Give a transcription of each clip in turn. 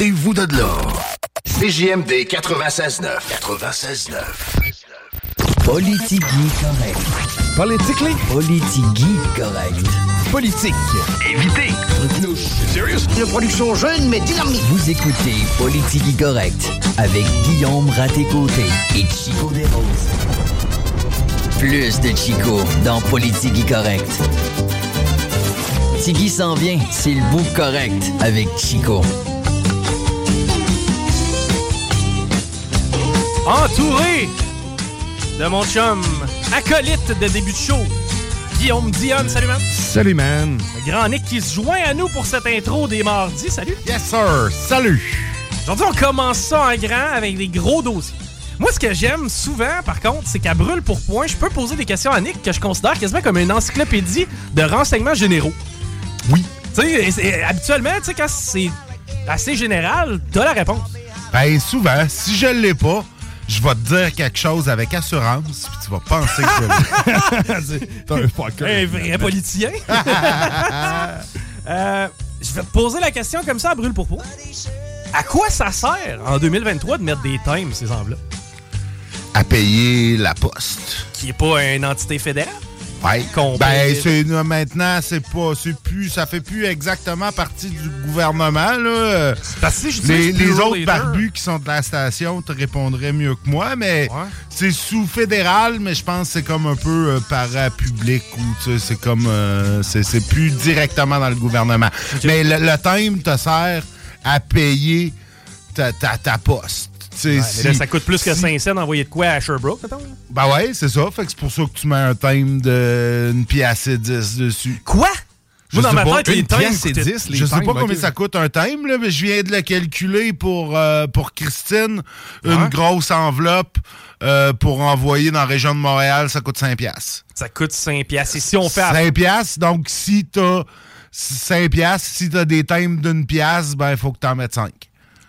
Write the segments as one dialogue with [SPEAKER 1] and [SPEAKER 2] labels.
[SPEAKER 1] Ôtez-vous de l'or. CJMD 96.9. 96.9.
[SPEAKER 2] Politique correct.
[SPEAKER 3] Politically?
[SPEAKER 2] Politique correct.
[SPEAKER 3] Politique.
[SPEAKER 1] Évitez.
[SPEAKER 2] Une production jeune mais dynamique. Vous écoutez Politique correct avec Guillaume Raté-Côté et Chico Desroses. Plus de Chico dans Politique correct. Tiggy s'en vient, c'est le bout correct avec Chico.
[SPEAKER 4] Entouré de mon chum, acolyte de début de show, Guillaume Dionne. Salut, man.
[SPEAKER 3] Salut, man.
[SPEAKER 4] Le grand Nick qui se joint à nous pour cette intro des mardis. Salut.
[SPEAKER 3] Yes, sir. Salut.
[SPEAKER 4] Aujourd'hui, on commence ça en grand avec des gros dossiers. Moi, ce que j'aime souvent, par contre, c'est qu'à brûle pour point, je peux poser des questions à Nick que je considère quasiment comme une encyclopédie de renseignements généraux.
[SPEAKER 3] Oui.
[SPEAKER 4] Tu sais, habituellement, tu sais, quand c'est assez général, t'as la réponse.
[SPEAKER 3] Ben, souvent, si je l'ai pas, je vais te dire quelque chose avec assurance, puis tu vas penser que. T'es un fucker.
[SPEAKER 4] Un vrai politicien. Euh, je vais te poser la question comme ça à brûle pour. À quoi ça sert en 2023 de mettre des times, ces enveloppes?
[SPEAKER 3] À payer la poste.
[SPEAKER 4] Qui est pas une entité fédérale?
[SPEAKER 3] Ouais. Ben, c'est maintenant, c'est pas, c'est plus, ça fait plus exactement partie du gouvernement là.
[SPEAKER 4] Parce que si je dis
[SPEAKER 3] les, autres barbus qui sont de la station te répondraient mieux que moi, mais c'est sous fédéral, mais je pense que c'est comme un peu euh, parapublic ou c'est comme, euh, c'est c'est plus directement dans le gouvernement. Mais le, le thème te sert à payer ta, ta, ta poste.
[SPEAKER 4] Mais là, ça coûte plus que
[SPEAKER 3] si-
[SPEAKER 4] 5 cents d'envoyer de quoi à Sherbrooke, mettons?
[SPEAKER 3] Ben ouais, c'est ça. Fait que c'est pour ça que tu mets un thème de une pièce et 10 dessus.
[SPEAKER 4] Quoi?
[SPEAKER 3] Je
[SPEAKER 4] Moi, dans
[SPEAKER 3] sais
[SPEAKER 4] ma
[SPEAKER 3] pas,
[SPEAKER 4] tête, les
[SPEAKER 3] une
[SPEAKER 4] times
[SPEAKER 3] pièce et
[SPEAKER 4] coûtaient-
[SPEAKER 3] 10, je sais pas combien ça coûte un thème, là, mais je viens de le calculer pour, euh, pour Christine. Une grosse enveloppe euh, pour envoyer dans la région de Montréal, ça coûte 5 piastres.
[SPEAKER 4] Ça coûte 5 piastres. Et si on fait... à-
[SPEAKER 3] 5 piastres, donc si t'as 5 piastres, si t'as des thèmes d'une pièce, ben il faut que t'en mettes 5.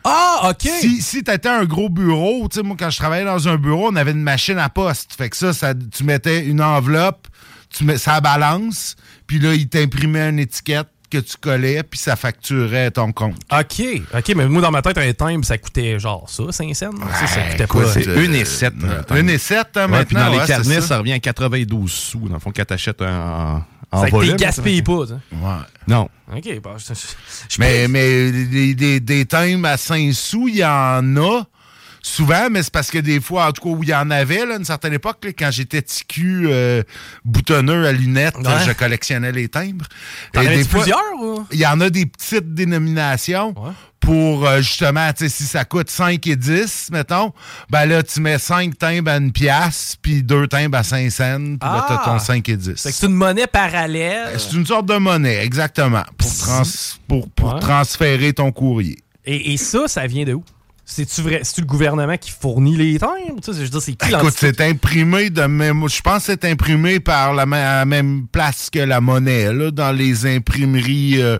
[SPEAKER 4] Ah, OK!
[SPEAKER 3] Si, si t'étais un gros bureau, tu sais, moi, quand je travaillais dans un bureau, on avait une machine à poste. Fait que ça, ça tu mettais une enveloppe, tu mets, ça balance, puis là, il t'imprimait une étiquette que tu collais, puis ça facturait ton compte.
[SPEAKER 4] OK, OK, mais moi, dans ma tête, un time, ça coûtait genre ça, 5 cents. Tu sais, ça coûtait pas...
[SPEAKER 3] c'est
[SPEAKER 5] Une et sept.
[SPEAKER 3] Euh, une et sept, hein,
[SPEAKER 5] Ouais, puis
[SPEAKER 3] maintenant,
[SPEAKER 5] dans les
[SPEAKER 3] ouais,
[SPEAKER 5] carnets,
[SPEAKER 3] ça.
[SPEAKER 5] ça. revient à 92 sous, dans le fond, quand t'achètes en, en
[SPEAKER 4] Ça fait que
[SPEAKER 5] volume.
[SPEAKER 4] t'es gaspillé pas, sais.
[SPEAKER 3] Ouais.
[SPEAKER 5] Non.
[SPEAKER 4] OK, bah, je, je- je-
[SPEAKER 3] Mais, mais des, des, des thèmes à 5 sous, il y en a. Souvent, mais c'est parce que des fois, en tout cas, où il y en avait, là, à une certaine époque, là, quand j'étais ticu euh, boutonneux à lunettes,
[SPEAKER 4] Ouais.
[SPEAKER 3] je collectionnais les timbres.
[SPEAKER 4] T'en
[SPEAKER 3] fois,
[SPEAKER 4] plusieurs, ou?
[SPEAKER 3] Il y en a des petites dénominations pour, euh, justement, tu sais, si ça coûte 5 et 10, mettons, ben là, tu mets 5 timbres à une pièce, puis 2 timbres à 5 cents, puis là, t'as
[SPEAKER 4] Ah!
[SPEAKER 3] ton 5 et 10.
[SPEAKER 4] Fait que c'est une monnaie parallèle.
[SPEAKER 3] C'est une sorte de monnaie, exactement, pour, trans- pour, pour
[SPEAKER 4] Ouais.
[SPEAKER 3] transférer ton courrier.
[SPEAKER 4] Et, et ça, ça vient de où? C'est-tu vrai? C'est-tu le gouvernement qui fournit les timbres? Tu sais, je veux dire, c'est qui
[SPEAKER 3] Écoute, c'est imprimé de même. Je pense que c'est imprimé par la, même place que la monnaie, là, dans les imprimeries euh,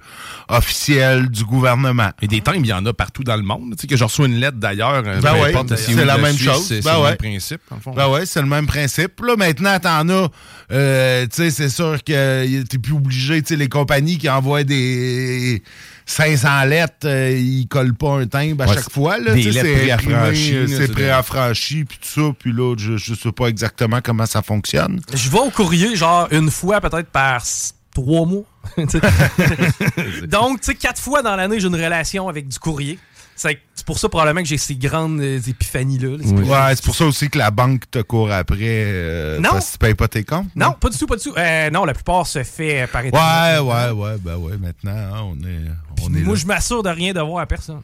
[SPEAKER 3] officielles du gouvernement.
[SPEAKER 5] Et des timbres, il y en a partout dans le monde. Tu sais, que je reçois une lettre d'ailleurs. euh,
[SPEAKER 3] Ben
[SPEAKER 5] peu
[SPEAKER 3] ouais,
[SPEAKER 5] si
[SPEAKER 3] c'est la même
[SPEAKER 5] suis,
[SPEAKER 3] chose.
[SPEAKER 5] C'est
[SPEAKER 3] Ben
[SPEAKER 5] le
[SPEAKER 3] ouais.
[SPEAKER 5] même principe, dans le fond.
[SPEAKER 3] Ben ouais, c'est le même principe. Là, maintenant, t'en as. euh, tu sais, c'est sûr que t'es plus obligé. Tu sais, les compagnies qui envoient des 500 lettres, euh, ils collent pas un timbre à
[SPEAKER 5] Ouais,
[SPEAKER 3] chaque fois. Là,
[SPEAKER 5] des lettres
[SPEAKER 3] c'est
[SPEAKER 5] préaffranchies,
[SPEAKER 3] euh, c'est préaffranchi, puis tout ça. Puis là, je, je sais pas exactement comment ça fonctionne.
[SPEAKER 4] Je vais au courrier, genre, une fois, peut-être par trois mois. Donc, tu sais, quatre fois dans l'année, j'ai une relation avec du courrier. C'est pour ça probablement que j'ai ces grandes euh, épiphanies-là. là.
[SPEAKER 3] Ouais, c'est pour ça aussi que la banque te court après euh,
[SPEAKER 4] Non.
[SPEAKER 3] parce que tu payes pas tes comptes.
[SPEAKER 4] Non, pas du tout, pas du tout. Euh, non, la plupart se fait euh, par
[SPEAKER 3] Ouais,
[SPEAKER 4] Internet.
[SPEAKER 3] ouais, ouais, ben ouais, maintenant, hein, on est, on est
[SPEAKER 4] Moi,
[SPEAKER 3] là.
[SPEAKER 4] je m'assure de rien devoir à personne.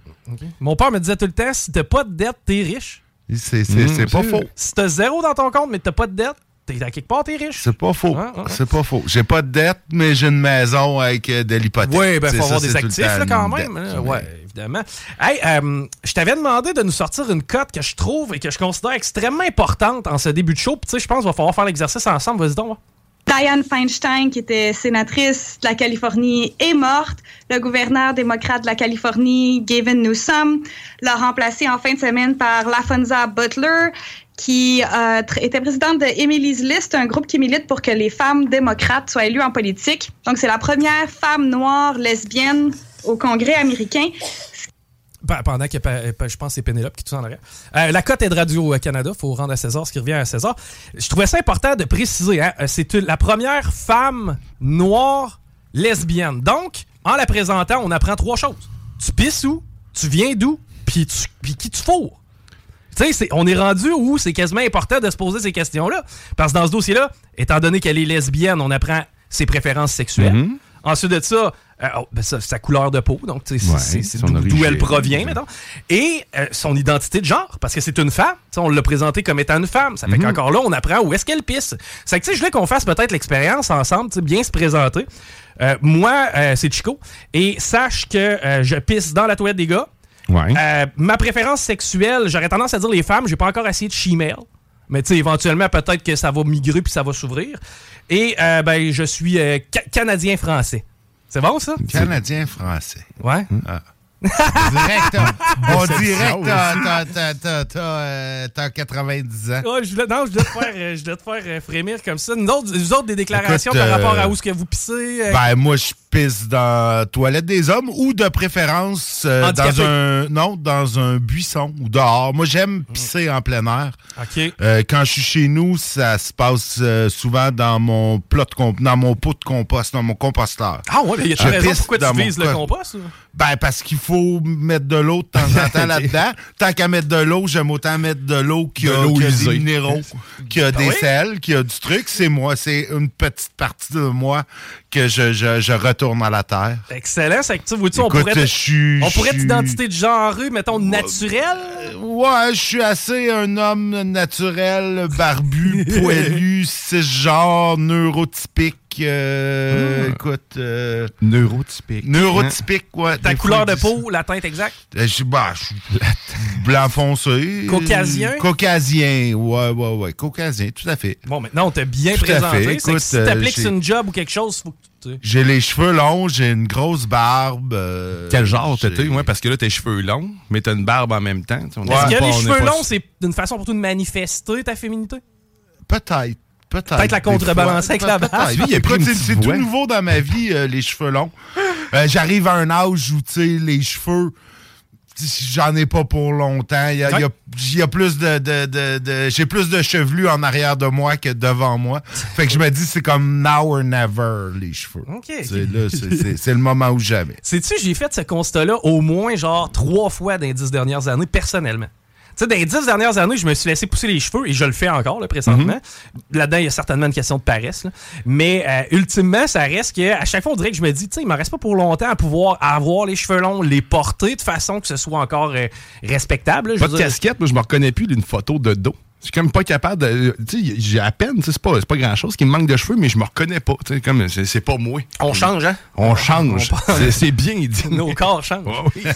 [SPEAKER 4] Mon père me disait tout le temps si t'as pas de dette, t'es riche.
[SPEAKER 3] C'est c'est- c'est pas faux.
[SPEAKER 4] Si t'as zéro dans ton compte, mais t'as pas de dette, t'es à quelque part, t'es riche?
[SPEAKER 3] C'est pas faux.
[SPEAKER 4] Ouais.
[SPEAKER 3] C'est pas faux. J'ai pas de dette, mais j'ai une maison avec euh, de l'hypothèque.
[SPEAKER 4] Oui, ben, faut
[SPEAKER 3] ça,
[SPEAKER 4] avoir des actifs là, quand même.
[SPEAKER 3] dette,
[SPEAKER 4] hein. ouais, évidemment. Hey, euh, je t'avais demandé de nous sortir une cote que je trouve et que je considère extrêmement importante en ce début de show. Puis, tu sais, je pense qu'il va falloir faire l'exercice ensemble. Vas-y donc.
[SPEAKER 6] Dianne Feinstein, qui était sénatrice de la Californie, est morte. Le gouverneur démocrate de la Californie, Gavin Newsom, l'a remplacé en fin de semaine par Lafonza Butler, qui euh, était présidente de Emily's List, un groupe qui milite pour que les femmes démocrates soient élues en politique. Donc, c'est la première femme noire lesbienne au Congrès américain.
[SPEAKER 4] Pendant que je pense que c'est Pénélope qui tout en arrière. Euh, la cote est de Radio-Canada. faut rendre à César ce qui revient à César. Je trouvais ça important de préciser. hein, euh, c'est la première femme noire lesbienne. Donc, en la présentant, on apprend trois choses. Tu pisses où? Tu viens d'où? Puis qui tu fourres? Tu sais, on est rendu où c'est quasiment important de se poser ces questions-là. Parce que dans ce dossier-là, étant donné qu'elle est lesbienne, on apprend ses préférences sexuelles. Ensuite de ça, euh, oh, ben ça, sa couleur de peau, donc
[SPEAKER 5] Ouais,
[SPEAKER 4] c'est d'où elle provient, mettons. Et euh, son identité de genre, parce que c'est une femme. On l'a présentée comme étant une femme. Ça fait qu'encore là, on apprend où est-ce qu'elle pisse. C'est que je voulais qu'on fasse peut-être l'expérience ensemble, tu sais, bien se présenter. Euh, moi, c'est Chico. Et sache que je pisse dans la toilette des gars.
[SPEAKER 5] Ouais.
[SPEAKER 4] Euh, ma préférence sexuelle, j'aurais tendance à dire les femmes. J'ai pas encore essayé de she-mail. Mais tu sais, éventuellement, peut-être que ça va migrer puis ça va s'ouvrir. Et euh, ben, je suis euh, ca- canadien-français. C'est bon, ça?
[SPEAKER 3] Canadien-français.
[SPEAKER 4] Ouais.
[SPEAKER 3] Ah. Direct, t'as- on dirait que t'as-
[SPEAKER 5] aussi.
[SPEAKER 3] t'as- t'as- t'as- t'as, euh, t'as 90 ans.
[SPEAKER 4] Ouais, je voulais, non, je voulais te faire, euh, je voulais te faire euh, frémir comme ça. Nous autres, nous autres, des déclarations
[SPEAKER 3] Écoute,
[SPEAKER 4] par rapport à où est-ce que vous pissez. euh,
[SPEAKER 3] Ben, moi, je pisse dans la toilette des hommes ou de préférence euh, dans un non dans un buisson ou dehors. Moi, j'aime pisser en plein air.
[SPEAKER 4] OK.
[SPEAKER 3] Euh, quand je suis chez nous, ça se passe euh, souvent dans mon plat de comp- dans mon pot de compost, dans mon composteur.
[SPEAKER 4] Ah ouais, mais y a
[SPEAKER 3] Je
[SPEAKER 4] raison pourquoi tu vises le
[SPEAKER 3] co-
[SPEAKER 4] compost? ou?
[SPEAKER 3] Ben, parce qu'il faut mettre de l'eau de temps en temps là-dedans. Tant qu'à mettre de l'eau, j'aime autant mettre de l'eau qui
[SPEAKER 5] De
[SPEAKER 3] a, des minéraux, qui a des
[SPEAKER 4] oui?
[SPEAKER 3] sels, qui a du truc. C'est moi, c'est une petite partie de moi que je, je, je retourne à la terre.
[SPEAKER 4] Excellent. C'est que tu vois-tu, on
[SPEAKER 3] Écoute,
[SPEAKER 4] pourrait,
[SPEAKER 3] je suis-
[SPEAKER 4] on pourrait t'identité de genre, mettons, naturelle.
[SPEAKER 3] Ouais, je suis assez un homme naturel, barbu, poilu, cisgenre, neurotypique. euh, Écoute, euh,
[SPEAKER 5] Neurotypique.
[SPEAKER 3] neurotypique, ouais.
[SPEAKER 4] Ta
[SPEAKER 3] des
[SPEAKER 4] couleur de peau, la teinte exacte?
[SPEAKER 3] Euh, Je suis bah, je suis blanc foncé.
[SPEAKER 4] Caucasien?
[SPEAKER 3] Caucasien, ouais, ouais, ouais. Caucasien, tout à fait.
[SPEAKER 4] Bon, maintenant, on t'a bien
[SPEAKER 3] Tout à
[SPEAKER 4] présenté.
[SPEAKER 3] fait.
[SPEAKER 4] C'est que
[SPEAKER 3] Écoute,
[SPEAKER 4] si t'appliques sur une job ou quelque chose, faut que tu...
[SPEAKER 3] J'ai les cheveux longs, j'ai une grosse barbe. euh,
[SPEAKER 5] Quel genre t'étais? Ouais, parce que là, tes cheveux longs, mais t'as une barbe en même temps.
[SPEAKER 4] Est-ce
[SPEAKER 5] pas-
[SPEAKER 4] que les cheveux
[SPEAKER 5] pas-
[SPEAKER 4] longs, c'est d'une façon pour toi de manifester ta féminité?
[SPEAKER 3] Peut-être. Peut-être.
[SPEAKER 4] Peut-être la contrebalancer avec la barbe.
[SPEAKER 3] C'est- tout nouveau dans ma vie, euh, les cheveux longs. Euh, J'arrive à un âge où, tu sais, les cheveux, j'en ai pas pour longtemps. Il y a, il y a- il y a plus de... de- de- de- J'ai plus de chevelus en arrière de moi que devant moi. Fait que je me dis, c'est comme now or never, les cheveux. C'est là, le moment où jamais.
[SPEAKER 4] Sais-tu, j'ai fait ce constat-là au moins genre trois fois dans les dix dernières années, personnellement. Tu sais, dans les dix dernières années, je me suis laissé pousser les cheveux et je le fais encore, là, présentement. Là-dedans, il y a certainement une question de paresse. là. Mais euh, ultimement, ça reste que à chaque fois, on dirait que je me dis, tu sais, il me reste pas pour longtemps à pouvoir avoir les cheveux longs, les porter de façon que ce soit encore euh, respectable. là.
[SPEAKER 5] Pas de
[SPEAKER 4] dire-
[SPEAKER 5] casquette, moi, je me reconnais plus d'une photo de dos. Je suis comme pas capable de. Tu sais, j'ai à peine, tu sais, c'est pas, c'est pas grand chose qui me manque de cheveux, mais je me reconnais pas. Tu sais, comme, c'est c'est pas moi.
[SPEAKER 4] On change, hein?
[SPEAKER 5] On change.
[SPEAKER 4] On-
[SPEAKER 5] C'est- C'est bien dit.
[SPEAKER 4] Nos corps changent.
[SPEAKER 5] Oui.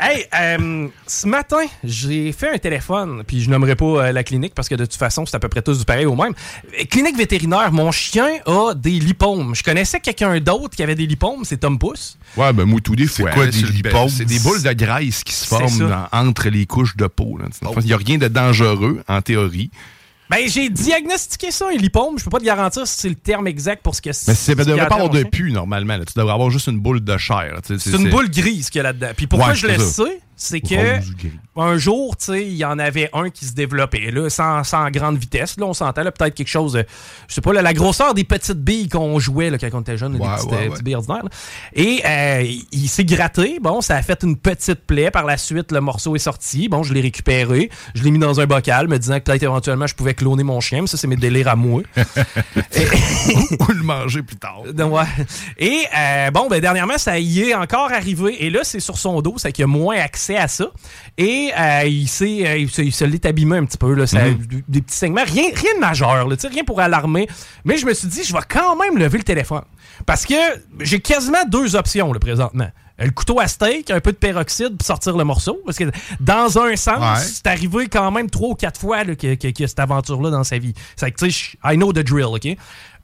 [SPEAKER 4] Hey, euh, ce matin, j'ai fait un téléphone, puis je nommerai pas euh, la clinique parce que de toute façon, c'est à peu près tous du pareil au même. Euh, Clinique vétérinaire, mon chien a des lipomes. Je connaissais quelqu'un d'autre qui avait des lipomes, c'est Tom Pouce.
[SPEAKER 5] Ouais, ben moi, tout des fois.
[SPEAKER 3] quoi,
[SPEAKER 5] là,
[SPEAKER 3] des lipomes?
[SPEAKER 5] C'est des boules de graisse qui se
[SPEAKER 4] C'est
[SPEAKER 5] forment dans- entre les couches de peau. là. Il n'y a rien de dangereux, en théorie.
[SPEAKER 4] Ben, j'ai diagnostiqué ça, un lipome. Je peux pas te garantir si c'est le terme exact pour ce que c'est.
[SPEAKER 5] Mais ça devrait pas avoir de pu, normalement. là. Tu devrais avoir juste une boule de chair.
[SPEAKER 4] C'est une boule grise qu'il y a là-dedans. Puis pourquoi
[SPEAKER 5] Ouais,
[SPEAKER 4] je le sais, c'est que un jour, tu sais, il y en avait un qui se développait, là, sans, sans grande vitesse. Là, on s'entend, là, peut-être quelque chose, euh, je sais pas, là, la grosseur des petites billes qu'on jouait là, quand on était jeune, là,
[SPEAKER 5] Ouais,
[SPEAKER 4] des petites,
[SPEAKER 5] ouais,
[SPEAKER 4] euh,
[SPEAKER 5] ouais.
[SPEAKER 4] billes ordinaires. là. Et euh, il, s'est gratté. Bon, ça a fait une petite plaie. Par la suite, le morceau est sorti. Bon, je l'ai récupéré. Je l'ai mis dans un bocal, me disant que peut-être éventuellement je pouvais cloner mon chien. Mais ça, c'est mes délires à moi.
[SPEAKER 5] Ou le manger plus tard.
[SPEAKER 4] Donc, ouais. Et euh, bon, ben dernièrement, ça y est encore arrivé. Et là, c'est sur son dos, c'est qu'il a moins accès à ça. Et euh, il s'est, euh, il se, il se l'est abîmé un petit peu. Là, Ça
[SPEAKER 5] Mhm.
[SPEAKER 4] des petits segments, rien, rien de majeur, là, rien pour alarmer. Mais je me suis dit, je vais quand même lever le téléphone. Parce que j'ai quasiment deux options là, présentement. Le couteau à steak, un peu de peroxyde pour sortir le morceau. Parce que dans un sens,
[SPEAKER 3] Ouais.
[SPEAKER 4] c'est arrivé quand même trois ou quatre fois là, que- que- qu'il y a cette aventure-là dans sa vie. C'est que, tu sais, I know the drill, OK?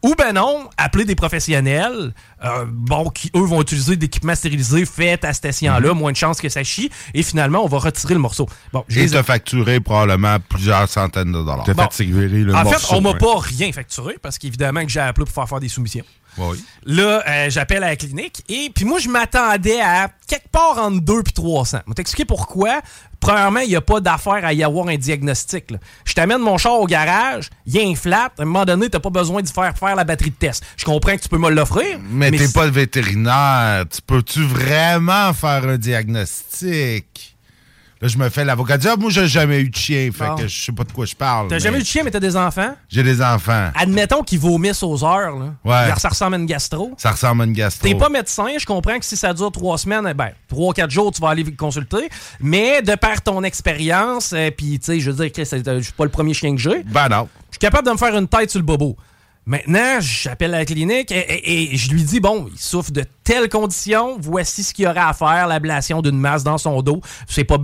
[SPEAKER 4] Ou ben non, appeler des professionnels, euh, bon, qui eux vont utiliser d'équipements stérilisés faits à cet escient-là, moins de chances que ça chie, et finalement, on va retirer le morceau. Bon, je
[SPEAKER 3] Et
[SPEAKER 4] les ai-
[SPEAKER 3] t'as facturé probablement plusieurs centaines de dollars.
[SPEAKER 4] Bon.
[SPEAKER 5] le
[SPEAKER 4] En
[SPEAKER 5] morceau.
[SPEAKER 4] fait, on m'a
[SPEAKER 5] ouais.
[SPEAKER 4] pas rien facturé, parce qu'évidemment que j'ai appelé pour faire faire des soumissions.
[SPEAKER 3] Oui.
[SPEAKER 4] Là, euh, j'appelle à la clinique et puis moi, je m'attendais à quelque part entre 2 puis 300. Je vais t'expliquer pourquoi? Premièrement, il n'y a pas d'affaire à y avoir un diagnostic. là. Je t'amène mon char au garage, il y a un flat. À un moment donné, tu pas besoin de faire faire la batterie de test. Je comprends que tu peux me l'offrir.
[SPEAKER 3] Mais, t'es
[SPEAKER 4] si-
[SPEAKER 3] pas le vétérinaire. Tu peux-tu vraiment faire un diagnostic? Là, je me fais l'avocat. Ah, moi, j'ai jamais eu de chien. Fait
[SPEAKER 4] Bon.
[SPEAKER 3] que je sais pas de quoi je parle.
[SPEAKER 4] T'as
[SPEAKER 3] mais
[SPEAKER 4] jamais eu de chien, mais t'as des enfants?
[SPEAKER 3] J'ai des enfants.
[SPEAKER 4] Admettons qu'ils vomissent aux heures. Là.
[SPEAKER 3] Ouais.
[SPEAKER 4] Ça ressemble à une gastro.
[SPEAKER 3] Ça ressemble à une gastro.
[SPEAKER 4] T'es pas médecin, je comprends que si ça dure trois semaines, eh ben, trois, quatre jours, tu vas aller consulter. Mais de par ton expérience, euh, puis tu sais, je veux dire, euh, je suis pas le premier chien que j'ai.
[SPEAKER 3] Ben non.
[SPEAKER 4] Je suis capable de me faire une tête sur le bobo. Maintenant, j'appelle la clinique et, je lui dis bon, il souffre de telles conditions, voici ce qu'il y aurait à faire, l'ablation d'une masse dans son dos. C'est pas,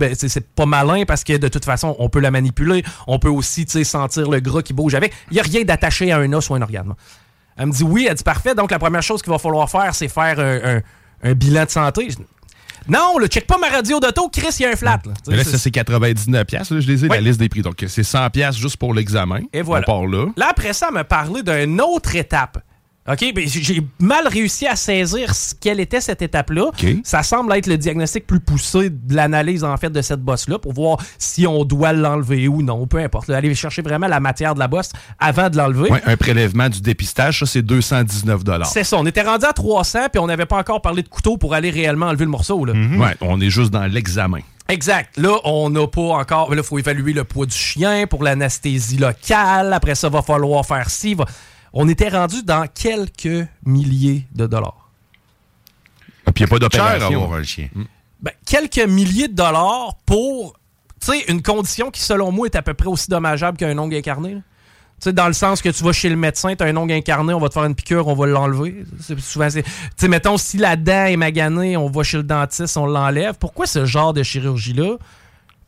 [SPEAKER 4] malin parce que de toute façon, on peut la manipuler, on peut aussi sentir le gras qui bouge avec. Il n'y a rien d'attaché à un os ou un organe. Elle me dit oui, elle dit parfait, donc la première chose qu'il va falloir faire, c'est faire un bilan de santé. Non, le check pas ma radio d'auto, Chris, il y a un flat. là.
[SPEAKER 5] Mais là,
[SPEAKER 4] c'est-
[SPEAKER 5] ça, c'est 99$. piastres, là, je les ai,
[SPEAKER 4] Oui.
[SPEAKER 5] la liste des prix. Donc, c'est 100$ piastres juste pour l'examen.
[SPEAKER 4] Et voilà.
[SPEAKER 5] On part là.
[SPEAKER 4] Là, après ça, elle m'a parlé d'une autre étape. OK? Ben, j'ai mal réussi à saisir ce- quelle était cette étape-là. Ça semble être le diagnostic plus poussé de l'analyse, en fait, de cette bosse-là pour voir si on doit l'enlever ou non. Peu importe. là. Aller chercher vraiment la matière de la bosse avant de l'enlever.
[SPEAKER 5] Ouais, un prélèvement du dépistage, ça, c'est 219$.
[SPEAKER 4] C'est ça. On était rendu à 300 puis on n'avait pas encore parlé de couteau pour aller réellement enlever le morceau. Là.
[SPEAKER 5] Ouais, on est juste dans l'examen.
[SPEAKER 4] Exact. Là, on n'a pas encore. Là, il faut évaluer le poids du chien pour l'anesthésie locale. Après ça, va falloir faire ci. va- On était rendu dans quelques milliers de dollars.
[SPEAKER 5] Ah, Puis il n'y a pas
[SPEAKER 3] Cher
[SPEAKER 5] d'opération.
[SPEAKER 3] avoir un chien.
[SPEAKER 4] Ben, quelques milliers de dollars pour tu sais, une condition qui, selon moi, est à peu près aussi dommageable qu'un ongle incarné. là. Tu sais, dans le sens que tu vas chez le médecin, tu as un ongle incarné, on va te faire une piqûre, on va l'enlever. C'est souvent, c'est- tu sais, mettons, si la dent est maganée, on va chez le dentiste, on l'enlève. Pourquoi ce genre de chirurgie-là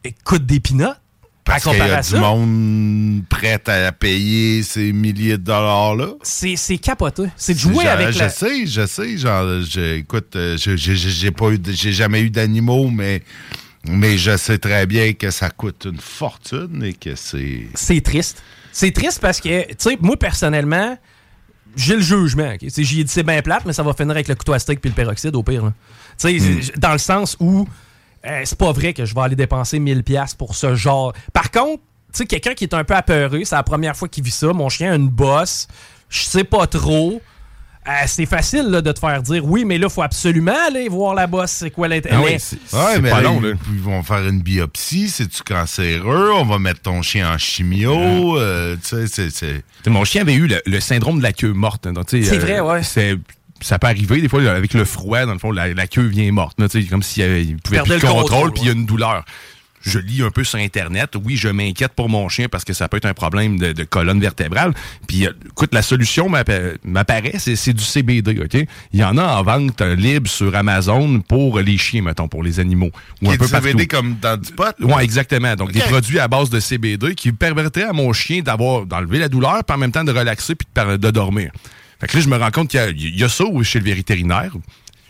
[SPEAKER 4] eh, coûte des pinottes?
[SPEAKER 3] Parce qu'il y a du monde prêt à payer ces milliers de dollars-là.
[SPEAKER 4] C'est c'est capoté. C'est de jouer
[SPEAKER 3] Je-
[SPEAKER 4] avec
[SPEAKER 3] je
[SPEAKER 4] la...
[SPEAKER 3] sais, je sais. Genre, je- écoute, euh, je- je- je- j'ai jamais eu d'animaux, mais mais je sais très bien que ça coûte une fortune et que c'est.
[SPEAKER 4] C'est triste. C'est triste parce que, tu sais, moi, personnellement, j'ai le jugement. ok? Tu sais, J'y ai dit c'est bien plate, mais ça va finir avec le couteau à steak puis le peroxyde au pire. là. Tu sais, c'est- dans le sens où euh, c'est pas vrai que je vais aller dépenser 1000 pièces pour ce genre. Par contre, tu sais, quelqu'un qui est un peu apeuré, c'est la première fois qu'il vit ça. Mon chien a une bosse, je sais pas trop. Euh, c'est facile là, de te faire dire oui, mais là, il faut absolument aller voir la bosse. C'est quoi l'intérêt?
[SPEAKER 5] Ah oui, c'est
[SPEAKER 3] Ouais,
[SPEAKER 5] pas
[SPEAKER 3] là,
[SPEAKER 5] long,
[SPEAKER 3] ils,
[SPEAKER 5] là.
[SPEAKER 3] ils vont faire une biopsie, c'est-tu cancéreux? On va mettre ton chien en chimio. euh, tu sais, c'est- c'est.
[SPEAKER 5] T'sais, Mon chien avait eu le, le syndrome de la queue morte. hein. Donc, tu sais,
[SPEAKER 4] C'est vrai, ouais.
[SPEAKER 5] c'est- Ça peut arriver, des fois, avec le froid, dans le fond, la, la queue vient morte. là, tu sais, comme s'il ne pouvait
[SPEAKER 4] Perdait
[SPEAKER 5] plus de
[SPEAKER 4] le
[SPEAKER 5] contrôle,
[SPEAKER 4] contrôle,
[SPEAKER 5] puis il y a une douleur. Je lis un peu sur Internet. Oui, je m'inquiète pour mon chien parce que ça peut être un problème de, de colonne vertébrale. Puis, euh, écoute, la solution m'appa- m'apparaît, c'est c'est du CBD, OK? Il y en a en vente euh, libre sur Amazon pour les chiens, mettons, pour les animaux. Ou
[SPEAKER 3] Qui
[SPEAKER 5] un
[SPEAKER 3] est
[SPEAKER 5] peu
[SPEAKER 3] du CBD
[SPEAKER 5] partout.
[SPEAKER 3] comme dans du pot?
[SPEAKER 5] Oui, exactement. Donc, des produits à base de CBD qui permettraient à mon chien d'avoir d'enlever la douleur, puis en même temps de relaxer puis de dormir. Là, je me rends compte qu'il y a, il y a ça chez le vétérinaire.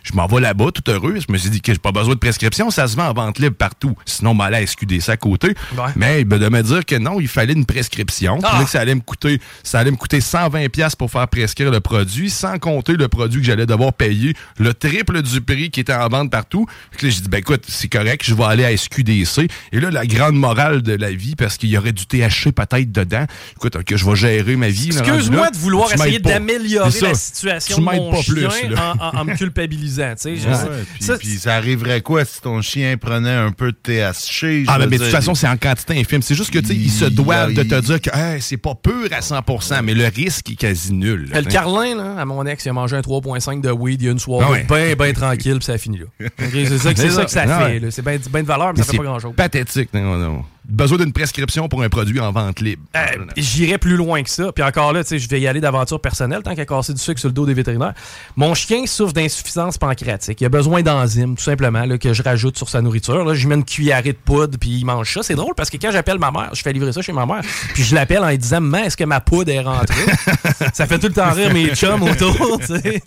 [SPEAKER 5] Je m'en vais là-bas, tout heureux. Je me suis dit que j'ai pas besoin de prescription, ça se vend en vente libre partout. Sinon, m'allait à SQDC à côté. Mais ben, de me dire que non, il fallait une prescription. Puis
[SPEAKER 4] Ah!
[SPEAKER 5] que ça allait me coûter, ça allait me coûter 120 pièces pour faire prescrire le produit, sans compter le produit que j'allais devoir payer, le triple du prix qui était en vente partout. Là, j'ai dit, ben écoute, c'est correct, je vais aller à SQDC. Et là, la grande morale de la vie, parce qu'il y aurait du THC peut-être dedans. Écoute, que je vais gérer ma vie.
[SPEAKER 4] Excuse-moi de vouloir essayer d'améliorer la situation
[SPEAKER 5] Tu
[SPEAKER 4] de mon
[SPEAKER 5] pas
[SPEAKER 4] chien
[SPEAKER 5] plus,
[SPEAKER 4] en, en- en me culpabilisant. Tu sais. Je-
[SPEAKER 3] Ouais,
[SPEAKER 4] ça-
[SPEAKER 3] puis,
[SPEAKER 4] ça-
[SPEAKER 3] puis ça arriverait quoi si ton chien prenait un peu de THC?
[SPEAKER 5] Ah, mais, mais de toute façon, c'est en quantité infime. C'est juste que, tu sais, ils se
[SPEAKER 3] Il-
[SPEAKER 5] doivent de te dire que hey, c'est pas pur à 100% mais le risque est quasi nul. là,
[SPEAKER 4] Le
[SPEAKER 5] sais.
[SPEAKER 4] Carlin, là, à mon ex, il a mangé un 3.5 de weed il y a une soirée,
[SPEAKER 5] Ah ouais.
[SPEAKER 4] bien, bien tranquille, puis ça a fini là. C'est ça, que- ça que ça
[SPEAKER 5] Ah
[SPEAKER 4] fait. C'est bien ben de valeur, mais,
[SPEAKER 5] Mais
[SPEAKER 4] ça fait pas grand-chose.
[SPEAKER 5] pathétique. Non, non. Besoin d'une prescription pour un produit en vente libre.
[SPEAKER 4] Euh, J'irai plus loin que ça. Puis encore là, tu sais, je vais y aller d'aventure personnelle tant qu'à casser du sucre sur le dos des vétérinaires. Mon chien souffre d'insuffisance pancréatique. Il a besoin d'enzymes, tout simplement, là, que je rajoute sur sa nourriture. Là, je mets une cuillerée de poudre, puis il mange ça. C'est drôle parce que quand j'appelle ma mère, je fais livrer ça chez ma mère, puis je l'appelle en lui disant Maman, est-ce que ma poudre est rentrée? Ça fait tout le temps rire mes chums autour, tu sais.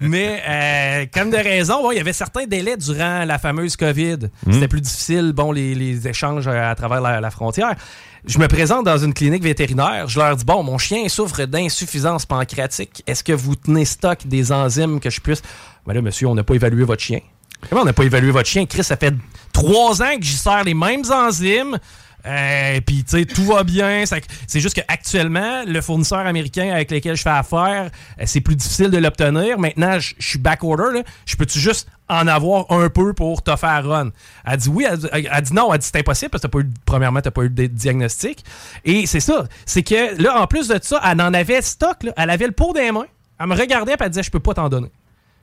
[SPEAKER 4] Mais, euh, comme de raison, il y avait certains délais durant la fameuse COVID. C'était plus difficile, bon, les, les échanges à, à la, la frontière. Je me présente dans une clinique vétérinaire. Je leur dis Bon, mon chien souffre d'insuffisance pancréatique. Est-ce que vous tenez stock des enzymes que je puisse? Ben là, monsieur, on n'a pas évalué votre chien. Comment on n'a pas évalué votre chien? Chris, ça fait trois ans que j'y sers les mêmes enzymes. Euh, puis, tu sais, tout va bien. C'est juste qu'actuellement, le fournisseur américain avec lequel je fais affaire, euh, c'est plus difficile de l'obtenir. Maintenant, je suis backorder. Je peux-tu juste en avoir un peu pour te faire run? Elle dit oui. Elle, dit- non. Elle dit c'est impossible parce que t'as pas eu, premièrement, pas eu de diagnostic. Et c'est ça. C'est que là, en plus de ça, elle en avait stock. là. Elle avait le pot des mains. Elle me regardait et elle disait je peux pas t'en donner.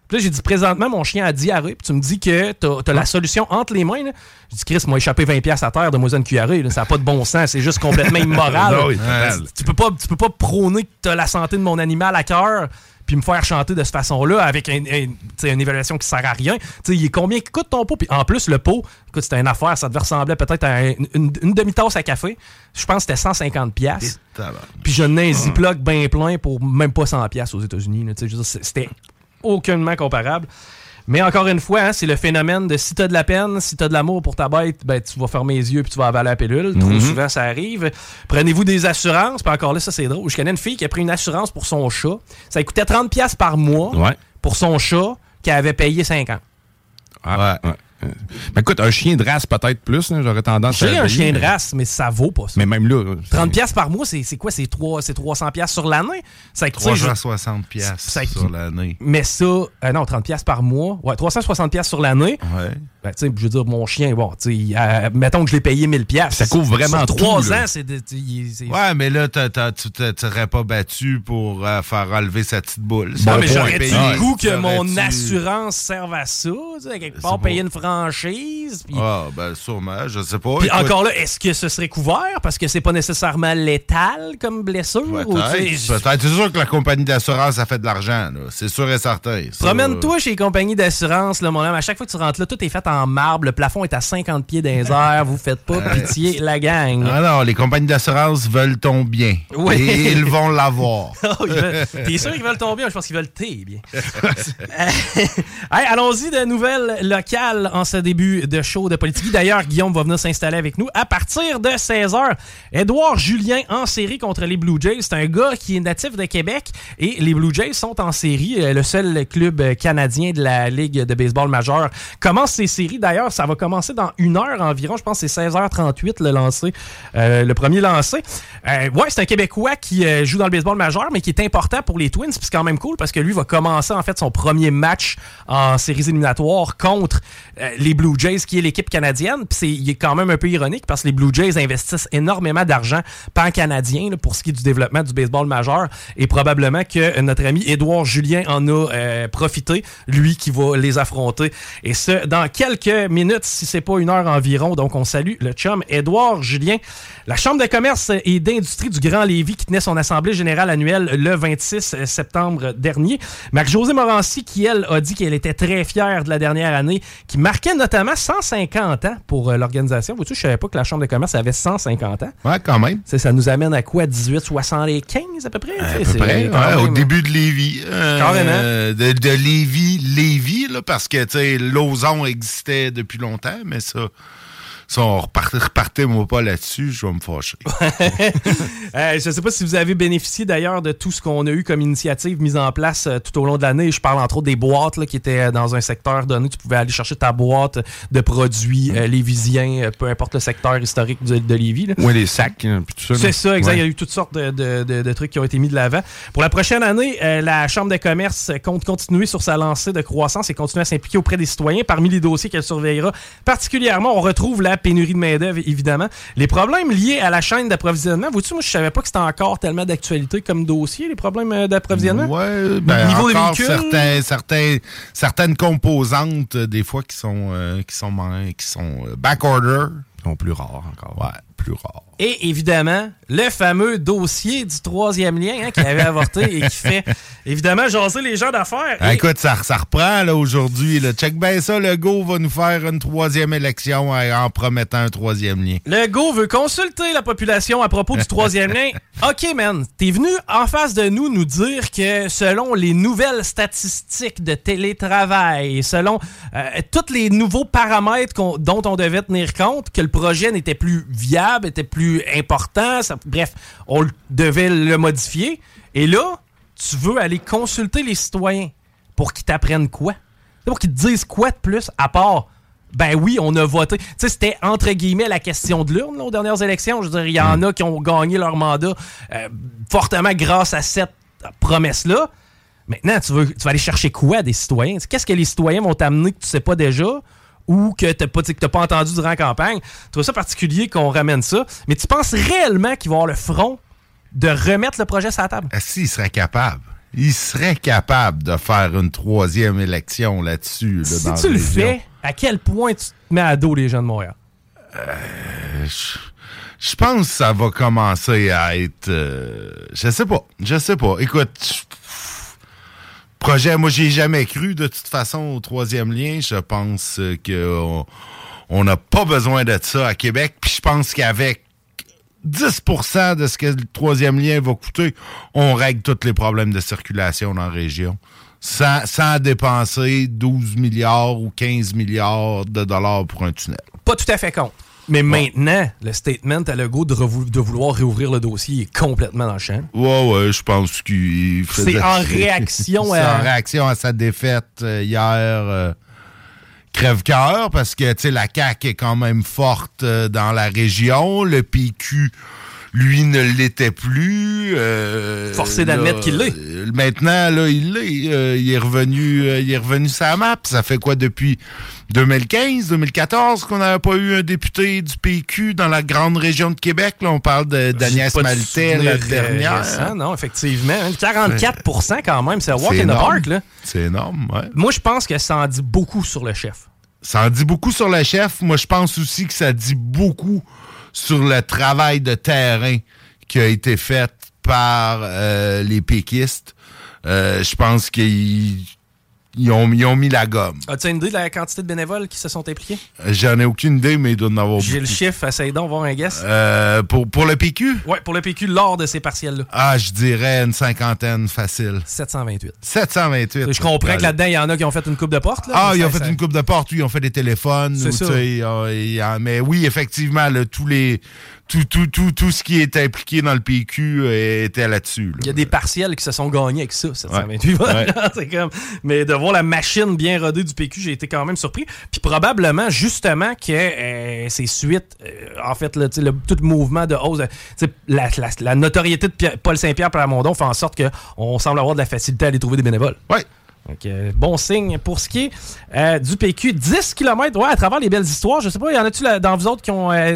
[SPEAKER 4] Puis là, j'ai dit présentement, mon chien a diarrhée. Puis tu me dis que t'as as la solution entre les mains. là. J'ai dit, Chris, m'a échappé 20$ piastres à terre de moi une cuillerée. là. Ça n'a pas de bon sens. C'est juste complètement immoral.
[SPEAKER 5] Non, oui, total.
[SPEAKER 4] tu, peux pas, tu peux pas prôner que t'as la santé de mon animal à cœur puis me faire chanter de cette façon-là avec un- une évaluation qui sert à rien. Tu sais, il est combien qui coûte ton pot? Puis en plus, le pot, écoute, c'était une affaire, ça devait ressembler peut-être à un- une, une demi-tasse à café. Je pense que c'était 150$. piastres. Puis je n'ai un Ziploc bien plein pour même pas 100$ piastres aux États-Unis. là. Dire, C'était aucunement comparable. Mais encore une fois, hein, c'est le phénomène de si t'as de la peine, si t'as de l'amour pour ta bête, ben, tu vas fermer les yeux puis tu vas avaler la pilule. Trop
[SPEAKER 5] Mhm.
[SPEAKER 4] souvent, ça arrive. Prenez-vous des assurances. Puis encore là, ça, c'est drôle. Je connais une fille qui a pris une assurance pour son chat. Ça lui coûtait 30$ piastres par mois
[SPEAKER 5] Ouais.
[SPEAKER 4] pour son chat qu'elle avait payé 50$.
[SPEAKER 5] Ah, ouais. Euh, Ben écoute, un chien de race peut-être plus, j'aurais tendance à.
[SPEAKER 4] J'ai un chien de race, mais ça vaut pas ça.
[SPEAKER 5] Mais même là.
[SPEAKER 4] 30$ piastres par mois, c'est c'est quoi? C'est trois- c'est 300$ piastres sur l'année? Ça, tu sais, je-
[SPEAKER 3] 360 piastres
[SPEAKER 4] ça-
[SPEAKER 3] sur l'année.
[SPEAKER 4] Mais ça, euh, non, 30$ piastres par mois. Ouais, 360$ piastres sur l'année.
[SPEAKER 3] Ouais.
[SPEAKER 4] Ben, tu sais, je veux dire, mon chien, bon, tu sais, euh, mettons que je l'ai payé 1000$. piastres.
[SPEAKER 5] Ça couvre vraiment
[SPEAKER 4] Sur
[SPEAKER 5] tout,
[SPEAKER 4] trois
[SPEAKER 5] là.
[SPEAKER 4] ans, c'est.
[SPEAKER 3] Ouais, mais là, t'as- t'as- tu te- t'aurais pas battu pour euh, faire enlever sa petite boule.
[SPEAKER 4] Non, mais j'aurais le goût que mon assurance serve à ça, tu sais, quelque part,
[SPEAKER 3] pas-
[SPEAKER 4] payer une franchise. Puis
[SPEAKER 3] Ah, ben sûrement, je sais pas.
[SPEAKER 4] puis
[SPEAKER 3] Écoute,
[SPEAKER 4] encore là, est-ce que ce serait couvert? Parce que c'est pas nécessairement létal comme blessure?
[SPEAKER 3] Peut-être. C'est sûr que la compagnie d'assurance a fait de l'argent, là. C'est sûr et certain.
[SPEAKER 4] Promène-toi chez les compagnies d'assurance, là, mon homme. À chaque fois que tu rentres là, tout est fait en marbre. Le plafond est à 50 pieds dans les airs. Vous faites pas pitié, la gang.
[SPEAKER 3] Ah non, les compagnies d'assurance veulent ton bien.
[SPEAKER 4] Oui.
[SPEAKER 3] Et ils vont l'avoir.
[SPEAKER 4] Oh, T'es sûr qu'ils veulent ton bien? Je pense qu'ils veulent tes bien. Euh, hey, Allons-y de nouvelles locales en ce début de show de politique. D'ailleurs, Guillaume va venir s'installer avec nous à partir de 16h. Édouard Julien en série contre les Blue Jays. C'est un gars qui est natif de Québec et les Blue Jays sont en série. Euh, Le seul club euh, canadien de la Ligue de baseball majeure commence ses séries. D'ailleurs, ça va commencer dans une heure environ. Je pense que c'est 16h38 le lancer, euh, le premier lancé. Ouais, c'est un Québécois qui joue dans le baseball majeur, mais qui est important pour les Twins. C'est quand même cool parce que lui va commencer en fait son premier match en séries éliminatoires contre les Blue Jays, qui est l'équipe canadienne. Puis c'est, il est quand même un peu ironique parce que les Blue Jays investissent énormément d'argent pan-canadien pour ce qui est du développement du baseball majeur. Et probablement que euh, notre ami Édouard Julien en a euh, profité, lui qui va les affronter. Et ce, dans quelques minutes, si c'est pas une heure environ. Donc on salue le chum Édouard Julien. La Chambre de commerce et d'industrie du Grand Lévis qui tenait son assemblée générale annuelle le 26 septembre dernier. Marc-Josée Morancy qui, elle, a dit qu'elle était très fière de la dernière année, qui marquait notamment 150 ans pour euh, l'organisation. Vous-tu, je savais pas que la Chambre de commerce avait 150 ans.
[SPEAKER 3] Ouais, quand même.
[SPEAKER 4] Ça, ça nous amène à quoi? 1875 à peu près?
[SPEAKER 3] À peu près, ouais, au
[SPEAKER 4] même-
[SPEAKER 3] début de Lévis. Euh,
[SPEAKER 4] Carrément.
[SPEAKER 3] de, de Lévis, Lévis, là, parce que, tu sais, l'ozon existait depuis longtemps, mais ça... Si on repartait, repartait moi pas là-dessus, je vais me fâcher.
[SPEAKER 4] Euh, je ne sais pas si vous avez bénéficié d'ailleurs de tout ce qu'on a eu comme initiative mise en place euh, tout au long de l'année. Je parle entre autres des boîtes là, qui étaient dans un secteur donné. Tu pouvais aller chercher ta boîte de produits euh, lévisiens, euh, peu importe le secteur historique de, de Lévis. là.
[SPEAKER 5] Ouais, les sacs, hein, puis tout ça.
[SPEAKER 4] C'est ça, exact.
[SPEAKER 5] Ouais.
[SPEAKER 4] Il y a eu toutes sortes de, de- trucs qui ont été mis de l'avant. Pour la prochaine année, euh, la Chambre de commerce compte continuer sur sa lancée de croissance et continuer à s'impliquer auprès des citoyens. Parmi les dossiers qu'elle surveillera particulièrement, on retrouve la pénurie de main-d'œuvre, évidemment. Les problèmes liés à la chaîne d'approvisionnement. Vous-tu, moi, je savais pas que c'était encore tellement d'actualité comme dossier, les problèmes euh, d'approvisionnement.
[SPEAKER 3] Ouais, ben,
[SPEAKER 4] Niveau des
[SPEAKER 3] encore
[SPEAKER 4] véhicules.
[SPEAKER 3] certains, certains, certaines composantes, euh, des fois, qui sont, euh, qui sont, man- qui sont euh, back-order.
[SPEAKER 5] sont plus rares encore.
[SPEAKER 3] Ouais, plus rares.
[SPEAKER 4] Et évidemment, le fameux dossier du troisième lien hein, qui avait avorté et qui fait évidemment jaser les gens d'affaires.
[SPEAKER 3] Ah,
[SPEAKER 4] Et-
[SPEAKER 3] écoute, ça, ça reprend là aujourd'hui. là. Check bien ça, le go va nous faire une troisième élection en, en promettant un troisième lien.
[SPEAKER 4] Le go veut consulter la population à propos du troisième lien. OK, man, t'es venu en face de nous nous dire que selon les nouvelles statistiques de télétravail, selon euh, tous les nouveaux paramètres dont on devait tenir compte, que le projet n'était plus viable, était plus important, bref, on devait le modifier. Et là, tu veux aller consulter les citoyens pour qu'ils t'apprennent quoi? Pour qu'ils te disent quoi de plus à part ben oui, on a voté. Tu sais, c'était entre guillemets la question de l'urne aux dernières élections. Je veux dire, il y en a qui ont gagné leur mandat euh, fortement grâce à cette promesse-là. Maintenant, tu veux, tu vas aller chercher quoi des citoyens? Qu'est-ce que les citoyens vont t'amener que tu sais pas déjà? Ou que tu n'as pas, que t'as pas entendu durant la campagne? Tu trouves ça particulier qu'on ramène ça. Mais tu penses réellement qu'ils vont avoir le front de remettre le projet sur la table?
[SPEAKER 3] Ah, si, il serait capable. Il serait capable de faire une troisième élection là-dessus. là,
[SPEAKER 4] Si
[SPEAKER 3] dans
[SPEAKER 4] tu le fais, à quel point tu te mets à dos les gens de Montréal?
[SPEAKER 3] Euh, je, je pense que ça va commencer à être. euh, je sais pas. Je sais pas. Écoute, projet, moi, j'ai jamais cru de toute façon au troisième lien. Je pense euh, que on- on n'a pas besoin de ça à Québec. Puis je pense qu'avec 10% de ce que le troisième lien va coûter, on règle tous les problèmes de circulation dans la région. Sans, sans dépenser 12 milliards ou 15 milliards de dollars pour un tunnel.
[SPEAKER 4] pas tout à fait contre. Mais maintenant, le statement à Legault de, de vouloir réouvrir le dossier est complètement dans le champ.
[SPEAKER 3] Ouais, ouais, je pense qu'il faisait-
[SPEAKER 4] C'est en réaction
[SPEAKER 3] C'est
[SPEAKER 4] à-
[SPEAKER 3] en réaction à sa défaite euh, hier. euh, Crève-cœur, parce que, tu sais, la CAQ est quand même forte euh, dans la région. Le PQ, lui, ne l'était plus. euh,
[SPEAKER 4] Forcé d'admettre qu'il l'est.
[SPEAKER 3] euh, Maintenant, là, il l'est. Euh, il est revenu, euh, il est revenu la map. Ça fait quoi depuis 2015, 2014 qu'on n'avait pas eu un député du PQ dans la grande région de Québec? Là, on parle de- d'Agnès
[SPEAKER 4] pas de
[SPEAKER 3] Maltais, la dernière.
[SPEAKER 4] récent, non, effectivement. hein. 44% quand même, c'est walk in the park. Là.
[SPEAKER 3] C'est énorme, ouais.
[SPEAKER 4] Moi, je pense que ça en dit beaucoup sur le chef.
[SPEAKER 3] Ça en dit beaucoup sur le chef. Moi, je pense aussi que ça dit beaucoup sur le travail de terrain qui a été fait par euh, les péquistes. Euh, je pense qu'ils ils ont, ils ont mis la gomme.
[SPEAKER 4] As-tu une idée de la quantité de bénévoles qui se sont impliqués?
[SPEAKER 3] J'en ai aucune idée, mais il doit en avoir
[SPEAKER 4] J'ai le chiffre, essaye donc, voir un guess.
[SPEAKER 3] Euh, pour, pour le PQ?
[SPEAKER 4] Ouais, pour le PQ, lors de ces partiels-là.
[SPEAKER 3] Ah, je dirais une cinquantaine facile.
[SPEAKER 4] 728.
[SPEAKER 3] 728.
[SPEAKER 4] Je comprends que là-dedans, il y en a qui ont fait une coupe de porte. là,
[SPEAKER 3] Ah, ils ont fait une coupe de porte, oui, ils ont fait des téléphones. Ou,
[SPEAKER 4] ça.
[SPEAKER 3] ah, mais oui, effectivement, là, tous les, tout, tout, tout, tout ce qui est impliqué dans le PQ euh, était là-dessus. là.
[SPEAKER 4] Il y a des partiels qui se sont gagnés avec ça, 728 votes.
[SPEAKER 3] Ouais.
[SPEAKER 4] C'est comme... Mais de voir la machine bien rodée du PQ, j'ai été quand même surpris. Puis probablement, justement, que euh, c'est suite, euh, en fait, là, le, tout le mouvement de hausse, sais, la, la- la notoriété de Pierre- Paul Saint-Pierre Plamondon fait en sorte qu'on semble avoir de la facilité à aller trouver des bénévoles.
[SPEAKER 3] Oui.
[SPEAKER 4] Donc, euh, bon signe pour ce qui est euh, du PQ. 10 km, ouais, à travers les belles histoires. Je sais pas, y en a-tu dans vous autres qui ont euh,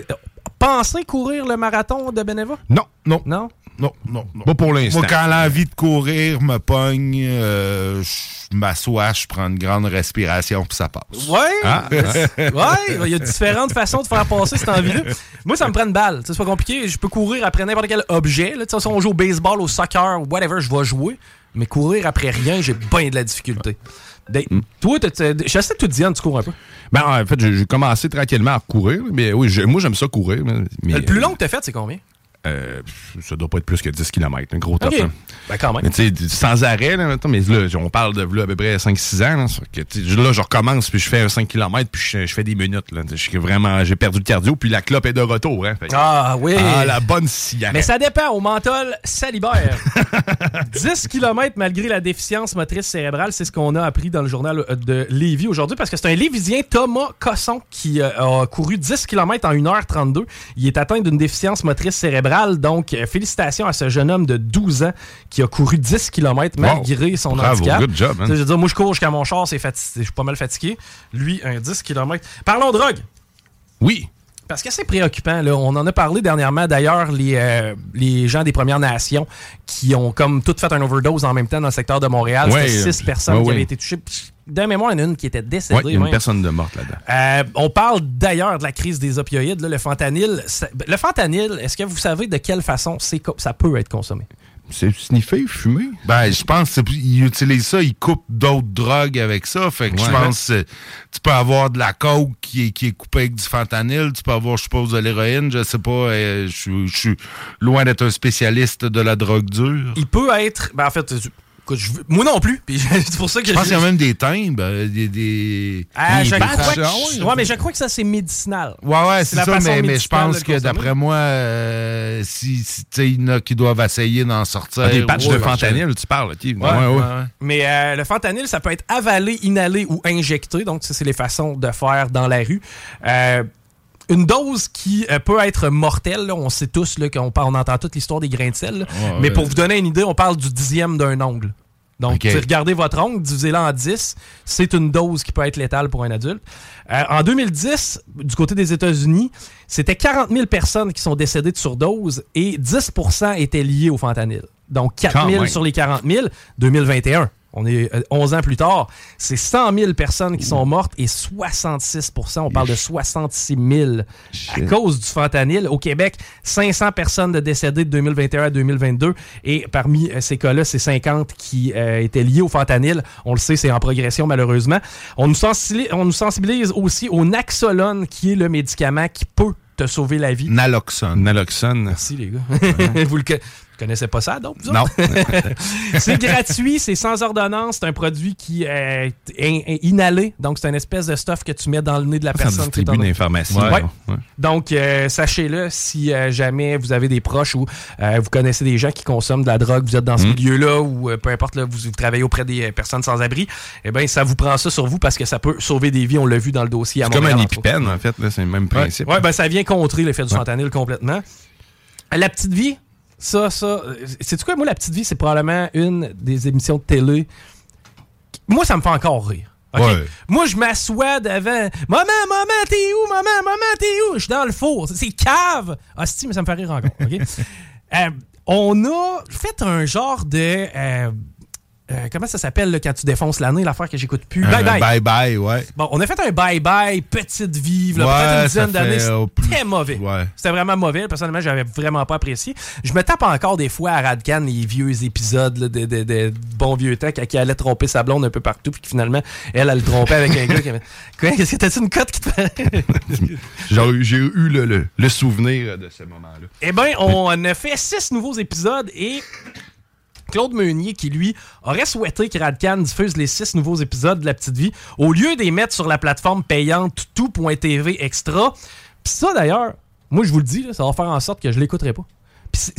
[SPEAKER 4] pensé courir le marathon de Beneva?
[SPEAKER 3] Non, non.
[SPEAKER 4] Non?
[SPEAKER 3] Non, non, non.
[SPEAKER 5] Pas pour l'instant.
[SPEAKER 3] Moi, quand l'envie de courir me pogne, euh, je m'assois, je prends une grande respiration, puis ça passe.
[SPEAKER 4] Ouais,
[SPEAKER 3] Ah.
[SPEAKER 4] ouais, il y a différentes façons de faire passer cette envie-là. Moi, ça me prend une balle. Tu sais, C'est pas compliqué. Je peux courir après n'importe quel objet. Là. Si on joue au baseball, au soccer, whatever, je vais jouer. Mais courir après rien, j'ai bien de la difficulté. Dave, Toi, t'as- je sais que toi, Diane, tu cours un peu.
[SPEAKER 5] Ben, en fait, j'ai commencé tranquillement à courir, mais oui, moi, j'aime ça courir. Mais,
[SPEAKER 4] le plus long que t'as fait, c'est combien?
[SPEAKER 5] Euh, ça doit pas être plus que 10 km, un gros top.
[SPEAKER 4] OK.
[SPEAKER 5] hein.
[SPEAKER 4] Ben, quand même.
[SPEAKER 5] Mais sans arrêt, là, mettons, mais là, on parle de là, à peu près 5-6 ans. Là, ça que, je recommence, puis je fais un 5 km, puis je, je fais des minutes. Là, vraiment, j'ai perdu le cardio, puis la clope est de retour. Hein, Fait
[SPEAKER 4] Ah oui.
[SPEAKER 5] Ah, la bonne cigarette.
[SPEAKER 4] Mais ça dépend. Au menthol, salibère. 10 km malgré la déficience motrice cérébrale, c'est ce qu'on a appris dans le journal euh, de Lévis aujourd'hui parce que c'est un Lévisien, Thomas Cosson, qui euh, a couru 10 km en 1h32. Il est atteint d'une déficience motrice cérébrale. Donc, euh, félicitations à ce jeune homme de 12 ans qui a couru 10 km malgré son
[SPEAKER 5] Bravo,
[SPEAKER 4] handicap.
[SPEAKER 5] good job, hein.
[SPEAKER 4] Je veux dire, moi, je cours jusqu'à mon char, je suis pas mal fatigué. Lui, un 10 km. Parlons drogue.
[SPEAKER 5] Oui.
[SPEAKER 4] Parce que c'est préoccupant. Là. On en a parlé dernièrement. D'ailleurs, les, euh, les gens des Premières Nations qui ont comme toutes fait un overdose en même temps dans le secteur de Montréal.
[SPEAKER 5] Ouais,
[SPEAKER 4] C'était six personnes
[SPEAKER 5] ouais,
[SPEAKER 4] qui
[SPEAKER 5] ouais.
[SPEAKER 4] avaient été touchées. D'un mémoire, il y en a une qui était décédée.
[SPEAKER 5] Il y a une
[SPEAKER 4] même.
[SPEAKER 5] personne de morte là-dedans.
[SPEAKER 4] Euh, on parle d'ailleurs de la crise des opioïdes, là, le fentanyl. Ça- Le fentanyl, est-ce que vous savez de quelle façon ça peut être consommé?
[SPEAKER 5] C'est sniffer, fumer?
[SPEAKER 3] Ben, je pense qu'ils utilisent ça, ils coupent d'autres drogues avec ça. Fait que je pense que tu peux avoir de la coke qui est, qui est coupée avec du fentanyl, tu peux avoir, je suppose, de l'héroïne, je sais pas, euh, je suis- je suis loin d'être un spécialiste de la drogue dure.
[SPEAKER 4] Il peut être. Ben, en fait, écoute, je veux- moi non plus. Puis c'est pour ça que
[SPEAKER 3] Je pense qu'il y a même des timbres, euh, des... des
[SPEAKER 4] Ah,
[SPEAKER 3] des
[SPEAKER 4] je
[SPEAKER 3] patchs.
[SPEAKER 4] crois que- ouais, mais je crois que ça, c'est médicinal.
[SPEAKER 3] Ouais, ouais, c'est ça, mais, mais je pense que d'après moi, euh, si, si tu sais, il y en a qui doivent essayer d'en sortir.
[SPEAKER 5] Ah, des patchs
[SPEAKER 3] Ouais,
[SPEAKER 5] de fentanyl, tu parles. ok.
[SPEAKER 3] Ouais, ouais, ouais.
[SPEAKER 4] Mais euh, le fentanyl, ça peut être avalé, inhalé ou injecté. Donc, ça, c'est les façons de faire dans la rue. Euh, une dose qui euh, peut être mortelle, là, on sait tous là, qu'on parle, on entend toute l'histoire des grains de sel. là.
[SPEAKER 3] Ouais,
[SPEAKER 4] mais
[SPEAKER 3] ouais.
[SPEAKER 4] pour vous donner une idée, on parle du dixième d'un ongle. Donc,
[SPEAKER 3] Ok.
[SPEAKER 4] regardez votre ongle, divisez-le en 10, c'est une dose qui peut être létale pour un adulte. Euh, en 2010, du côté des États-Unis, c'était 40 000 personnes qui sont décédées de surdose et 10% étaient liés au fentanyl. Donc, 4
[SPEAKER 5] Quand
[SPEAKER 4] 000
[SPEAKER 5] même.
[SPEAKER 4] sur les 40 000, 2021. On est euh, 11 ans plus tard. C'est 100 000 personnes qui sont mortes et 66% on parle de 66 000 à cause du fentanyl. Au Québec, 500 personnes de décédées de 2021 à 2022. Et parmi euh, ces cas-là, c'est 50 qui euh, étaient liés au fentanyl. On le sait, c'est en progression malheureusement. On nous, sensibilise, on nous sensibilise aussi au Naxolone, qui est le médicament qui peut te sauver la vie.
[SPEAKER 3] Naloxone.
[SPEAKER 5] Naloxone.
[SPEAKER 4] Merci les gars. vous le co- vous connaissez pas ça, donc?
[SPEAKER 5] Non.
[SPEAKER 4] c'est gratuit, c'est sans ordonnance, c'est un produit qui est in- in- inhalé, donc c'est une espèce de stuff que tu mets dans le nez de la
[SPEAKER 5] Ça
[SPEAKER 4] personne. est
[SPEAKER 5] distribue pharmacies.
[SPEAKER 4] Ouais. Donc, euh, sachez-le, si euh, jamais vous avez des proches ou euh, vous connaissez des gens qui consomment de la drogue, vous êtes dans ce
[SPEAKER 5] Mm.
[SPEAKER 4] milieu-là ou peu importe, là, vous, vous travaillez auprès des personnes sans abri, eh bien, ça vous prend ça sur vous parce que ça peut sauver des vies. On l'a vu dans le dossier à
[SPEAKER 5] C'est comme un épipène, en fait. là, C'est le même principe.
[SPEAKER 4] ouais, ben ça vient contrer l'effet du fentanyl complètement. La petite vie, ça, ça. C'est quoi, moi, la petite vie, c'est probablement une des émissions de télé. Moi, ça me fait encore rire.
[SPEAKER 3] Ouais.
[SPEAKER 4] Moi, je m'assois devant. Maman, maman, t'es où? Maman, maman, t'es où? Je suis dans le four. C'est cave. Hostie, mais ça me fait rire encore. Euh, on a fait un genre de. euh, euh, comment ça s'appelle quand tu défonces l'année, l'affaire que j'écoute plus? Bye bye.
[SPEAKER 3] Bye bye, ouais.
[SPEAKER 4] Bon, on a fait un bye-bye, petite vie, là,
[SPEAKER 3] Ouais,
[SPEAKER 4] peut-être une dizaine d'années. C'était
[SPEAKER 3] plus-
[SPEAKER 4] mauvais.
[SPEAKER 3] Ouais.
[SPEAKER 4] C'était vraiment mauvais. Personnellement, j'avais vraiment pas apprécié. Je me tape encore des fois à Radcan les vieux épisodes là, de, de, de bons vieux temps qui allait tromper sa blonde un peu partout, puis finalement, elle, elle le trompait avec un gars qui avait. Quoi, qu'est-ce que t'as-tu une cote qui te?
[SPEAKER 5] J'ai j'ai eu le, le- le souvenir de ce moment-là.
[SPEAKER 4] Eh bien, on a fait six nouveaux épisodes et Claude Meunier, qui lui aurait souhaité que Radcan diffuse les six nouveaux épisodes de La Petite Vie, au lieu de les mettre sur la plateforme payante tout.tv extra. Puis ça, d'ailleurs, moi, je vous le dis, là, ça va faire en sorte que je l'écouterai pas.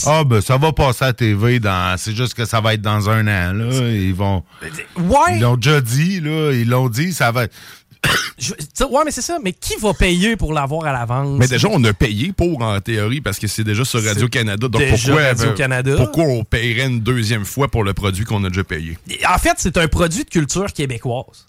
[SPEAKER 3] Ah, ben, ça va passer à TV dans. C'est juste que ça va être dans un an, là. Ils vont.
[SPEAKER 4] Ouais!
[SPEAKER 3] Ils l'ont déjà dit, là. Ils l'ont dit, ça va être.
[SPEAKER 4] Je- tu sais, ouais, mais c'est ça. Mais qui va payer pour l'avoir à l'avance?
[SPEAKER 5] Mais déjà, on a payé pour, en théorie, parce que c'est déjà sur Radio-Canada. Donc, pourquoi, pourquoi on paierait une deuxième fois pour le produit qu'on a déjà payé?
[SPEAKER 4] En fait, c'est un produit de culture québécoise.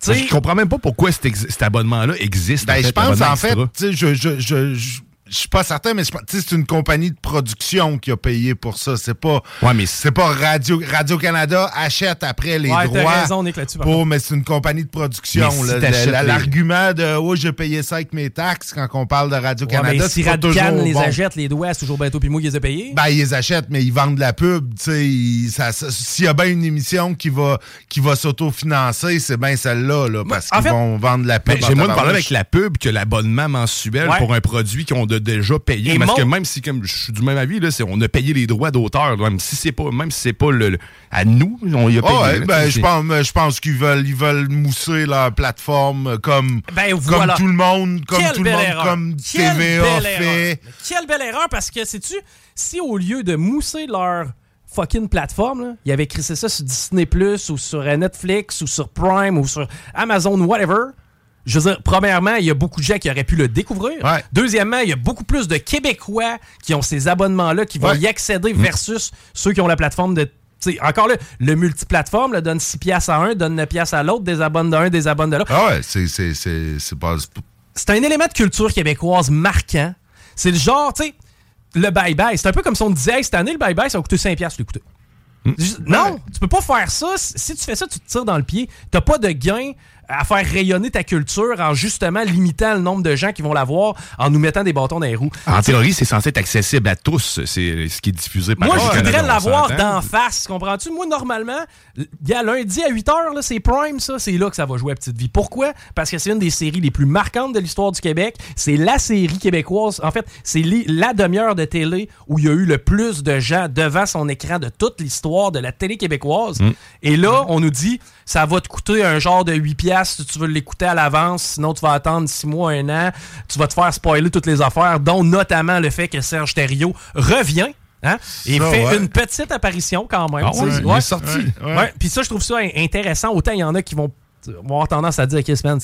[SPEAKER 4] Sais,
[SPEAKER 5] Je comprends même pas pourquoi cet, abonnement-là existe.
[SPEAKER 3] Ben,
[SPEAKER 5] en
[SPEAKER 3] je pense, en fait, je, je, suis pas certain, mais je pense- tu sais, c'est une compagnie de production qui a payé pour ça. C'est pas,
[SPEAKER 5] Ouais, mais
[SPEAKER 3] c'est pas Radio, Radio-Canada achète après les
[SPEAKER 4] Ouais, t'as
[SPEAKER 3] droits.
[SPEAKER 4] raison, Nick,
[SPEAKER 3] pour, mais c'est une compagnie de production.
[SPEAKER 5] Si les-
[SPEAKER 3] L'argument de, oh, j'ai payé ça avec mes taxes quand on parle de
[SPEAKER 4] ouais,
[SPEAKER 3] Radio-Canada,
[SPEAKER 4] mais si Radcan
[SPEAKER 3] toujours
[SPEAKER 4] les
[SPEAKER 3] bon.
[SPEAKER 4] achète, les doigts, c'est toujours bientôt puis moi qui les a payés.
[SPEAKER 3] Ben, ils les achètent, mais ils vendent de la pub. tu sais, ils- ça- ça- S'il y a bien une émission qui va, qui va s'autofinancer, c'est bien celle-là, là, parce qu'ils vont vendre de la pub.
[SPEAKER 5] J'ai moins de parler avec la pub que l'abonnement mensuel
[SPEAKER 4] Ouais.
[SPEAKER 5] pour un produit qu'on a a déjà payé.
[SPEAKER 4] Et
[SPEAKER 5] parce que même si, comme je suis du même avis, là, c'est- on a payé les droits d'auteur. Même si c'est pas, même si c'est pas le, le- à nous, on y a
[SPEAKER 3] Ah
[SPEAKER 5] payé.
[SPEAKER 3] ouais,
[SPEAKER 5] là,
[SPEAKER 3] ben, je pense, je pense qu'ils veulent, ils veulent mousser leur plateforme comme,
[SPEAKER 4] Ben,
[SPEAKER 3] comme tout le monde, comme
[SPEAKER 4] Quelle
[SPEAKER 3] tout le monde,
[SPEAKER 4] erreur.
[SPEAKER 3] comme
[SPEAKER 4] Quelle
[SPEAKER 3] TVA
[SPEAKER 4] belle
[SPEAKER 3] fait.
[SPEAKER 4] erreur. Quelle belle erreur parce que, sais-tu, si au lieu de mousser leur fucking plateforme, là, ils avaient crissé ça sur Disney Plus ou sur euh, Netflix ou sur Prime ou sur Amazon, whatever. Je veux dire, premièrement, il y a beaucoup de gens qui auraient pu le découvrir.
[SPEAKER 3] Ouais.
[SPEAKER 4] Deuxièmement, il y a beaucoup plus de Québécois qui ont ces abonnements-là, qui vont
[SPEAKER 3] Ouais.
[SPEAKER 4] y accéder versus ceux qui ont la plateforme de. t'sais, encore là, le multiplateforme là, donne 6 piastres à un, donne 9 piastres à l'autre, des abonnes d'un, des abonnes de l'autre
[SPEAKER 3] Ah ouais, c'est, c'est, c'est, c'est pas, c'est
[SPEAKER 4] un élément de culture québécoise marquant. C'est le genre, tu sais, le bye-bye. C'est un peu comme si on disait, Hey, cette année, le bye-bye, ça va coûter 5$ piastres l'écouter. Juste- Non, tu peux pas faire ça. Si tu fais ça, tu te tires dans le pied. T'as pas de gain à faire rayonner ta culture en justement limitant le nombre de gens qui vont la voir en nous mettant des bâtons dans les roues.
[SPEAKER 5] En théorie, c'est censé être accessible à tous. C'est ce qui est diffusé par
[SPEAKER 4] Moi, je voudrais l'avoir d'en face, comprends-tu? Moi, normalement, il y a lundi à 8h, c'est Prime, ça. C'est là que ça va jouer à Petite Vie. Pourquoi? Parce que c'est une des séries les plus marquantes de l'histoire du Québec. C'est la série québécoise. En fait, c'est la demi-heure de télé où il y a eu le plus de gens devant son écran de toute l'histoire de la télé québécoise. Et là, on nous dit, ça va te coûter un genre de 8 piastres si tu veux l'écouter à l'avance. Sinon, tu vas attendre 6 mois, 1 an. Tu vas te faire spoiler toutes les affaires, dont notamment le fait que Serge Thériaut revient. Hein? Et
[SPEAKER 3] Ça,
[SPEAKER 4] fait
[SPEAKER 3] ouais.
[SPEAKER 4] une petite apparition quand même.
[SPEAKER 5] Ah
[SPEAKER 4] tu sais.
[SPEAKER 5] ouais, il est sorti.
[SPEAKER 3] Ouais, ouais.
[SPEAKER 4] Ouais, Puis ça, je trouve ça in- intéressant. Autant il y en a qui vont, vont avoir tendance à dire, OK, man,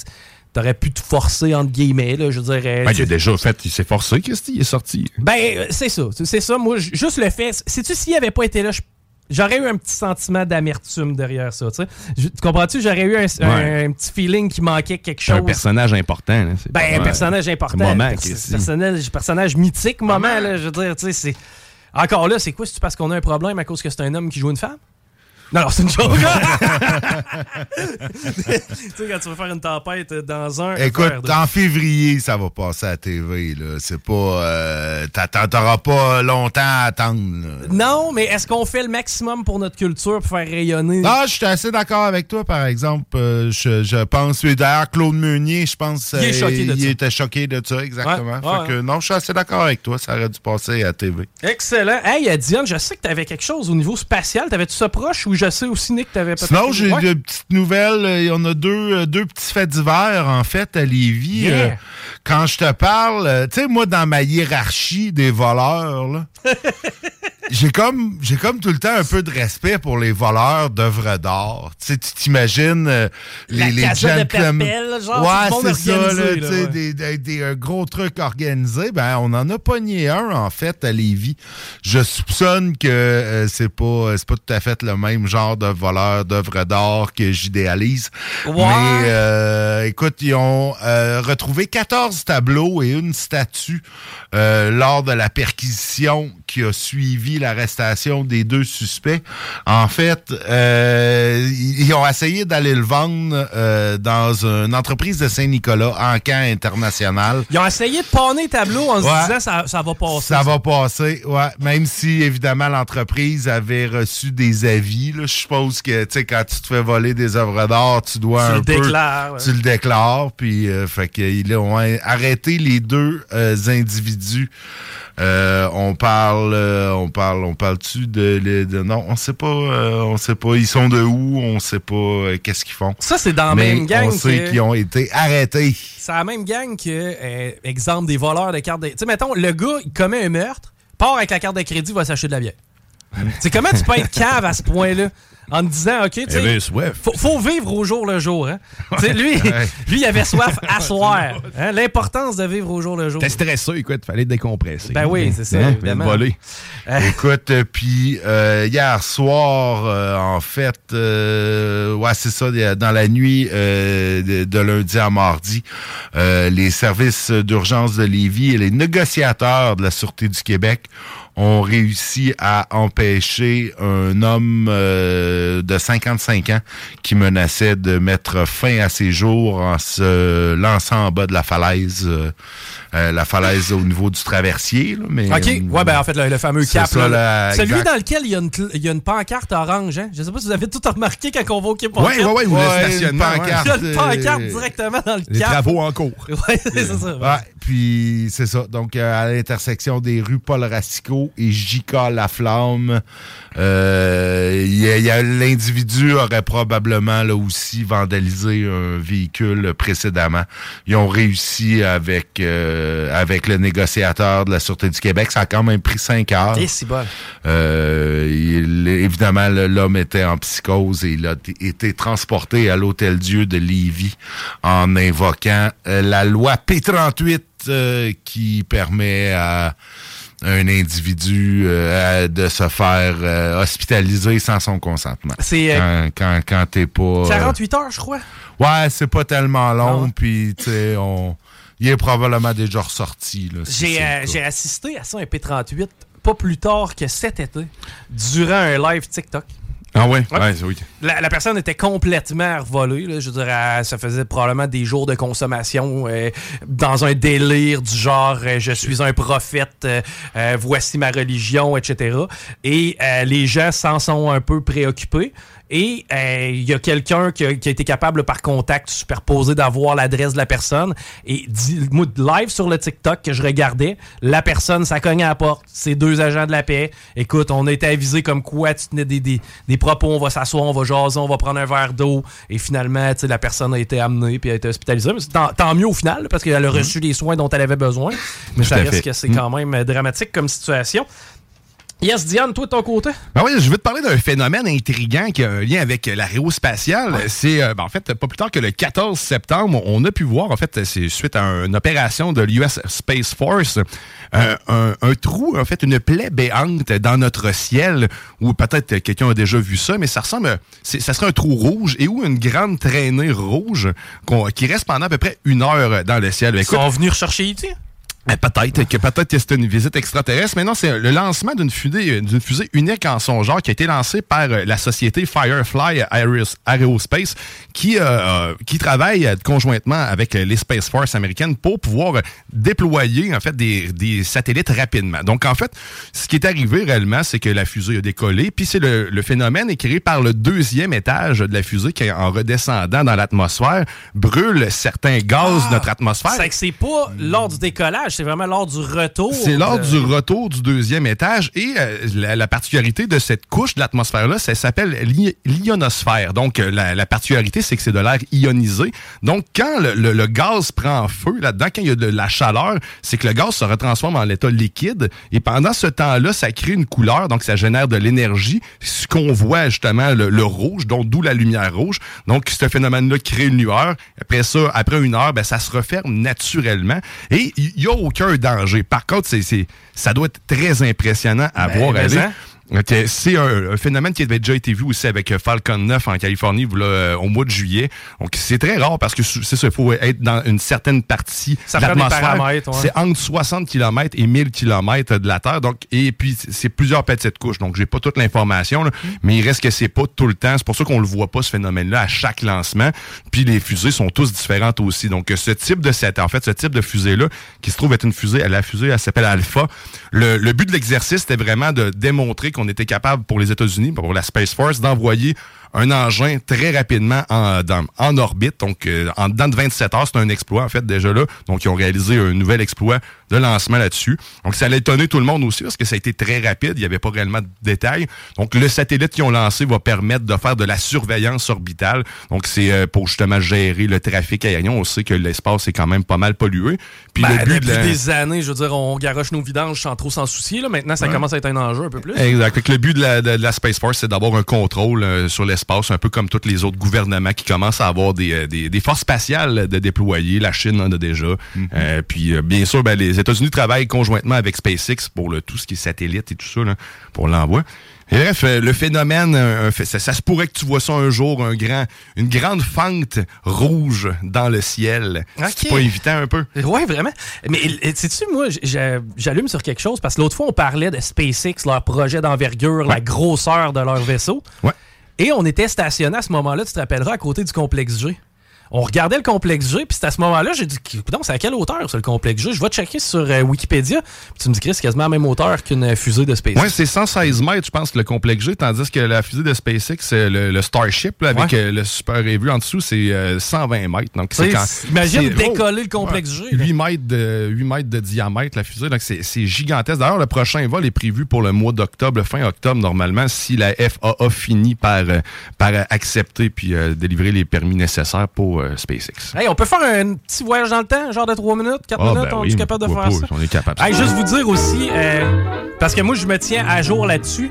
[SPEAKER 4] t'aurais pu te forcer, entre guillemets. Là, je euh,
[SPEAKER 5] Ben, il a déjà fait, il s'est forcé, Christy, il est sorti.
[SPEAKER 4] ben, euh, c'est ça. C'est ça. Moi, juste le fait. Sais-tu, s'il avait pas été là, je- j'aurais eu un petit sentiment d'amertume derrière ça. Tu sais. Je- tu comprends-tu? J'aurais eu un, un-
[SPEAKER 5] Ouais.
[SPEAKER 4] un petit feeling qui manquait quelque
[SPEAKER 5] C'est un
[SPEAKER 4] chose.
[SPEAKER 5] personnage important. là,
[SPEAKER 4] Ben, un personnage important.
[SPEAKER 5] Moment,
[SPEAKER 4] Pers- personnage, personnage mythique, moment, là, je veux dire, tu sais, c'est. Encore là, c'est quoi? C'est parce qu'on a un problème à cause que c'est un homme qui joue une femme? Non, non, c'est une joke. tu sais, quand tu veux faire une tempête dans un.
[SPEAKER 3] Écoute,
[SPEAKER 4] de-
[SPEAKER 3] en février, ça va passer à la TV, là. C'est pas, euh, t'auras pas longtemps à attendre, là.
[SPEAKER 4] Non, mais est-ce qu'on fait le maximum pour notre culture pour faire rayonner?
[SPEAKER 3] Ah, je suis assez d'accord avec toi, par exemple. Euh, je, je pense. D'ailleurs, Claude Meunier, je pense.
[SPEAKER 4] Il est
[SPEAKER 3] euh,
[SPEAKER 4] choqué de
[SPEAKER 3] il
[SPEAKER 4] ça.
[SPEAKER 3] était choqué de ça, exactement.
[SPEAKER 4] Ouais,
[SPEAKER 3] Fait
[SPEAKER 4] ouais,
[SPEAKER 3] que, non, je suis assez d'accord avec toi. Ça aurait dû passer à la TV.
[SPEAKER 4] Excellent. Hey, euh, Diane, je sais que tu avais quelque chose au niveau spatial. T'avais-tu ça proche ou je sais aussi, Nick, que t'avais peut-être.
[SPEAKER 3] Sinon, j'ai
[SPEAKER 4] Ouais.
[SPEAKER 3] de petites nouvelles. Euh, On a deux, euh, deux petits faits divers, en fait, à Lévis.
[SPEAKER 4] Yeah.
[SPEAKER 3] Euh, quand je te parle, euh, tu sais, moi, dans ma hiérarchie des voleurs, j'ai comme, j'ai comme tout le temps un peu de respect pour les voleurs d'œuvres d'art. Tu sais, tu t'imagines euh, les, les gentlemen- ouais, c'est ça, là,
[SPEAKER 4] là,
[SPEAKER 3] tu sais,
[SPEAKER 4] ouais.
[SPEAKER 3] des, des- des, euh, gros trucs organisés. Ben, on en a pogné un, en fait, à Lévis. Je soupçonne que euh, c'est pas, euh, c'est pas tout à fait le même genre de voleur d'œuvres d'art que j'idéalise. Mais, euh, écoute, ils ont euh, retrouvé 14 tableaux et une statue euh, lors de la perquisition qui a suivi l'arrestation des deux suspects. En fait, ils ont essayé d'aller le vendre dans une entreprise de Saint-Nicolas, en camp international.
[SPEAKER 4] Ils ont essayé de panner les tableaux en se disant ça, ça va passer.
[SPEAKER 3] Ça va passer, ouais. Même si, évidemment, l'entreprise avait reçu des avis. Là, je suppose que, tu sais, quand tu te fais voler des œuvres d'art, tu dois
[SPEAKER 4] Tu
[SPEAKER 3] un
[SPEAKER 4] le
[SPEAKER 3] peu...
[SPEAKER 4] déclares, ouais.
[SPEAKER 3] Tu le déclares, puis euh, fait qu'ils ont arrêté les deux euh, individus. Euh, on parle, euh, on parle, on parle-tu de, de, de- non, on sait pas, on sait pas, ils sont de où, on sait pas qu'est-ce qu'ils font.
[SPEAKER 4] Ça, c'est dans la même gang
[SPEAKER 3] on sait qu'ils ont été arrêtés.
[SPEAKER 4] C'est la même gang que, exemple, des voleurs de cartes de... Tu sais, mettons, le gars, il commet un meurtre, part avec la carte de crédit, va s'acheter de la bière. sais, comment tu peux être cave à ce point-là? En te disant, OK, tu faut, faut vivre au jour le jour. Hein? Lui,
[SPEAKER 3] Ouais.
[SPEAKER 4] lui, il avait soif à soir. Hein? L'importance de vivre au jour le jour.
[SPEAKER 5] T'es stressé, écoute, fallait décompresser.
[SPEAKER 4] Ben oui, c'est ça,
[SPEAKER 5] Hein,
[SPEAKER 4] évidemment.
[SPEAKER 5] voler.
[SPEAKER 3] Écoute, euh, puis euh, hier soir, euh, en fait, euh, ouais, c'est ça, dans la nuit euh, de, de lundi à mardi, euh, les services d'urgence de Lévis et les négociateurs de la Sûreté du Québec ont réussi à empêcher un homme euh, de 55 ans qui menaçait de mettre fin à ses jours en se lançant en bas de la falaise. Euh, euh, la falaise au niveau du traversier. Là, mais,
[SPEAKER 4] OK. Ouais, ben en fait, le, fameux cap.
[SPEAKER 3] ça,
[SPEAKER 4] là,
[SPEAKER 3] là,
[SPEAKER 4] celui
[SPEAKER 3] exact.
[SPEAKER 4] dans lequel il y, a une, il y a une pancarte orange. Hein? Je sais pas si vous avez tout remarqué quand on va au Québec.
[SPEAKER 5] Ouais, ouais, ouais, ou le
[SPEAKER 3] Ouais,
[SPEAKER 5] stationnement.
[SPEAKER 3] une pancarte.
[SPEAKER 4] Il y a une pancarte
[SPEAKER 3] euh,
[SPEAKER 4] directement dans le
[SPEAKER 5] Les
[SPEAKER 4] cap.
[SPEAKER 5] travaux en cours.
[SPEAKER 4] Ouais, c'est ça.
[SPEAKER 3] Ouais, puis c'est ça. Donc, euh, à l'intersection des rues Paul Racicot et J.K. Laflamme, euh, il y a- y a- l'individu aurait probablement là aussi vandalisé un véhicule précédemment. Ils ont réussi avec euh, avec le négociateur de la Sûreté du Québec. Ça a quand même pris cinq heures.
[SPEAKER 4] Et c'est bon.
[SPEAKER 3] Euh, il- évidemment, l'homme était en psychose et il a été transporté à l'Hôtel Dieu de Lévis en invoquant euh, la loi P38 euh, qui permet à un individu euh, de se faire euh, hospitaliser sans son consentement.
[SPEAKER 4] C'est, euh,
[SPEAKER 3] quand, quand, quand t'es pas... euh,
[SPEAKER 4] 48 heures, je crois.
[SPEAKER 3] ouais, c'est pas tellement long,
[SPEAKER 4] Non.
[SPEAKER 3] puis tu sais, on... Il est probablement déjà ressorti. là, si
[SPEAKER 4] j'ai assisté à ça, un P38, pas plus tard que cet été, durant un live TikTok.
[SPEAKER 5] Ah ouais?
[SPEAKER 4] Ouais.
[SPEAKER 5] Ouais, oui.
[SPEAKER 4] La, la personne était complètement revolée. Là. Je veux dire, elle- ça faisait probablement des jours de consommation euh, dans un délire du genre euh, je suis un prophète, euh, euh, voici ma religion, etc. Et euh, les gens s'en sont un peu préoccupés. Et euh, il y a quelqu'un qui, a qui a été capable par contact superposé d'avoir l'adresse de la personne. Et dit, moi, live sur le TikTok que je regardais, la personne, ça cogne à la porte. C'est deux agents de la paix. Écoute, on a été avisé comme quoi tu tenais des, des, des propos, on va s'asseoir, on va jaser, on va prendre un verre d'eau. Et finalement, tu sais, la personne a été amenée puis a été hospitalisée. Mais tant, tant mieux au final, parce qu'elle a reçu les soins dont elle avait besoin. Mais
[SPEAKER 5] Tout
[SPEAKER 4] ça reste
[SPEAKER 5] fait.
[SPEAKER 4] que c'est quand même euh, dramatique comme situation. Yes, Diane, toi de ton côté?
[SPEAKER 5] Ben oui, je veux te parler d'un phénomène intriguant qui a un lien avec l'aérospatiale. C'est, euh, ben, en fait, pas plus tard que le 14 septembre, on a pu voir, en fait, c'est suite à une opération de l'US Space Force, euh, un, un trou, en fait, une plaie béante dans notre ciel, ou peut-être quelqu'un a déjà vu ça, mais ça ressemble, ça serait un trou rouge et où une grande traînée rouge qui reste pendant à peu près une heure dans le ciel.
[SPEAKER 4] Ils
[SPEAKER 5] Écoute,
[SPEAKER 4] sont venus rechercher E.T.?
[SPEAKER 5] Eh, Peut-être que peut-être que c'était une visite extraterrestre, mais non, c'est le lancement d'une fusée, d'une fusée unique en son genre qui a été lancée par euh, la société Firefly Aeros- Aerospace, qui euh, euh, qui travaille euh, conjointement avec euh, les Space Force américaines pour pouvoir euh, déployer en fait des, des satellites rapidement. Donc en fait, ce qui est arrivé réellement, c'est que la fusée a décollé, puis c'est le, le phénomène est créé par le deuxième étage de la fusée qui, en redescendant dans l'atmosphère, brûle certains gaz de notre atmosphère.
[SPEAKER 4] C'est que c'est pas lors du décollage, c'est vraiment lors du retour.
[SPEAKER 5] C'est lors du retour du deuxième étage et euh, la, la particularité de cette couche de l'atmosphère-là, ça s'appelle l'i- l'ionosphère. Donc, euh, la, la particularité, c'est que c'est de l'air ionisé. Donc, quand le, le- le gaz prend feu là-dedans, quand il y a de la chaleur, c'est que le gaz se retransforme en l'état liquide et pendant ce temps-là, ça crée une couleur, donc ça génère de l'énergie, ce qu'on voit justement le, le rouge, donc d'où la lumière rouge. Donc, ce phénomène-là crée une lueur. Après ça, après une heure, ben, ça se referme naturellement et il n'y a aucun danger. Par contre, c'est, ça doit être très impressionnant à
[SPEAKER 4] Ben,
[SPEAKER 5] voir aller. C'est un, un phénomène qui avait déjà été vu aussi avec euh, Falcon 9 en Californie euh, au mois de juillet. Donc c'est très rare parce que c'est ça, il faut être dans une certaine partie
[SPEAKER 4] Ça
[SPEAKER 5] de l'atmosphère.
[SPEAKER 4] ouais.
[SPEAKER 5] C'est entre 60 km et 1000 km de la Terre. Donc, et puis c'est plusieurs petites couches. Donc j'ai pas toute l'information,
[SPEAKER 4] Mm.
[SPEAKER 5] mais il reste que c'est pas tout le temps. C'est pour ça qu'on le voit pas ce phénomène-là à chaque lancement. Puis les fusées sont tous différentes aussi. Donc ce type de set, en fait, ce type de fusée-là, qui se trouve être une fusée, la fusée, elle s'appelle Alpha. Le, le but de l'exercice, c'était vraiment de démontrer qu'on était capable pour les États-Unis, pour la Space Force, d'envoyer un engin très rapidement en, orbite. Donc, euh, en dedans de 27 heures, c'est un exploit, en fait, déjà là. Donc, ils ont réalisé un nouvel exploit de lancement là-dessus. Donc, ça allait étonner tout le monde aussi parce que ça a été très rapide. Il n'y avait pas réellement de détails. Donc, le satellite qu'ils ont lancé va permettre de faire de la surveillance orbitale. Donc, c'est euh, pour justement gérer le trafic aérien. On sait que l'espace est quand même pas mal pollué. Puis
[SPEAKER 4] Ben,
[SPEAKER 5] le but
[SPEAKER 4] depuis
[SPEAKER 5] de la-
[SPEAKER 4] des années, je veux dire, on garoche nos vidanges sans trop s'en soucier. Là. Maintenant, ça
[SPEAKER 5] Ouais.
[SPEAKER 4] commence à être un enjeu un peu plus.
[SPEAKER 5] Exact. Que le but de la, de- la Space Force, c'est d'avoir un contrôle euh, sur l'espace, un peu comme tous les autres gouvernements qui commencent à avoir des, euh, des, des forces spatiales de déployer. La Chine en a déjà. Euh, puis, euh, bien sûr, ben, les États-Unis travaillent conjointement avec SpaceX pour le, tout ce qui est satellite et tout ça, là, pour l'envoi. Bref, euh, le phénomène, euh, ça, ça se pourrait que tu vois ça un jour, un grand, une grande fente rouge dans le ciel. C'est
[SPEAKER 4] Ok.
[SPEAKER 5] pas évitant un peu?
[SPEAKER 4] Oui, vraiment. Mais sais-tu, moi, j'allume sur quelque chose parce que l'autre fois, on parlait de SpaceX, leur projet d'envergure, la grosseur de leur vaisseau.
[SPEAKER 5] Ouais.
[SPEAKER 4] Et on était stationné à ce moment-là, tu te rappelleras, à côté du complexe G. on regardait le complexe G, puis c'est à ce moment-là, j'ai dit, non, c'est à quelle hauteur, ça, le complexe G? Je vais checker sur euh, Wikipédia, puis tu me dis, Chris, c'est quasiment à la même hauteur qu'une fusée de SpaceX.
[SPEAKER 5] Oui, c'est 116 mètres, je pense, le complexe G, tandis que la fusée de SpaceX, c'est le, le Starship, là, avec
[SPEAKER 4] Ouais.
[SPEAKER 5] euh, le Super Revue en dessous, c'est euh, 120 mètres. Donc, c'est quand.
[SPEAKER 4] imagine
[SPEAKER 5] c'est-
[SPEAKER 4] décoller le complexe G, là.
[SPEAKER 5] 8 mètres, de, 8 mètres de diamètre, la fusée. Donc, c'est c'est gigantesque. D'ailleurs, le prochain vol est prévu pour le mois d'octobre, fin octobre, normalement, si la FAA finit par, euh, par euh, accepter puis euh, délivrer les permis nécessaires pour euh, SpaceX.
[SPEAKER 4] Hey, on peut faire un petit voyage dans le temps, genre de 3 minutes, 4
[SPEAKER 5] Ah,
[SPEAKER 4] minutes,
[SPEAKER 5] ben
[SPEAKER 4] on
[SPEAKER 5] oui,
[SPEAKER 4] est capable de faire
[SPEAKER 5] pas,
[SPEAKER 4] ça?
[SPEAKER 5] On est capable.
[SPEAKER 4] Hey, juste vous dire aussi, euh, parce que moi, je me tiens à jour là-dessus.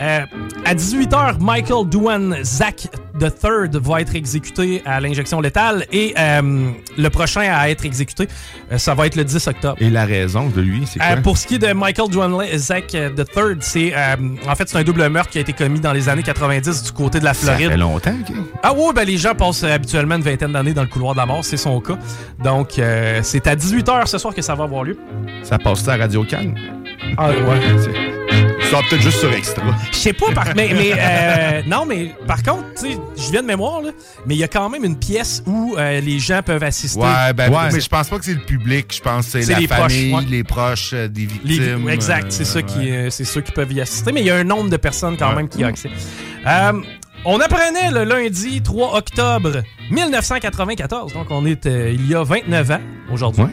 [SPEAKER 4] Euh, à 18h, Michael Doohan Zach III va être exécuté à l'injection létale et euh, le prochain à être exécuté, euh, ça va être le 10 octobre.
[SPEAKER 5] Et la raison de lui, c'est quoi?
[SPEAKER 4] Euh, pour ce qui est de Michael Doohan Zach III, c'est en fait c'est un double meurtre qui a été commis dans les années 90 du côté de la
[SPEAKER 5] Ça
[SPEAKER 4] Floride.
[SPEAKER 5] fait longtemps, OK?
[SPEAKER 4] Ah ouais, ben les gens passent habituellement une vingtaine d'années dans le couloir de la mort, c'est son cas. Donc c'est à 18h ce soir que ça va avoir lieu.
[SPEAKER 5] Ça passe ça à Radio Cannes?
[SPEAKER 4] Ah ouais.
[SPEAKER 5] Ça va peut-être juste sur Extra.
[SPEAKER 4] Je sais pas, par, mais, mais euh, non, mais par contre, tu sais, je viens de mémoire, là, mais il y a quand même une pièce où euh, les gens peuvent assister.
[SPEAKER 3] Ouais, ben,
[SPEAKER 5] Ouais.
[SPEAKER 3] mais je pense pas que c'est le public. Je pense que c'est la
[SPEAKER 4] les proches,
[SPEAKER 3] famille,
[SPEAKER 4] ouais.
[SPEAKER 3] les proches euh, des
[SPEAKER 4] Les-
[SPEAKER 3] victimes.
[SPEAKER 4] exact, c'est ça qui, euh, c'est ceux qui peuvent y assister, mais il y a un nombre de personnes quand même qui y a accès. On apprenait le lundi 3 octobre 1994, donc on est euh, il y a 29 ans aujourd'hui,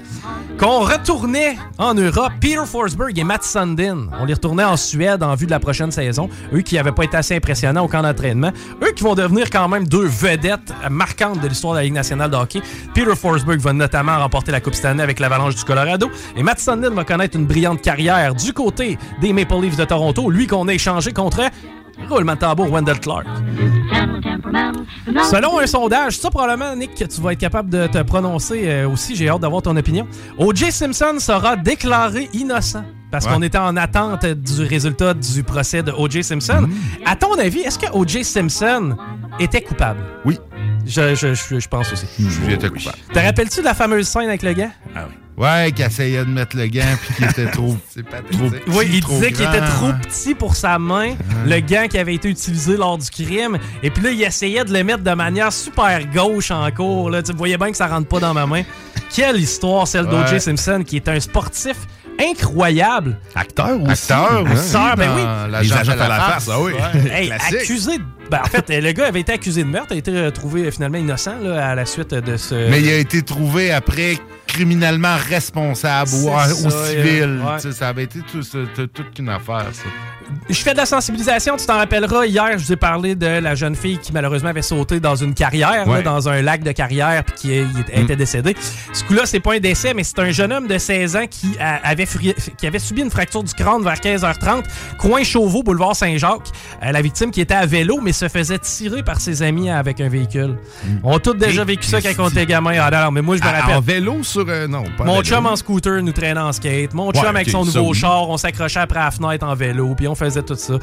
[SPEAKER 4] qu'on retournait en Europe Peter Forsberg et Matt Sundin. On les retournait en Suède en vue de la prochaine saison. Eux qui n'avaient pas été assez impressionnants au camp d'entraînement. Eux qui vont devenir quand même deux vedettes marquantes de l'histoire de la Ligue nationale de hockey. Peter Forsberg va notamment remporter la Coupe Stanley avec l'Avalanche du Colorado. Et Matt Sundin va connaître une brillante carrière du côté des Maple Leafs de Toronto. Lui qu'on a échangé contre... Roulement de tambour, Wendell Clark. Selon un sondage, ça probablement, Nick, que tu vas être capable de te prononcer euh, aussi, j'ai hâte d'avoir ton opinion. O.J. Simpson sera déclaré innocent. Parce
[SPEAKER 3] Ouais.
[SPEAKER 4] qu'on était en attente du résultat du procès de O.J. Simpson. À ton avis, est-ce que O.J. Simpson était coupable?
[SPEAKER 3] Oui.
[SPEAKER 4] Je, je, je, je pense aussi.
[SPEAKER 3] J'étais coupable.
[SPEAKER 4] Te rappelles-tu de la fameuse scène avec le gars?
[SPEAKER 3] Ah oui. Ouais, qui essayait de mettre le gant puis qui était trop. c'est pas trop petit,
[SPEAKER 4] Oui, il
[SPEAKER 3] trop
[SPEAKER 4] disait qu'il était trop petit pour sa main, le gant qui avait été utilisé lors du crime. Et puis là, il essayait de le mettre de manière super gauche en cours. Là. Tu voyais bien que ça rentre pas dans ma main. Quelle histoire, celle d'O.J. Simpson, qui est un sportif incroyable.
[SPEAKER 5] Acteur aussi.
[SPEAKER 3] Acteur aussi.
[SPEAKER 4] Acteur, ben oui.
[SPEAKER 3] La
[SPEAKER 5] Les agents
[SPEAKER 3] à la face.
[SPEAKER 5] ah oui.
[SPEAKER 4] Hey,
[SPEAKER 5] Classique.
[SPEAKER 4] accusé de... ben, en fait, le gars avait été accusé de meurtre, a été retrouvé finalement innocent là, à la suite de ce...
[SPEAKER 3] Mais il a été trouvé après criminellement responsable ou
[SPEAKER 4] C'est
[SPEAKER 3] en-
[SPEAKER 4] ça,
[SPEAKER 3] au civil.
[SPEAKER 4] ouais.
[SPEAKER 3] Tu sais, Ça avait été tout- toute une affaire, ça.
[SPEAKER 4] Je fais de la sensibilisation, tu t'en rappelleras. Hier, je vous ai parlé de la jeune fille qui malheureusement avait sauté dans une carrière,
[SPEAKER 5] Ouais.
[SPEAKER 4] là, dans un lac de carrière, puis qui est- était- était décédé. Ce coup-là, c'est pas un décès, mais c'est un jeune homme de 16 ans qui, a- avait, fri- qui avait subi une fracture du crâne vers 15h30, coin Chauveau, boulevard Saint-Jacques. Euh, la victime qui était à vélo, mais se faisait tirer par ses amis avec un véhicule. On a tous déjà vécu ça quand on était gamin. Ah, non, mais moi, je me rappelle.
[SPEAKER 5] En vélo sur. euh, non, pas
[SPEAKER 4] Mon
[SPEAKER 5] vélo.
[SPEAKER 4] chum en scooter nous traînait en skate. Mon
[SPEAKER 5] Ouais,
[SPEAKER 4] chum avec son nouveau
[SPEAKER 5] oui.
[SPEAKER 4] char, on s'accrochait après la fenêtre en vélo, puis on faisait tout ça.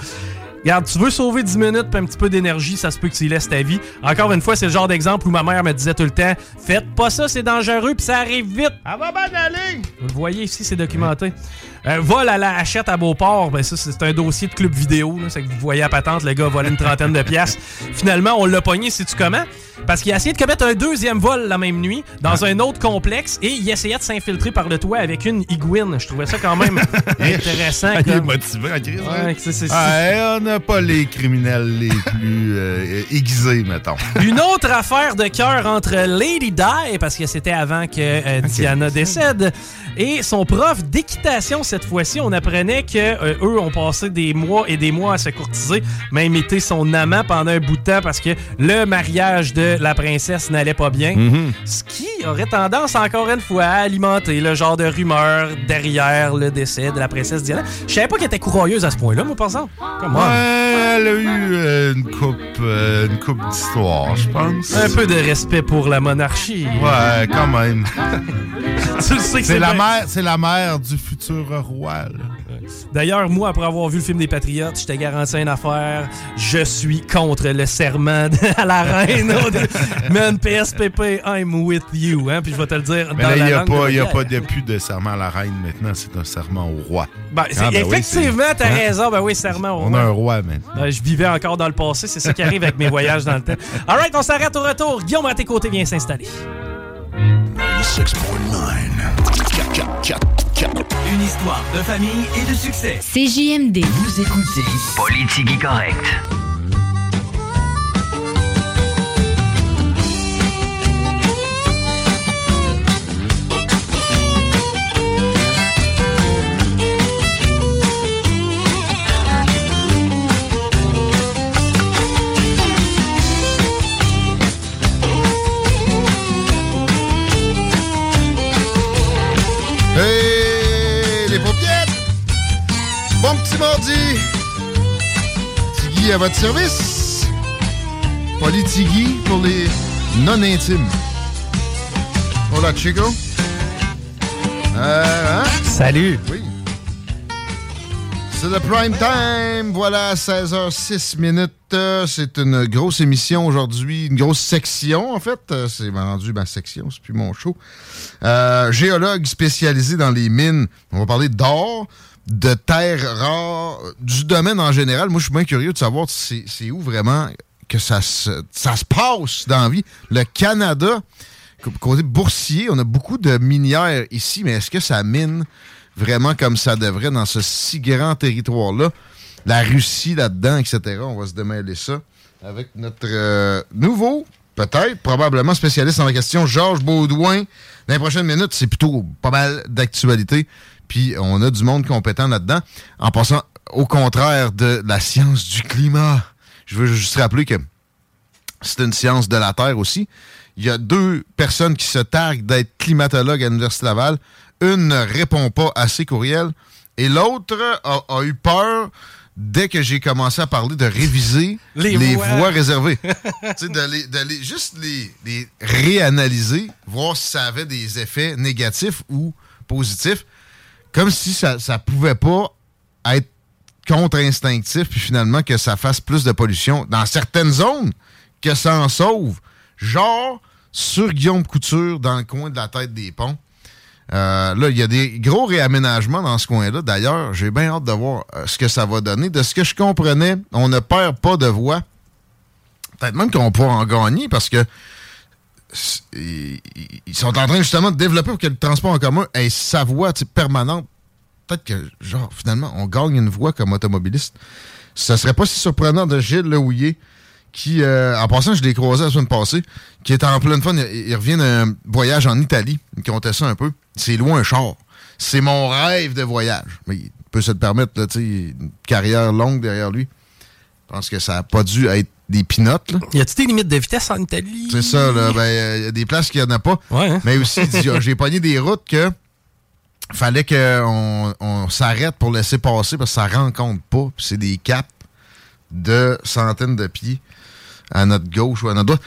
[SPEAKER 4] Regarde, tu veux sauver 10 minutes puis un petit peu d'énergie, ça se peut que tu y laisses ta vie. Encore une fois, c'est le genre d'exemple où ma mère me disait tout le temps Faites pas ça, c'est dangereux puis ça arrive vite. Elle va bien aller. Vous le voyez ici, c'est documenté. Un vol à la hachette à Beauport, ben ça, c'est un dossier de club vidéo. C'est que vous voyez à patente, le gars a volé une trentaine de piastres. Finalement, on l'a pogné, sais-tu comment? Parce qu'il a essayé de commettre un deuxième vol la même nuit dans un autre complexe et il essayait de s'infiltrer par le toit avec une iguine. Je trouvais ça quand même intéressant.
[SPEAKER 5] Il est motivé en crise. hein?
[SPEAKER 4] C'est- c'est-
[SPEAKER 3] Ah, on n'a pas les criminels les plus euh, aiguisés, mettons.
[SPEAKER 4] Une autre affaire de cœur entre Lady Di, parce que c'était avant que euh, Diana décède, et son prof d'équitation cette fois-ci. On apprenait que euh, eux ont passé des mois et des mois à se courtiser, même été son amant pendant un bout de temps parce que le mariage de la princesse n'allait pas bien. Ce qui aurait tendance encore une fois à alimenter le genre de rumeur derrière le décès de la princesse Diana. Je savais pas qu'elle était courailleuse à ce point-là, moi, par exemple. Comment?
[SPEAKER 3] Ouais, elle a eu euh, une coupe, euh, une coupe d'histoire, je pense.
[SPEAKER 4] Un peu de respect pour la monarchie.
[SPEAKER 3] Ouais, quand même.
[SPEAKER 4] tu le sais que
[SPEAKER 3] C'est la mère, c'est la mère du futur roi. là.
[SPEAKER 4] D'ailleurs, moi, après avoir vu le film des Patriotes, je t'ai garanti une affaire. Je suis contre le serment de- à la reine. Man, PSPP, I'm with you. Hein? Puis je vais te le dire
[SPEAKER 3] Mais
[SPEAKER 4] dans
[SPEAKER 3] là, il n'y a,
[SPEAKER 4] de
[SPEAKER 3] pas,
[SPEAKER 4] la
[SPEAKER 3] il y a
[SPEAKER 4] guerre.
[SPEAKER 3] pas de plus de serment à la reine maintenant, c'est un serment au roi.
[SPEAKER 4] Ben,
[SPEAKER 3] Ah, ben oui,
[SPEAKER 4] effectivement, t'as
[SPEAKER 3] Hein?
[SPEAKER 4] raison. Ben oui, serment au
[SPEAKER 3] On
[SPEAKER 4] roi.
[SPEAKER 3] a un roi maintenant.
[SPEAKER 4] Euh, je vivais encore dans le passé. C'est ça qui arrive avec mes voyages dans le temps. All right, on s'arrête au retour. Guillaume, à tes côtés, viens s'installer.
[SPEAKER 1] 96.9.
[SPEAKER 2] Une histoire de famille et de succès.
[SPEAKER 7] CJMD.
[SPEAKER 2] Vous écoutez Politique Correct.
[SPEAKER 8] Mardi! Tiggy à votre service. Poli Tiggy pour les non-intimes. Hola, Chico. Euh, hein?
[SPEAKER 4] Salut.
[SPEAKER 8] Oui. C'est le prime time. Voilà, 16h06 minutes. C'est une grosse émission aujourd'hui, une grosse section en fait. C'est rendu ma section, c'est plus mon show. Euh, géologue spécialisé dans les mines. On va parler d'or, de terres rares, du domaine en général. Moi, je suis bien curieux de savoir c'est c'est où vraiment que ça se, ça se passe dans la vie. Le Canada, côté boursier, on a beaucoup de minières ici, mais est-ce que ça mine vraiment comme ça devrait dans ce si grand territoire-là? La Russie là-dedans, etc. On va se démêler ça avec notre euh, nouveau, peut-être, probablement spécialiste en la question, Georges Baudouin. Dans les prochaines minutes, c'est plutôt pas mal d'actualité. Puis on a du monde compétent là-dedans. En passant au contraire de la science du climat. Je veux juste rappeler que c'est une science de la Terre aussi. Il y a deux personnes qui se targuent d'être climatologues à l'Université Laval. Une ne répond pas à ses courriels et l'autre a, a eu peur dès que j'ai commencé à parler de réviser
[SPEAKER 4] Les voix.
[SPEAKER 8] réservées. de les- juste les, les réanalyser, voir si ça avait des effets négatifs ou positifs, comme si ça ne pouvait pas être contre-instinctif, puis finalement que ça fasse plus de pollution dans certaines zones, que ça en sauve. Genre sur Guillaume Couture, dans le coin de la tête des ponts. Euh, là, il y a des gros réaménagements dans ce coin-là. D'ailleurs, j'ai bien hâte de voir euh, ce que ça va donner. De ce que je comprenais, on ne perd pas de voix. Peut-être même qu'on pourra en gagner parce que ils sont en train justement de développer pour que le transport en commun ait sa voie permanente. Peut-être que, genre, finalement, on gagne une voie comme automobiliste. Ce serait pas si surprenant de Gilles Lehouillier, qui, euh, en passant, je l'ai croisé la semaine passée, qui est en pleine fun. Il, revient d'un voyage en Italie. Il comptait ça un peu. C'est loin un char. C'est mon rêve de voyage. Mais il peut se le permettre, là, une carrière longue derrière lui. Je pense que ça n'a pas dû être des pinottes.
[SPEAKER 4] Y a-tu des limites de vitesse en Italie?
[SPEAKER 8] C'est ça, là. Ben, euh, il y a des places qu'il n'y en a pas.
[SPEAKER 4] hein?
[SPEAKER 8] Mais aussi, dit, j'ai pogné des routes que fallait qu'on on s'arrête pour laisser passer parce que ça rencontre pas. C'est des caps de centaines de pieds à notre gauche ou à notre droite.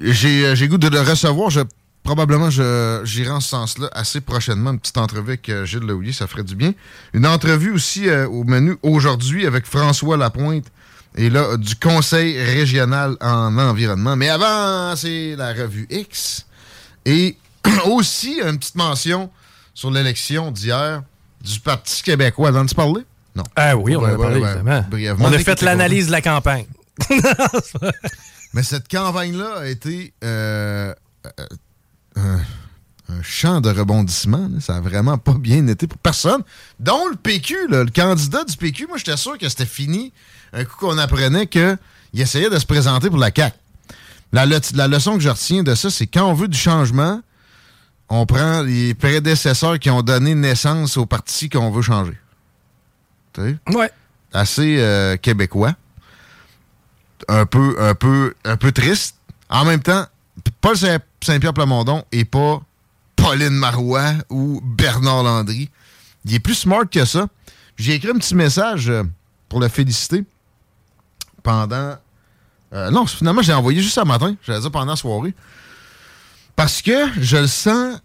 [SPEAKER 8] J'ai euh, goût de le recevoir. Je, probablement, j'irai en ce sens-là assez prochainement. Une petite entrevue avec euh, Gilles Lehouillier, ça ferait du bien. Une entrevue aussi euh, au menu aujourd'hui avec François Lapointe. Et là, du Conseil régional en environnement. Mais avant, c'est la revue X. Et aussi, une petite mention sur l'élection d'hier du Parti québécois. T'en-tu parlé? Non.
[SPEAKER 4] Ah oui, on en a parlé, évidemment.
[SPEAKER 8] Brièvement.
[SPEAKER 4] On a fait l'analyse de la campagne.
[SPEAKER 8] Mais cette campagne-là a été euh, euh, un, un champ de rebondissement. là. Ça a vraiment pas bien été pour personne. Dont le PQ, là, le candidat du PQ, moi j'étais sûr que c'était fini un coup qu'on apprenait qu'il essayait de se présenter pour la CAQ. La, le- la leçon que je retiens de ça, c'est quand on veut du changement, on prend les prédécesseurs qui ont donné naissance au parti qu'on veut changer. Tu sais?
[SPEAKER 4] Ouais.
[SPEAKER 8] Assez euh, québécois un peu, un peu, un peu triste. En même temps, Paul Saint- Saint-Pierre Plamondon et pas Pauline Marois ou Bernard Landry. Il est plus smart que ça. J'ai écrit un petit message euh, pour le féliciter pendant. euh, non, finalement, j'ai envoyé juste ce matin. J'allais dire pendant la soirée. Parce que je le sens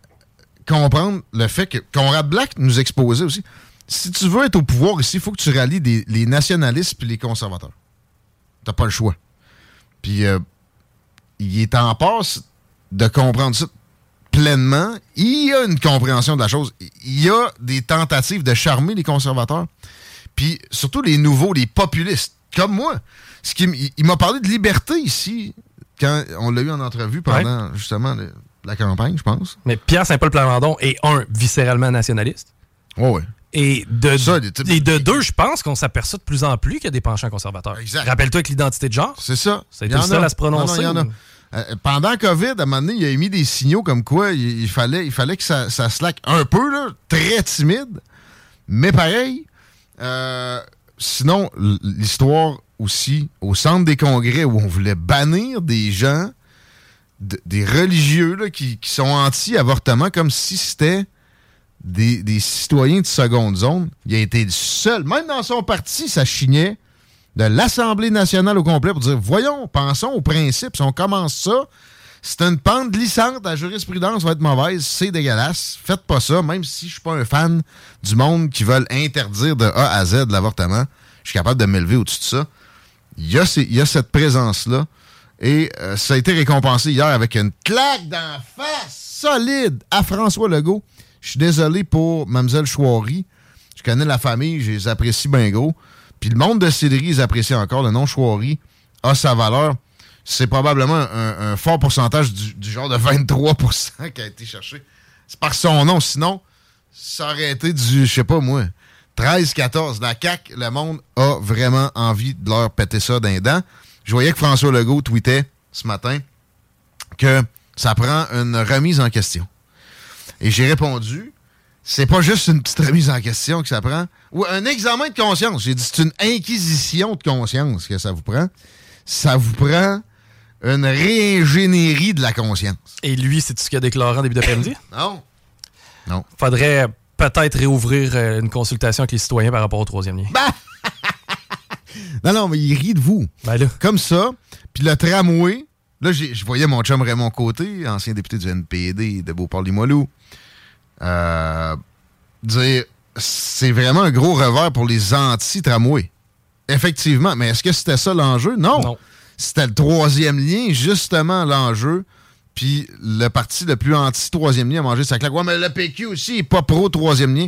[SPEAKER 8] comprendre le fait que Conrad Black nous exposait aussi. si tu veux être au pouvoir ici, il faut que tu rallies les nationalistes puis les conservateurs. T'as pas le choix. Puis euh, il est en passe de comprendre ça pleinement. Il y a une compréhension de la chose. Il y a des tentatives de charmer les conservateurs. Puis surtout les nouveaux, les populistes, comme moi. Ce qui, il il m'a parlé de liberté ici, quand on l'a eu en entrevue pendant justement le- la campagne, je pense.
[SPEAKER 4] Mais Pierre Saint-Paul Plamondon est un, viscéralement nationaliste.
[SPEAKER 8] Ouais, ouais.
[SPEAKER 4] Et de,
[SPEAKER 8] Ça,
[SPEAKER 4] et de deux, je pense qu'on s'aperçoit de plus en plus qu'il y a des penchants conservateurs. Rappelle-toi avec l'identité de genre.
[SPEAKER 8] C'est ça.
[SPEAKER 4] Ça a
[SPEAKER 8] Il
[SPEAKER 4] été
[SPEAKER 8] y
[SPEAKER 4] le
[SPEAKER 8] en
[SPEAKER 4] seul
[SPEAKER 8] a.
[SPEAKER 4] à se prononcer.
[SPEAKER 8] Non, non, il y en a. Euh, pendant COVID, à un moment donné, il a émis des signaux comme quoi il, fallait, que ça, ça slack un peu, très timide, mais pareil. Euh, sinon, l'histoire aussi, au centre des congrès où on voulait bannir des gens, des religieux qui sont anti-avortement, comme si c'était des, des citoyens de seconde zone. Il a été le seul, même dans son parti, ça chignait de l'Assemblée nationale au complet pour dire voyons, pensons aux principes. Si on commence ça, c'est une pente glissante. La jurisprudence va être mauvaise. C'est dégueulasse. Faites pas ça, même si je suis pas un fan du monde qui veulent interdire de A à Z l'avortement. Je suis capable de m'élever au-dessus de ça. Il y a, cette présence-là. Et euh, ça a été récompensé hier avec une claque d'en face solide à François Legault. Je suis désolé pour Mlle Chouari. Je connais la famille, je les apprécie bien gros. Puis le monde de Cédric, ils apprécient encore. Le nom Chouari a sa valeur. C'est probablement un, fort pourcentage du, du genre de 23% qui a été cherché. C'est par son nom. Sinon, ça aurait été du, je sais pas moi, 13-14. La CAQ, le monde a vraiment envie de leur péter ça d'un dent. Je voyais que François Legault tweetait ce matin que ça prend une remise en question. Et j'ai répondu, c'est pas juste une petite remise en question que ça prend, ou un examen de conscience. J'ai dit, c'est une inquisition de conscience que ça vous prend. Ça vous prend une réingénierie de la conscience.
[SPEAKER 4] Et lui, c'est ce qu'il a déclaré en début d'après-midi?
[SPEAKER 8] Non. Non.
[SPEAKER 4] Faudrait peut-être réouvrir euh, une consultation avec les citoyens par rapport au troisième lien.
[SPEAKER 8] Non, non, mais il rit de vous.
[SPEAKER 4] Ben
[SPEAKER 8] Comme ça. Puis le tramway, là, je voyais mon chum Raymond Côté, ancien député du NPD de Beauport-Limoilou, euh, dire c'est vraiment un gros revers pour les anti-tramway. Effectivement. Mais est-ce que c'était ça l'enjeu? Non. C'était le troisième lien, justement, l'enjeu. Puis le parti le plus anti-troisième lien a mangé sa claque. Ouais, mais le PQ aussi est pas pro-troisième lien.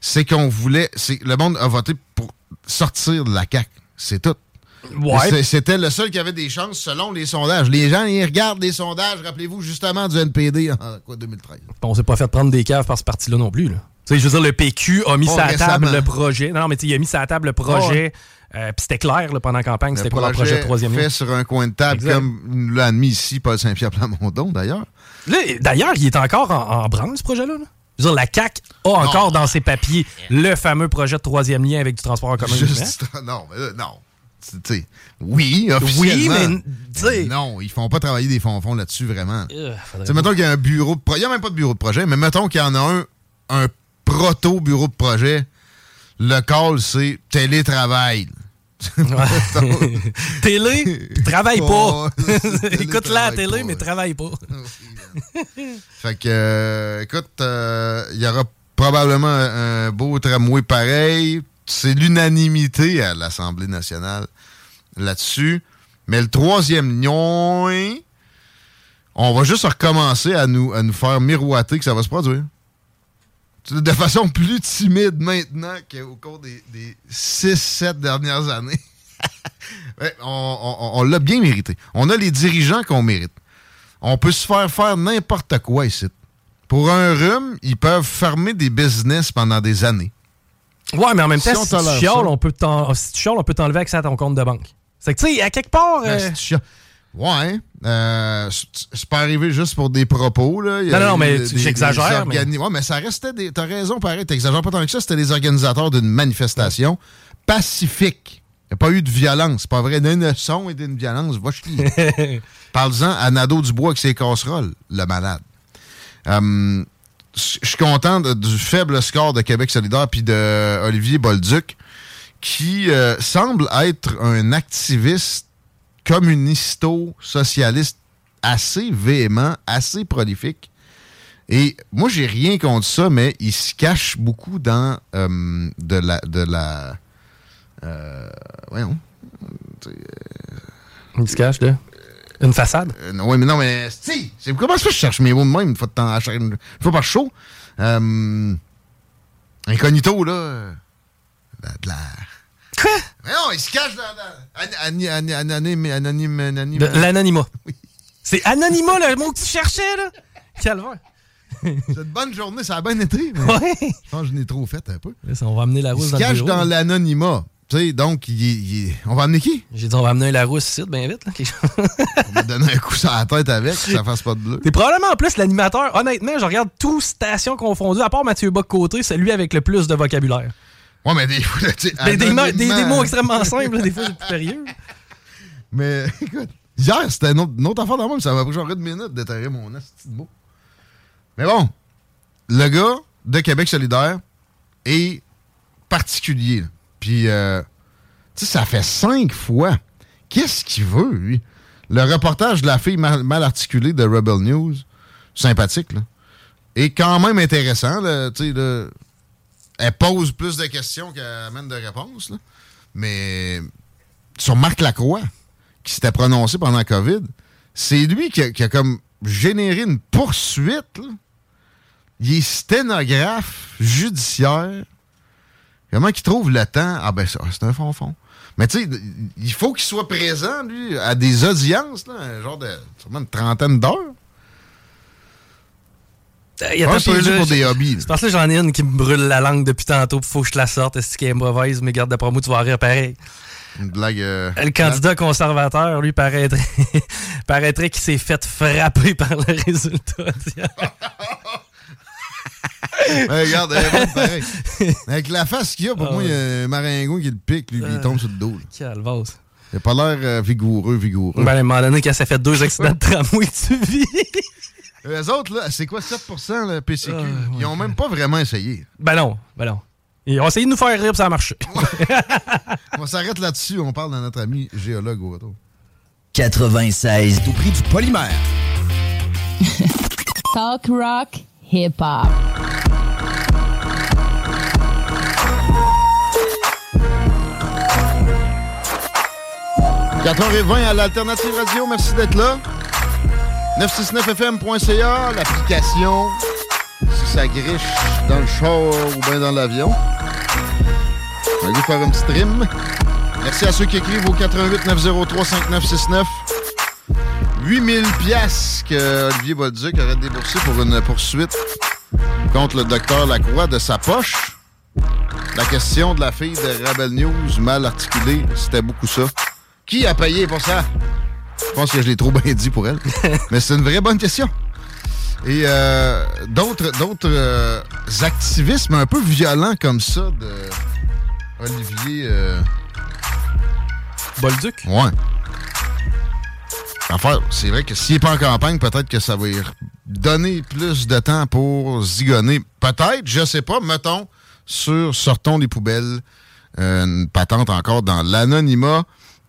[SPEAKER 8] C'est qu'on voulait. Le monde a voté pour sortir de la CAQ. C'est tout.
[SPEAKER 4] Ouais.
[SPEAKER 8] C'était le seul qui avait des chances selon les sondages. Les gens, ils regardent les sondages, rappelez-vous justement du NPD en quoi, 2013.
[SPEAKER 4] On s'est pas fait prendre des caves par ce parti-là non plus. Là. Tu sais, je veux dire, le PQ a mis la table le projet. Non, mais tu sais, il a mis la table le projet. euh, Puis c'était clair là, pendant la campagne, c'était quoi leur projet de troisième
[SPEAKER 8] fait
[SPEAKER 4] lien.
[SPEAKER 8] sur un coin de table,
[SPEAKER 4] Exact.
[SPEAKER 8] comme l'a admis ici Paul Saint-Pierre Plamondon, d'ailleurs.
[SPEAKER 4] Là, D'ailleurs, il est encore en, en branle, ce projet-là. là. Je veux dire, la CAQ a encore dans ses papiers le fameux projet de troisième lien avec du transport en commun.
[SPEAKER 8] Juste- non, mais là, non. Oui, officiellement.
[SPEAKER 4] mais, tu sais-
[SPEAKER 8] Non, ils font pas travailler des fonds-fonds là-dessus, vraiment.
[SPEAKER 4] Euh,
[SPEAKER 8] mettons qu'il y a un bureau de projet. Il n'y a même pas de bureau de projet, mais mettons qu'il y en a un, un proto-bureau de projet. Le call, c'est télétravail.
[SPEAKER 4] Télé, travaille pas.
[SPEAKER 8] Oh,
[SPEAKER 4] Écoute-la à télé,
[SPEAKER 8] pas,
[SPEAKER 4] mais travaille pas.
[SPEAKER 8] Fait que, euh, écoute, euh, il y aura probablement un beau tramway pareil. C'est l'unanimité à l'Assemblée nationale là-dessus. Mais le troisième lion, on va juste recommencer à nous, à nous faire miroiter que ça va se produire. De façon plus timide maintenant qu'au cours des, des 6-7 dernières années. On l'a bien mérité. On a les dirigeants qu'on mérite. On peut se faire faire n'importe quoi ici. Pour un rhume, ils peuvent fermer des business pendant des années.
[SPEAKER 4] Ouais, mais en même temps, si, tu chiales, on peut si tu chiales, on peut t'enlever accès à ton compte de banque. C'est que, tu sais, à quelque part.
[SPEAKER 8] Ben,
[SPEAKER 4] euh,
[SPEAKER 8] si tu Ouais. euh, c'est pas arrivé juste pour des propos. Là. Il y a
[SPEAKER 4] Non, non, mais j'exagère,
[SPEAKER 8] organi- Ouais, mais ça restait des. T'as raison, pareil. T'exagères pas tant que ça. C'était les organisateurs d'une manifestation pacifique. Il n'y a pas eu de violence. C'est pas vrai. D'un son et d'une violence. Va chier. Parle-en à Nadeau Dubois avec ses casseroles, le malade. Hum, Je suis content du faible score de Québec solidaire puis de Olivier Bolduc, qui euh, semble être un activiste communisto-socialiste assez véhément, assez prolifique. Et moi, j'ai rien contre ça, mais il se cache beaucoup dans euh, de la. De la euh.
[SPEAKER 4] Il se cache de. Une façade?
[SPEAKER 8] Euh, oui, mais non, mais. Si! c'est- Comment ça, je cherche mes mots de même? Une fois, de temps, à chaque- une fois par show? Euh, incognito, là. euh, De la.
[SPEAKER 4] Quoi?
[SPEAKER 8] Mais non, il se cache dans.
[SPEAKER 4] L'anonymat. C'est anonymat, le mot que tu cherchais, là? Calvaire.
[SPEAKER 8] C'est une bonne journée, ça a bien été. Mais
[SPEAKER 4] Ouais.
[SPEAKER 8] Je pense que je n'ai trop fait un peu.
[SPEAKER 4] Là, ça, on va amener la
[SPEAKER 8] Il
[SPEAKER 4] rousse
[SPEAKER 8] se
[SPEAKER 4] dans le
[SPEAKER 8] cache
[SPEAKER 4] bureau.
[SPEAKER 8] dans l'anonymat. Tu sais, donc, il, il on va amener qui?
[SPEAKER 4] J'ai dit, on va amener un Larousse ici, bien vite. Là.
[SPEAKER 8] On va donner un coup sur la tête avec, que ça fasse pas de bleu.
[SPEAKER 4] T'es probablement en plus l'animateur. Honnêtement, je regarde tout stations confondues, à part Mathieu Bock-Côté, c'est lui avec le plus de vocabulaire.
[SPEAKER 8] Ouais, mais des fois, tu
[SPEAKER 4] des, mots extrêmement simples, là, des fois, c'est plus périlleux.
[SPEAKER 8] Mais écoute, hier, c'était une autre, une autre affaire dans moi, ça m'a pris genre une minute d'étaler mon esti de mot. Mais bon, le gars de Québec solidaire est particulier. là. Puis, euh, tu sais, ça fait cinq fois. Qu'est-ce qu'il veut, lui? Le reportage de la fille mal, articulée de Rebel News, sympathique, là, est quand même intéressant. Tu sais, elle pose plus de questions qu'elle amène de réponses. là. Mais sur Marc Lacroix, qui s'était prononcé pendant la COVID, c'est lui qui a, qui a comme généré une poursuite. Il est sténographe judiciaire. Comment qu'il trouve le temps? Ah ben ça, c'est un fond-fond. Mais tu sais, il faut qu'il soit présent, lui, à des audiences, là, un genre de sûrement une trentaine d'heures.
[SPEAKER 4] Il y a peu, là,
[SPEAKER 8] pour des hobbies.
[SPEAKER 4] C'est parce que j'en ai une qui me brûle la langue depuis tantôt, puis faut que je la sorte. Est-ce qu'elle est mauvaise, mais garde d'après moi, tu vas rire pareil.
[SPEAKER 8] Une blague. euh,
[SPEAKER 4] Le candidat conservateur, lui, paraîtrait, paraîtrait qu'il s'est fait frapper par le résultat
[SPEAKER 8] Regarde, elle est. Avec la face qu'il y a, pour
[SPEAKER 4] ah
[SPEAKER 8] moi, il y a un maringouin qui le pique, lui, il tombe sur le dos.
[SPEAKER 4] Calvas.
[SPEAKER 8] Il n'a pas l'air euh, vigoureux, vigoureux.
[SPEAKER 4] Ben, à un moment donné, quand ça fait deux accidents de tramway tu vis.
[SPEAKER 8] Euh, Les autres, là, c'est quoi 7% le PCQ? Ils ont même pas vraiment essayé.
[SPEAKER 4] Ben non, ben non. Ils ont essayé de nous faire rire, ça a marché.
[SPEAKER 8] on s'arrête là-dessus, on parle de notre ami géologue au retour.
[SPEAKER 2] 96, au prix du polymère.
[SPEAKER 7] Talk rock,
[SPEAKER 8] hip-hop. 14h20 à l'Alternative Radio, merci d'être là. 969fm.ca, l'application, si ça griche dans le char ou bien dans l'avion. Allez faire un petit. Merci à ceux qui écrivent au 88 903 5969. 8000 pièces que Olivier Bolduc aurait déboursé pour une poursuite contre le docteur Lacroix de sa poche. La question de la fille de Rebel News mal articulée, c'était beaucoup ça. Qui a payé pour ça? Je pense que je l'ai trop bien dit pour elle. Mais c'est une vraie bonne question. Et euh, d'autres d'autres euh, activismes un peu violents comme ça de Olivier euh,
[SPEAKER 4] Bolduc?
[SPEAKER 8] Ouais. Enfin, c'est vrai que s'il n'est pas en campagne, peut-être que ça va lui donner plus de temps pour zigonner. Peut-être, je sais pas, mettons, sur Sortons des poubelles, euh, une patente encore dans l'anonymat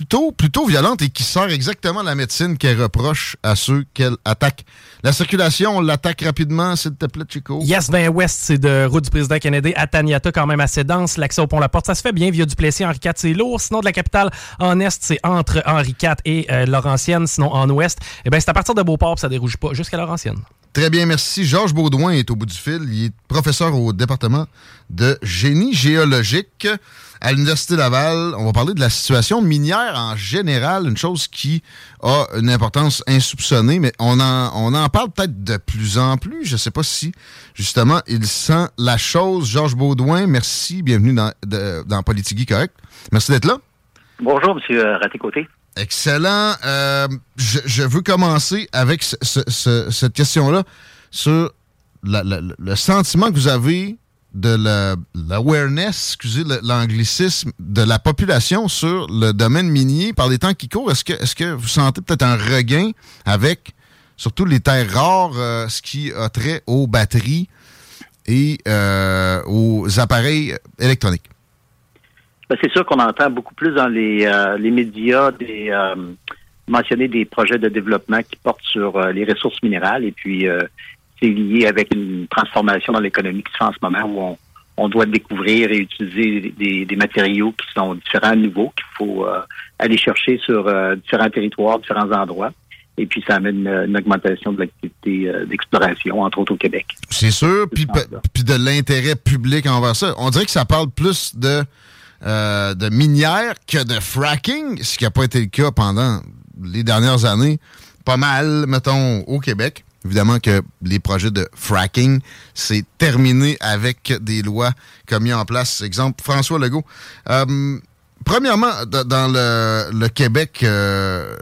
[SPEAKER 8] Plutôt, plutôt violente et qui sert exactement la médecine qu'elle reproche à ceux qu'elle attaque. La circulation, on l'attaque rapidement, s'il te plaît, Chico.
[SPEAKER 4] Yes, ben ouest, c'est de route du président Kennedy à Taniata, quand même assez dense. L'accès au pont La Porte, ça se fait bien via Duplessis, Henri IV, c'est lourd. Sinon, de la capitale en est, c'est entre Henri IV et euh, Laurentienne. Sinon, en ouest, eh ben, c'est à partir de Beauport, ça dérouge pas, jusqu'à Laurentienne.
[SPEAKER 8] Très bien, merci. Georges Baudouin est au bout du fil. Il est professeur au département de génie géologique à l'Université Laval. On va parler de la situation minière en général, une chose qui a une importance insoupçonnée, mais on en, on en parle peut-être de plus en plus. Je ne sais pas si, justement, il sent la chose. Georges Baudouin, merci. Bienvenue dans, dans Politique Correct. Merci d'être là.
[SPEAKER 9] Bonjour, M. Raté-Côté.
[SPEAKER 8] Excellent. Euh, je, veux commencer avec cette question-là sur le sentiment que vous avez de l'awareness, excusez l'anglicisme, de la population sur le domaine minier par les temps qui courent. Est-ce que, est que vous sentez peut-être un regain avec surtout les terres rares, euh, ce qui a trait aux batteries et euh, aux appareils électroniques?
[SPEAKER 9] Ben, c'est sûr qu'on entend beaucoup plus dans les, euh, les médias des, mentionner des projets de développement qui portent sur les ressources minérales et puis c'est lié avec une transformation dans l'économie qui se fait en ce moment où on, on doit découvrir et utiliser des, des, matériaux qui sont différents nouveaux qu'il faut aller chercher sur différents territoires, différents endroits. Et puis, ça amène une, augmentation de l'activité d'exploration, entre autres au Québec.
[SPEAKER 8] C'est sûr. Puis, puis de l'intérêt public envers ça. On dirait que ça parle plus de euh, de minière que de fracking, ce qui n'a pas été le cas pendant les dernières années. Pas mal, mettons, au Québec. Évidemment que les projets de fracking, c'est terminé avec des lois comme mis en place. Exemple, François Legault. Euh, premièrement, dans le, Québec, euh,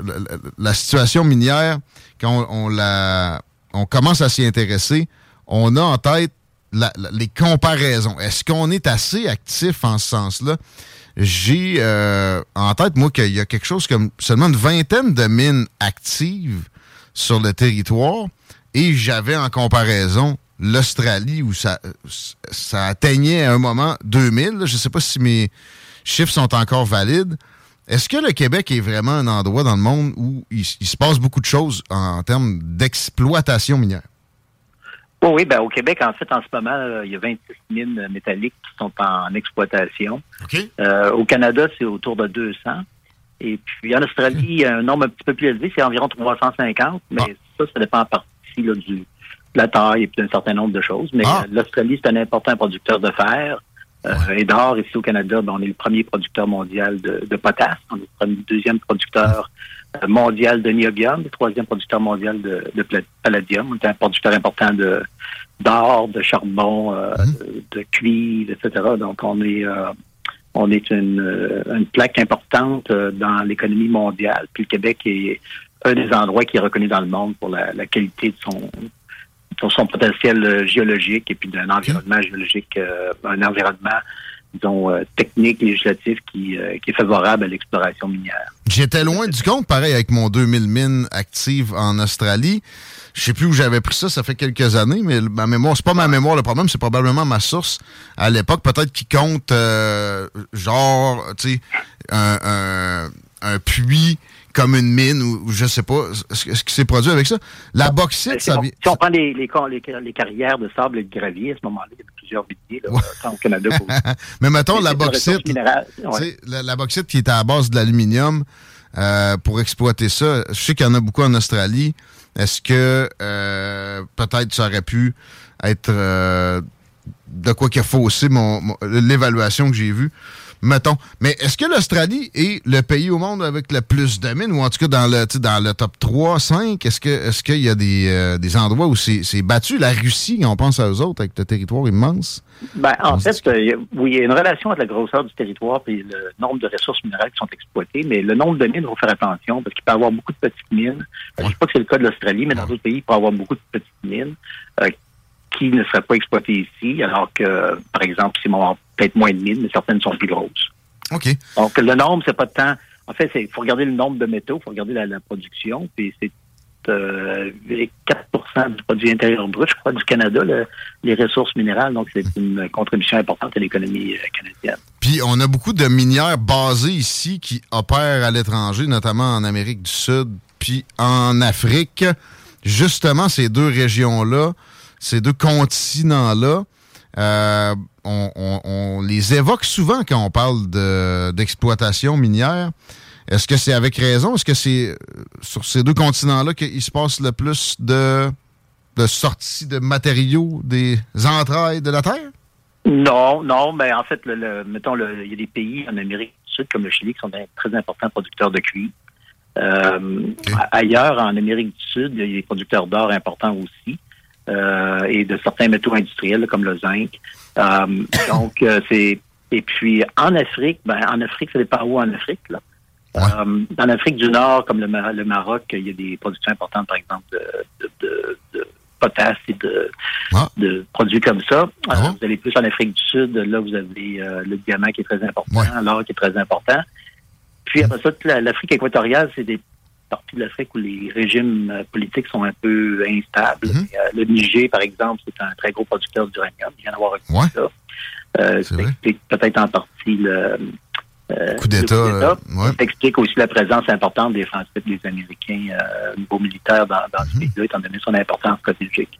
[SPEAKER 8] la, situation minière, quand on, la, on commence à s'y intéresser, on a en tête les comparaisons. Est-ce qu'on est assez actif en ce sens-là? J'ai euh, en tête, moi, qu'il y a quelque chose comme seulement une vingtaine de mines actives sur le territoire et j'avais en comparaison l'Australie où ça, ça atteignait à un moment 2000. Je ne sais pas si mes chiffres sont encore valides. Est-ce que le Québec est vraiment un endroit dans le monde où il, se passe beaucoup de choses en termes d'exploitation minière?
[SPEAKER 9] Oh oui, ben, au Québec, en fait, en ce moment, il y a 26 mines métalliques qui sont en exploitation. Euh, au Canada, c'est autour de 200. Et puis en Australie, il y a un nombre un petit peu plus élevé, c'est environ 350, mais ah. ça, ça dépend en partie là, du, de la taille et d'un certain nombre de choses. Mais ah. l'Australie, c'est un important producteur de fer. Euh, et d'or, ici au Canada, ben, on est le premier producteur mondial de, de potasse. On est le deuxième producteur euh, mondial de niobium, le troisième producteur mondial de, de palladium. On est un producteur important de d'or, de charbon, euh, mhm. de, cuivre, etc. Donc on est euh, on est une, une plaque importante dans l'économie mondiale. Puis le Québec est un des endroits qui est reconnu dans le monde pour la, la qualité de son son potentiel géologique et puis d'un environnement géologique, un environnement disons, euh, technique, législatif qui, euh, qui est favorable à l'exploration minière.
[SPEAKER 8] J'étais loin du compte, pareil, avec mon 2000 mines actives en Australie. Je sais plus où j'avais pris ça, ça fait quelques années, mais ma mémoire, c'est pas ma mémoire le problème, c'est probablement ma source à l'époque, peut-être qui compte euh, genre, tu sais, un, un, un puits comme une mine ou je sais pas ce qui s'est produit avec ça? La bauxite, ça
[SPEAKER 9] vient. Si on prend les, les, les, carrières de sable et de gravier, à ce moment-là, il y a plusieurs milliers là, au Canada.
[SPEAKER 8] Mais mettons la bauxite, la, la, bauxite qui est à la base de l'aluminium, euh, pour exploiter ça, je sais qu'il y en a beaucoup en Australie. Est-ce que euh, peut-être ça aurait pu être euh, de quoi qu'il a faussé mon l'évaluation que j'ai vue? Mettons. Mais est-ce que l'Australie est le pays au monde avec le plus de mines, ou en tout cas dans le, dans le top 3, 5? Est-ce qu'il y a des, euh, des endroits où c'est battu? La Russie, on pense à eux autres, avec le territoire immense?
[SPEAKER 9] Ben, en fait, euh, oui, il y a une relation avec la grosseur du territoire et le nombre de ressources minérales qui sont exploitées, mais le nombre de mines, il faut faire attention, parce qu'il peut y avoir beaucoup de petites mines. Je ne sais pas que c'est le cas de l'Australie, mais dans d'autres pays, il peut y avoir beaucoup de petites mines. Euh, qui ne seraient pas exploitées ici, alors que, par exemple, c'est peut-être moins de mines, mais certaines sont plus grosses.
[SPEAKER 8] OK.
[SPEAKER 9] Donc, le nombre, c'est pas de temps. En fait, il faut regarder le nombre de métaux, il faut regarder la, production, puis c'est euh, 4% du produit intérieur brut, je crois, du Canada, le- les ressources minérales. Donc, c'est une contribution importante à l'économie euh, canadienne.
[SPEAKER 8] Puis on a beaucoup de minières basées ici qui opèrent à l'étranger, notamment en Amérique du Sud, puis en Afrique. Justement, ces deux régions-là, ces deux continents-là, euh, on, on- on les évoque souvent quand on parle de- d'exploitation minière. Est-ce que c'est avec raison? Est-ce que c'est euh, sur ces deux continents-là qu'il se passe le plus de, de sorties de matériaux des entrailles de la Terre?
[SPEAKER 9] Non, non, mais en fait, le, le- mettons, le- il y a des pays en Amérique du Sud, comme le Chili, qui sont des très importants producteurs de cuivre. Euh, Ailleurs, en Amérique du Sud, il y a des producteurs d'or importants aussi, et de certains métaux industriels, comme le zinc. Euh, donc, euh, c'est... Et puis, en Afrique, ben, en Afrique, ça dépend où en Afrique, là. Euh, en Afrique du Nord, comme le, Ma- le Maroc, il y a des productions importantes, par exemple, de, de, de- de potasse et de, de produits comme ça. Euh, vous allez plus en Afrique du Sud, là, vous avez euh, le diamant qui est très important, l'or qui est très important. Puis après ça, l'Afrique équatoriale, c'est des parties de l'Afrique où les régimes euh, politiques sont un peu instables.
[SPEAKER 8] Mhm.
[SPEAKER 9] Euh, le Niger, par exemple, c'est un très gros producteur d'uranium. Il vient d'avoir reconnu ça. Euh, ça explique peut-être en partie le euh,
[SPEAKER 8] Coup d'État, euh, ouais.
[SPEAKER 9] Ça explique aussi la présence importante des Français et des Américains au niveau militaire dans, dans
[SPEAKER 8] Mhm.
[SPEAKER 9] ce pays-là, étant donné son importance stratégique.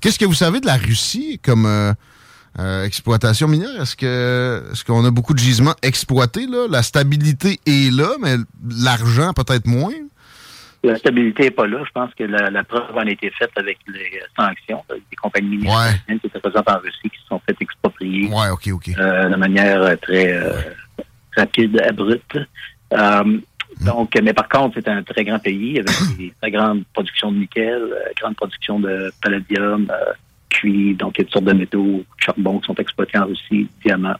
[SPEAKER 8] Qu'est-ce que vous savez de la Russie comme euh, exploitation minière? Est-ce que est-ce qu'on a beaucoup de gisements exploités là? La stabilité est là, mais l'argent peut-être moins?
[SPEAKER 9] La stabilité n'est pas là. Je pense que la, la preuve en a été faite avec les sanctions. là, des compagnies minières américaines qui étaient présentes en Russie qui se sont faites exproprier euh, de manière euh, très euh, rapide, abrupte. Euh, donc, mais par contre, c'est un très grand pays avec des très grandes productions de nickel, euh, grande production de palladium, euh, cuivre, donc il y a toutes sortes de métaux, charbon qui sont exploités en Russie, diamants.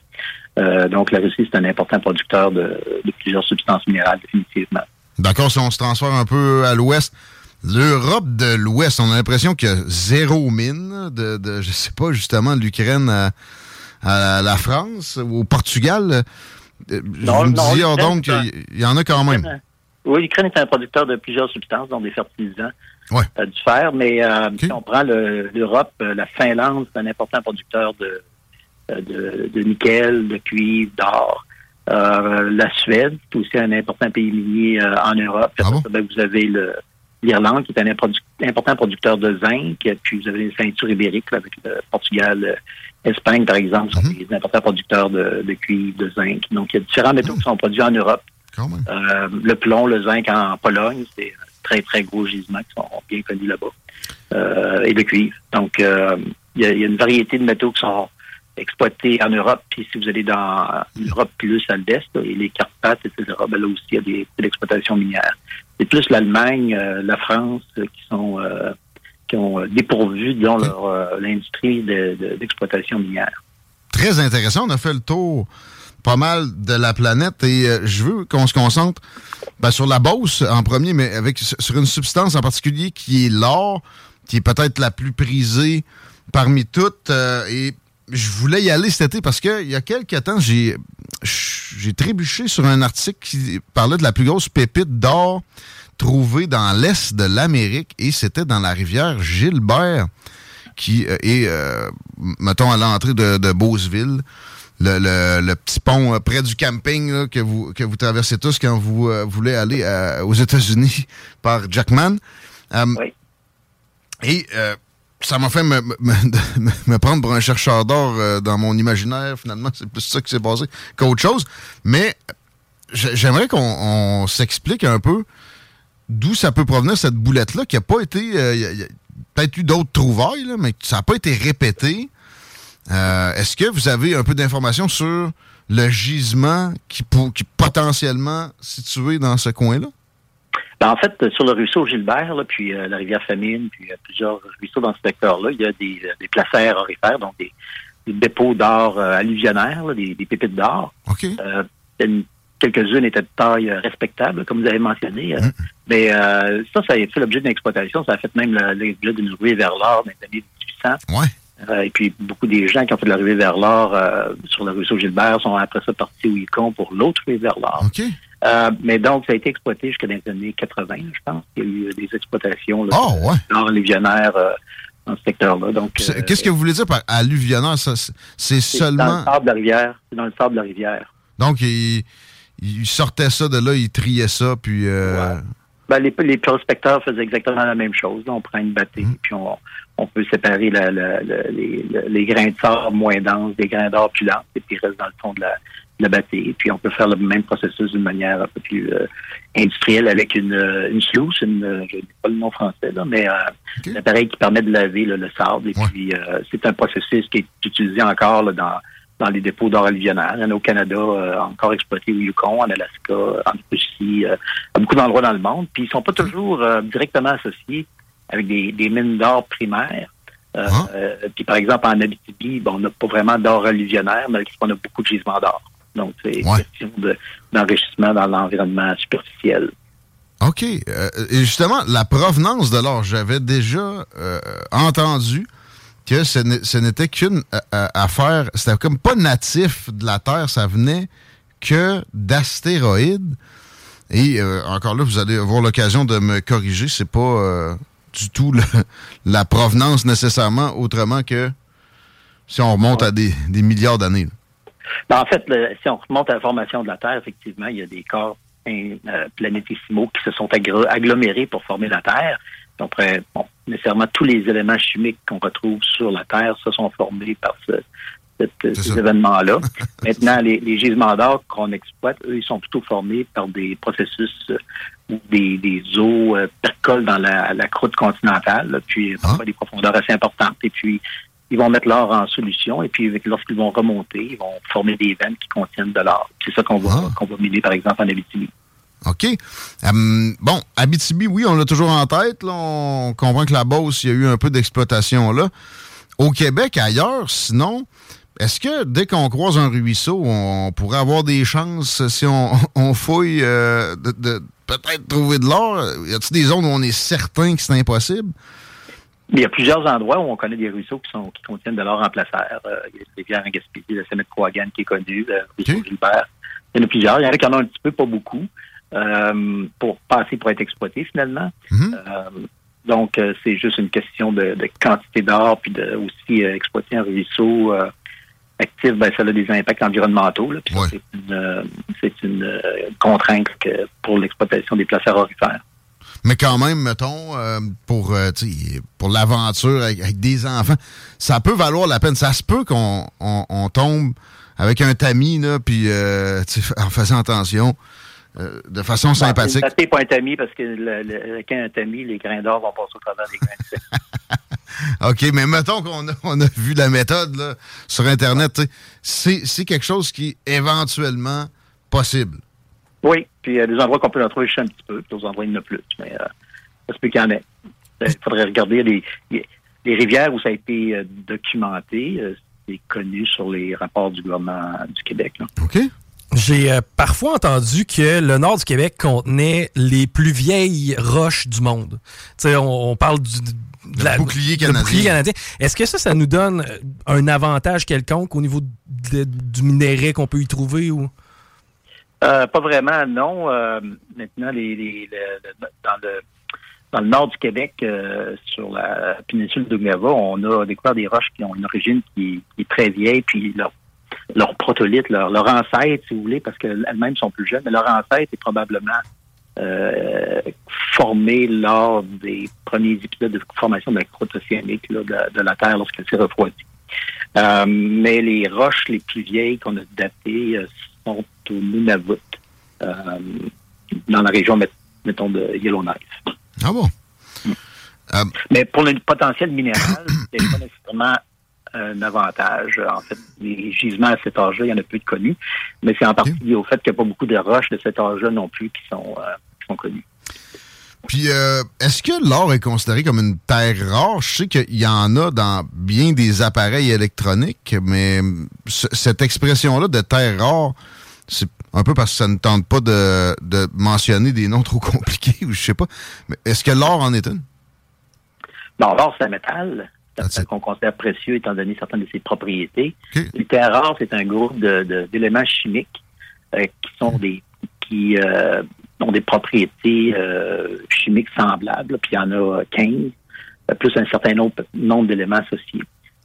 [SPEAKER 9] Euh, donc, la Russie, c'est un important producteur de, de plusieurs substances minérales, définitivement.
[SPEAKER 8] D'accord, si on se transfère un peu à l'ouest, l'Europe de l'Ouest, on a l'impression qu'il y a zéro mine de, de je sais pas, justement, de l'Ukraine à, à la France ou au Portugal. Euh, Je
[SPEAKER 9] Non,
[SPEAKER 8] me dis, oh, donc, il y en a quand même.
[SPEAKER 9] Oui, l'Ukraine est un producteur de plusieurs substances, dont des fertilisants,
[SPEAKER 8] Ouais.
[SPEAKER 9] euh, du fer. Mais euh, si on prend le- l'Europe, la Finlande, c'est un important producteur de, de, de nickel, de cuivre, d'or. Euh, la Suède, c'est aussi un important pays minier euh, en Europe. Ça, ben, vous avez l'Irlande, qui est un important producteur de zinc. Puis vous avez les ceintures ibériques, là, avec le Portugal, euh, Espagne, par exemple, sont des importants producteurs de, de cuivre, de zinc. Donc, il y a différents métaux qui sont produits en Europe. Euh, le plomb, le zinc en Pologne, c'est un très, très gros gisements qui sont bien connus là-bas. Et le cuivre. Donc, il y, a- il y a une variété de métaux qui sont exploités en Europe. Puis si vous allez dans l'Europe plus à l'est, et les Carpates, etc., ben là aussi, il y a des, de l'exploitation minière. C'est plus l'Allemagne, euh, la France euh, qui sont euh, qui ont euh, dépourvu, disons, leur, euh, l'industrie de- de- d'exploitation minière.
[SPEAKER 8] Très intéressant. On a fait le tour pas mal de la planète et euh, je veux qu'on se concentre ben, sur la Beauce en premier, mais avec sur une substance en particulier qui est l'or, qui est peut-être la plus prisée parmi toutes. euh, je voulais y aller cet été parce que il y a quelques temps, j'ai j'ai trébuché sur un article qui parlait de la plus grosse pépite d'or trouvée dans l'est de l'Amérique et c'était dans la rivière Gilbert qui euh, est, euh, mettons, à l'entrée de, de Beauceville. Le, le- le petit pont euh, près du camping là, que, vous, que vous traversez tous quand vous euh, voulez aller aux États-Unis par Jackman. Euh, Et euh, ça m'a fait me, me- me- prendre pour un chercheur d'or euh, dans mon imaginaire. Finalement, c'est plus ça qui s'est passé qu'autre chose. Mais j'ai- j'aimerais qu'on on s'explique un peu d'où ça peut provenir cette boulette-là, qui n'a pas été. euh, y a, peut-être eu d'autres trouvailles, là, mais ça n'a pas été répété. Euh, Est-ce que vous avez un peu d'informations sur le gisement qui, pour- qui potentiellement situé dans ce coin-là?
[SPEAKER 9] Ben, en fait, euh, sur le ruisseau Gilbert, là, puis euh, la rivière Famine, puis euh, plusieurs ruisseaux dans ce secteur-là, il y a des, euh, des placères orifères, donc des, des dépôts d'or euh, alluvionnaires, là, des, des pépites d'or. Euh, une- Quelques-unes étaient de taille euh, respectable, comme vous avez mentionné. euh, Mais euh, ça, ça a fait l'objet d'une exploitation. Ça a fait même l'objet d'une ruée vers l'or dans les années 1800. Euh, et puis, beaucoup des gens qui ont fait de la ruée vers l'or euh, sur le ruisseau Gilbert sont après ça partis au Yukon pour l'autre ruée vers l'or. Euh, mais donc, ça a été exploité jusqu'à les années 80, je pense. Il y a eu des exploitations là,
[SPEAKER 8] oh, ouais.
[SPEAKER 9] euh, dans ce secteur-là. Donc,
[SPEAKER 8] Qu'est-ce que vous voulez dire par alluvionnaire? C'est seulement...
[SPEAKER 9] dans le sable de la rivière. C'est dans le sable de la rivière.
[SPEAKER 8] Donc, il, il sortait ça de là, il triait ça, puis... Euh...
[SPEAKER 9] Ben, les, les, prospecteurs faisaient exactement la même chose. on prend une bâtée, mmh. puis on, on, peut séparer la, la, les, les, grains de sable moins denses des grains d'or plus lents, et puis ils restent dans le fond de la, bâtée. Puis on peut faire le même processus d'une manière un peu plus euh, industrielle avec une, euh, une sluice, une, euh, je ne sais pas le nom français, là, mais un appareil qui permet de laver le sable. Et puis c'est un processus qui est utilisé encore là, dans dans les dépôts d'or alluvionnaire. Il y en a au Canada, encore exploité au Yukon, en Alaska, en Russie, à beaucoup d'endroits dans le monde. Puis ils sont pas toujours directement associés avec des, des mines d'or primaires. Euh, puis par exemple, en Abitibi, on n'a pas vraiment d'or alluvionnaire, mais on a beaucoup de gisements d'or. Donc, c'est une question d'enrichissement dans l'environnement superficiel.
[SPEAKER 8] OK. Euh, et justement, la provenance de l'or, j'avais déjà euh, entendu que ce n'était qu'une euh, affaire, c'était comme pas natif de la Terre, ça venait que d'astéroïdes. Et encore là, vous allez avoir l'occasion de me corriger, c'est pas du tout la provenance nécessairement autrement que si on remonte à des, des milliards d'années.
[SPEAKER 9] Ben, en fait, si on remonte à la formation de la Terre, effectivement, il y a des corps euh, planétissimaux qui se sont agglomérés pour former la Terre. Donc, bon, nécessairement, tous les éléments chimiques qu'on retrouve sur la Terre se sont formés par ces événements-là. Maintenant, les, gisements d'or qu'on exploite, eux, ils sont plutôt formés par des processus euh, où des, des eaux euh, percolent dans la, croûte continentale, puis parfois des profondeurs assez importantes. Et puis, ils vont mettre l'or en solution et puis lorsqu'ils vont remonter, ils vont former des veines qui contiennent de l'or. C'est ça qu'on va, ah. qu'on va miner, par exemple, en Abitibi.
[SPEAKER 8] OK. Hum, bon, Abitibi, oui, on l'a toujours en tête. On comprend que la Beauce, il y a eu un peu d'exploitation là. Au Québec, ailleurs, sinon, est-ce que dès qu'on croise un ruisseau, on pourrait avoir des chances, si on, fouille, euh, de, peut-être trouver de l'or? Y a-t-il des zones où on est certain que c'est impossible?
[SPEAKER 9] Il y a plusieurs endroits où on connaît des ruisseaux qui sont qui contiennent de l'or en placère. Euh, il y a la rivière en Gaspésie, le Semet de qui est connu, le ruisseau Gilbert. Il y en a plusieurs. Il y en a qui en ont un petit peu, pas beaucoup, euh, pour passer pour être exploité finalement. Mm-hmm. Euh, donc, c'est juste une question de, quantité d'or, puis de aussi exploiter un ruisseau actif, ben, ça a des impacts environnementaux. C'est une, contrainte pour l'exploitation des placers orifères.
[SPEAKER 8] Mais quand même, mettons, euh, pour, euh, pour l'aventure avec, des enfants, ça peut valoir la peine. Ça se peut qu'on on, tombe avec un tamis, là, puis euh, en faisant attention, de façon sympathique.
[SPEAKER 9] C'est pas un tamis parce que le, avec un tamis, les grains d'or vont passer au travers des grains
[SPEAKER 8] OK, mais mettons qu'on a, on a vu la méthode là, sur Internet. C'est quelque chose qui est éventuellement possible.
[SPEAKER 9] Oui, puis il y a des endroits qu'on peut en trouver juste un petit peu, puis d'autres endroits il n'y en a plus. Mais euh, ça se peut qu'il y en ait. Il faudrait regarder les, les, rivières où ça a été euh, documenté. Euh, c'est connu sur les rapports du gouvernement du Québec.
[SPEAKER 8] OK.
[SPEAKER 4] J'ai parfois entendu que le nord du Québec contenait les plus vieilles roches du monde. Tu on, on parle du,
[SPEAKER 8] de bouclier canadien.
[SPEAKER 4] Est-ce que ça, ça nous donne un avantage quelconque au niveau du minerai qu'on peut y trouver ou?
[SPEAKER 9] Euh, pas vraiment, non. Euh, maintenant, les, les, dans le dans le nord du Québec, euh, sur la péninsule d'Ougava, on a découvert des roches qui ont une origine qui, est très vieille, puis leur, leur protolithe, leur, leur ancêtre, si vous voulez, parce qu'elles-mêmes sont plus jeunes, mais leur ancêtre est probablement formé lors des premiers épisodes de formation de la croûte océanique de, de, la Terre lorsqu'elle s'est refroidie. mais les roches les plus vieilles qu'on a datées sont au Nunavut, euh, dans la région, mettons, de Yellowknife.
[SPEAKER 8] Ah bon?
[SPEAKER 9] Hmm. Euh, Mais pour le potentiel minéral, c'est pas nécessairement un avantage. En fait, les gisements à cet âge-là, il y en a peu de connus, mais c'est en partie lié au fait qu'il n'y a pas beaucoup de roches de cet âge-là non plus qui sont, euh, qui sont connues.
[SPEAKER 8] Puis, est-ce que l'or est considéré comme une terre rare? Je sais qu'il y en a dans bien des appareils électroniques, mais cette expression-là de terre rare, c'est un peu parce que ça ne tente pas de, mentionner des noms trop compliqués ou je sais pas. Mais est-ce que l'or en est une?
[SPEAKER 9] Non, l'or, c'est un métal qu'on considère précieux étant donné certaines de ses propriétés. Les terres rares, c'est un groupe d'éléments chimiques euh, qui sont des qui ont des propriétés chimiques semblables, puis il y en a 15, plus un certain nombre, nombre d'éléments associés.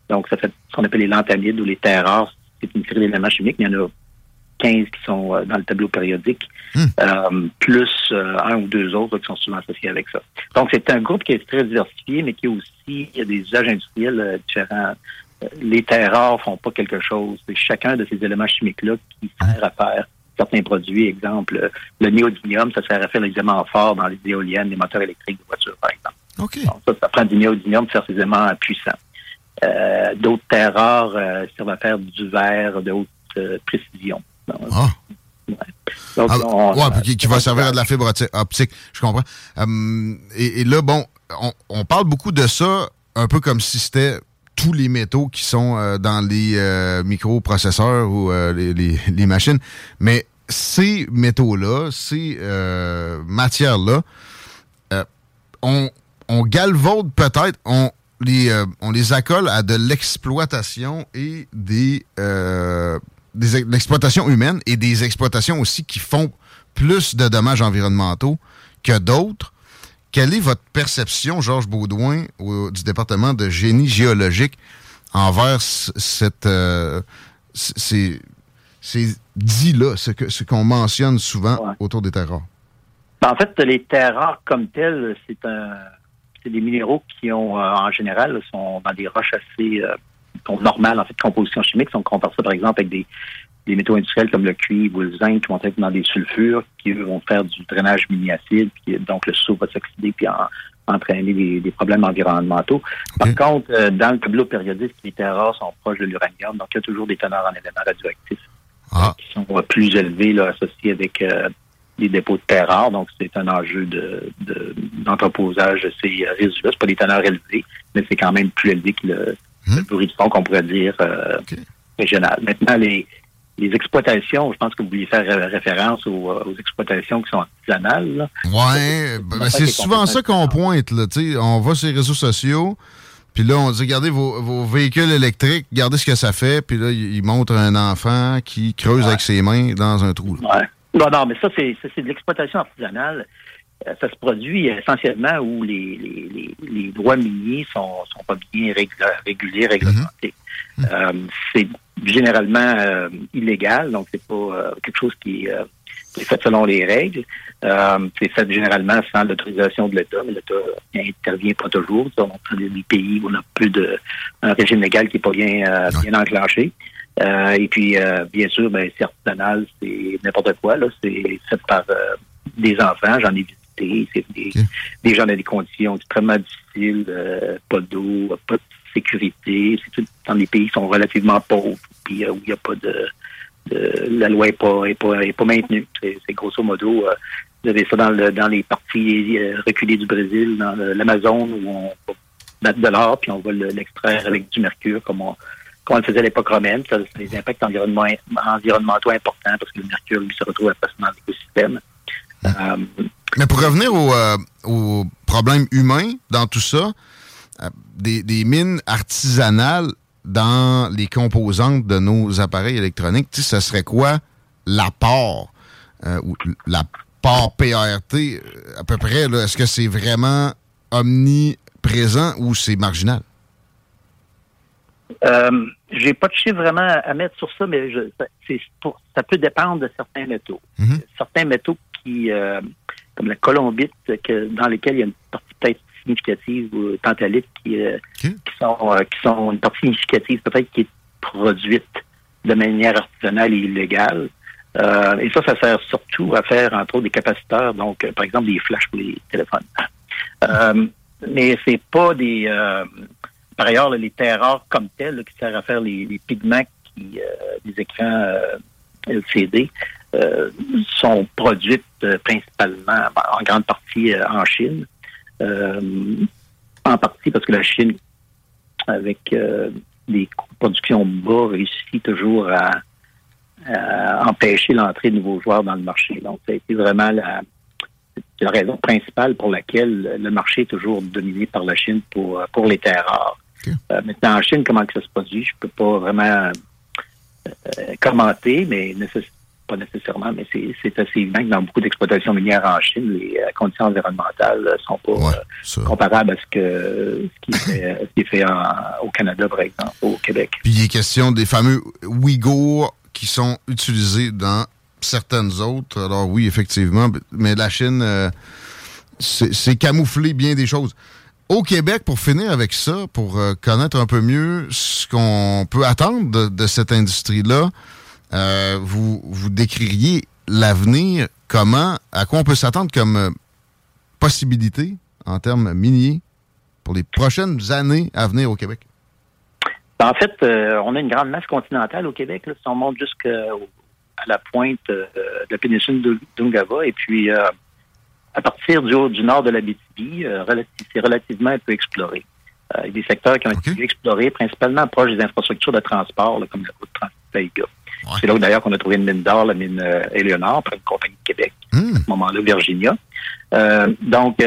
[SPEAKER 9] Donc, ça fait ce qu'on appelle les lanthanides ou les terres rares. C'est une série d'éléments chimiques, mais il y en a 15 qui sont dans le tableau périodique, hmm. plus un ou deux autres qui sont souvent associés avec ça. Donc, c'est un groupe qui est très diversifié, mais qui a aussi il y a des usages industriels différents les terres rares font pas quelque chose. C'est chacun de ces éléments chimiques-là qui sert à faire certains produits. Exemple, le néodymium, ça sert à faire les aimants forts dans les éoliennes, les moteurs électriques de voitures, par exemple. Donc, ça, ça prend du néodymium pour faire ces éléments puissants. Euh, d'autres terres rares euh, servent à faire du verre de haute euh, précision.
[SPEAKER 8] ah. Donc, ah, qui, va servir à de la fibre optique, je comprends. Et, là, bon, on, on parle beaucoup de ça un peu comme si c'était tous les métaux qui sont euh, dans les euh, microprocesseurs ou euh, les, machines. Mais ces métaux-là, ces matières-là, on, on galvaude peut-être, on les, on les accole à de l'exploitation et des, des l'exploitation humaine et des exploitations aussi qui font plus de dommages environnementaux que d'autres. Quelle est votre perception, Georges Baudouin, du département de génie géologique, envers cette, euh, ces, dits-là, ce qu'on mentionne souvent autour des terres rares?
[SPEAKER 9] Ben, en fait, les terres rares comme telles, c'est des minéraux qui ont, euh, en général, sont dans des roches assez euh, normales, en fait, de composition chimique. Si on compare ça, par exemple, avec des, des métaux industriels comme le cuivre ou le zinc qui vont être dans des sulfures, qui eux, vont faire du drainage mini-acide, puis donc le sceau va s'oxyder puis entraîner des, problèmes environnementaux. Par contre, euh, dans le tableau périodique, les terres rares sont proches de l'uranium, donc il y a toujours des teneurs en éléments radioactifs ah. qui sont euh, plus élevés là, associés avec euh, les dépôts de terres rares. Donc, c'est un enjeu de, d'entreposage de, ces résidus-là. C'est pas des teneurs élevées, mais c'est quand même plus élevé que le, mmh. bruit de fond qu'on pourrait dire régional. Maintenant, les les exploitations, je pense que vous vouliez faire référence aux, euh, exploitations qui sont artisanales.
[SPEAKER 8] Oui, ben, ben, c'est souvent ça qu'on pointe. Là, on va sur les réseaux sociaux, puis là, on dit, regardez vos, véhicules électriques, regardez ce que ça fait, puis là, ils montrent un enfant qui creuse avec ses mains dans un trou.
[SPEAKER 9] Oui. Non, non, mais ça, c'est de l'exploitation artisanale. Euh, ça se produit essentiellement où les, les, les, droits miniers sont, sont pas bien régulés, réglementés. Mm-hmm. Euh, c'est généralement euh, illégal, donc c'est pas quelque chose qui, est fait selon les règles. c'est fait généralement sans l'autorisation de l'État, mais l'État n'intervient pas toujours. Donc, dans des pays où on a plus de un régime légal qui n'est pas bien, bien enclenché. et puis, bien sûr, ben, c'est artisanal, c'est n'importe quoi. Là, c'est fait par des enfants. J'en ai vu c'est des, gens dans des conditions extrêmement difficiles, euh, pas d'eau, pas de sécurité. C'est tout dans des pays qui sont relativement pauvres, puis euh, où il n'y a pas de, la loi n'est pas, est pas, est pas maintenue. C'est grosso modo, euh, vous avez ça dans, le, dans les parties reculées du Brésil, dans l'Amazon, où on va mettre de l'or, puis on va l'extraire avec du mercure, comme on, comme on le faisait à l'époque romaine. Ça a des impacts environnementaux importants, parce que le mercure, lui, se retrouve facilement dans l'écosystème.
[SPEAKER 8] Mais pour revenir au, euh, problème humain dans tout ça, euh, des, mines artisanales dans les composantes de nos appareils électroniques, ce serait quoi l'apport euh, ou l'apport PRT à peu près? Est-ce que c'est vraiment omniprésent ou c'est marginal?
[SPEAKER 9] Euh, j'ai pas de chiffre vraiment à mettre sur ça, mais ça peut dépendre de certains métaux. Mm-hmm. Certains métaux qui, comme la colombite, que, dans lesquelles il y a une partie peut-être significative ou tantalite qui, euh, qui, sont, euh, qui sont une partie significative peut-être qui est produite de manière artisanale et illégale. Euh, et ça, ça sert surtout à faire, entre autres, des capaciteurs, donc, par exemple, des flashs pour les téléphones. mais c'est pas des... par ailleurs, les terres rares comme telles qui servent à faire les, pigments qui, des écrans LCD, euh, sont produites euh, principalement en grande partie euh, en Chine. en partie parce que la Chine, avec des productions bas, réussit toujours à, empêcher l'entrée de nouveaux joueurs dans le marché. Donc, ça a été vraiment la, raison principale pour laquelle le marché est toujours dominé par la Chine pour, pour les terres rares. maintenant, en Chine, comment que ça se produit, je peux pas vraiment commenter, mais pas nécessairement, mais c'est assez évident que dans beaucoup d'exploitations minières en Chine, les euh, conditions environnementales ne sont pas comparables à ce, que, ce qui, est fait au Canada, par exemple, au Québec.
[SPEAKER 8] Puis il est question des fameux Ouïghours qui sont utilisés dans certaines autres. Alors oui, effectivement, mais la Chine, c'est camouflé bien des choses. Au Québec, pour finir avec ça, pour euh, connaître un peu mieux ce qu'on peut attendre de, cette industrie-là, euh, vous, vous décririez l'avenir comment, à quoi on peut s'attendre comme euh, possibilité en termes miniers pour les prochaines années à venir au Québec?
[SPEAKER 9] Ben, en fait, on a une grande masse continentale au Québec. Si on monte jusqu'à la pointe de la péninsule d'Ungava et puis à partir du, haut, du nord de la BTB, euh, c'est relativement un peu exploré. Euh, il y a des secteurs qui ont été explorés, principalement proches des infrastructures de transport, comme la route C'est là d'ailleurs qu'on a trouvé une mine d'or, la mine euh, Éléonore, par une compagnie de Québec, hmm. à ce moment-là, Virginia. Euh, donc,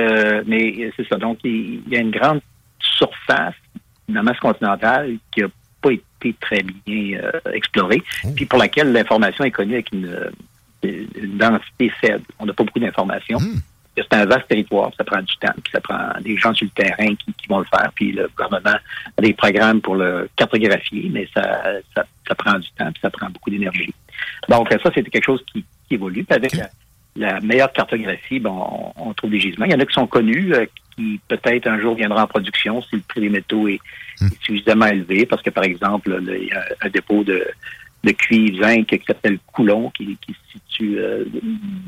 [SPEAKER 9] mais c'est ça. Donc, il, y a une grande surface de la masse continentale qui n'a pas été très bien explorée, oh. puis pour laquelle l'information est connue avec une, densité faible. On n'a pas beaucoup d'informations. Hmm c'est un vaste territoire, ça prend du temps, puis ça prend des gens sur le terrain qui, vont le faire, puis le gouvernement a des programmes pour le cartographier, mais ça, ça, prend du temps, puis ça prend beaucoup d'énergie. Donc ça, c'était quelque chose qui, évolue. avec la, meilleure cartographie, bon, on, trouve des gisements. Il y en a qui sont connus, euh, qui peut-être un jour viendront en production si le prix des métaux est, hmm. suffisamment élevé, parce que par exemple, il y a un dépôt de de cuivre zinc qui s'appelle Coulon, qui, qui, se situe euh,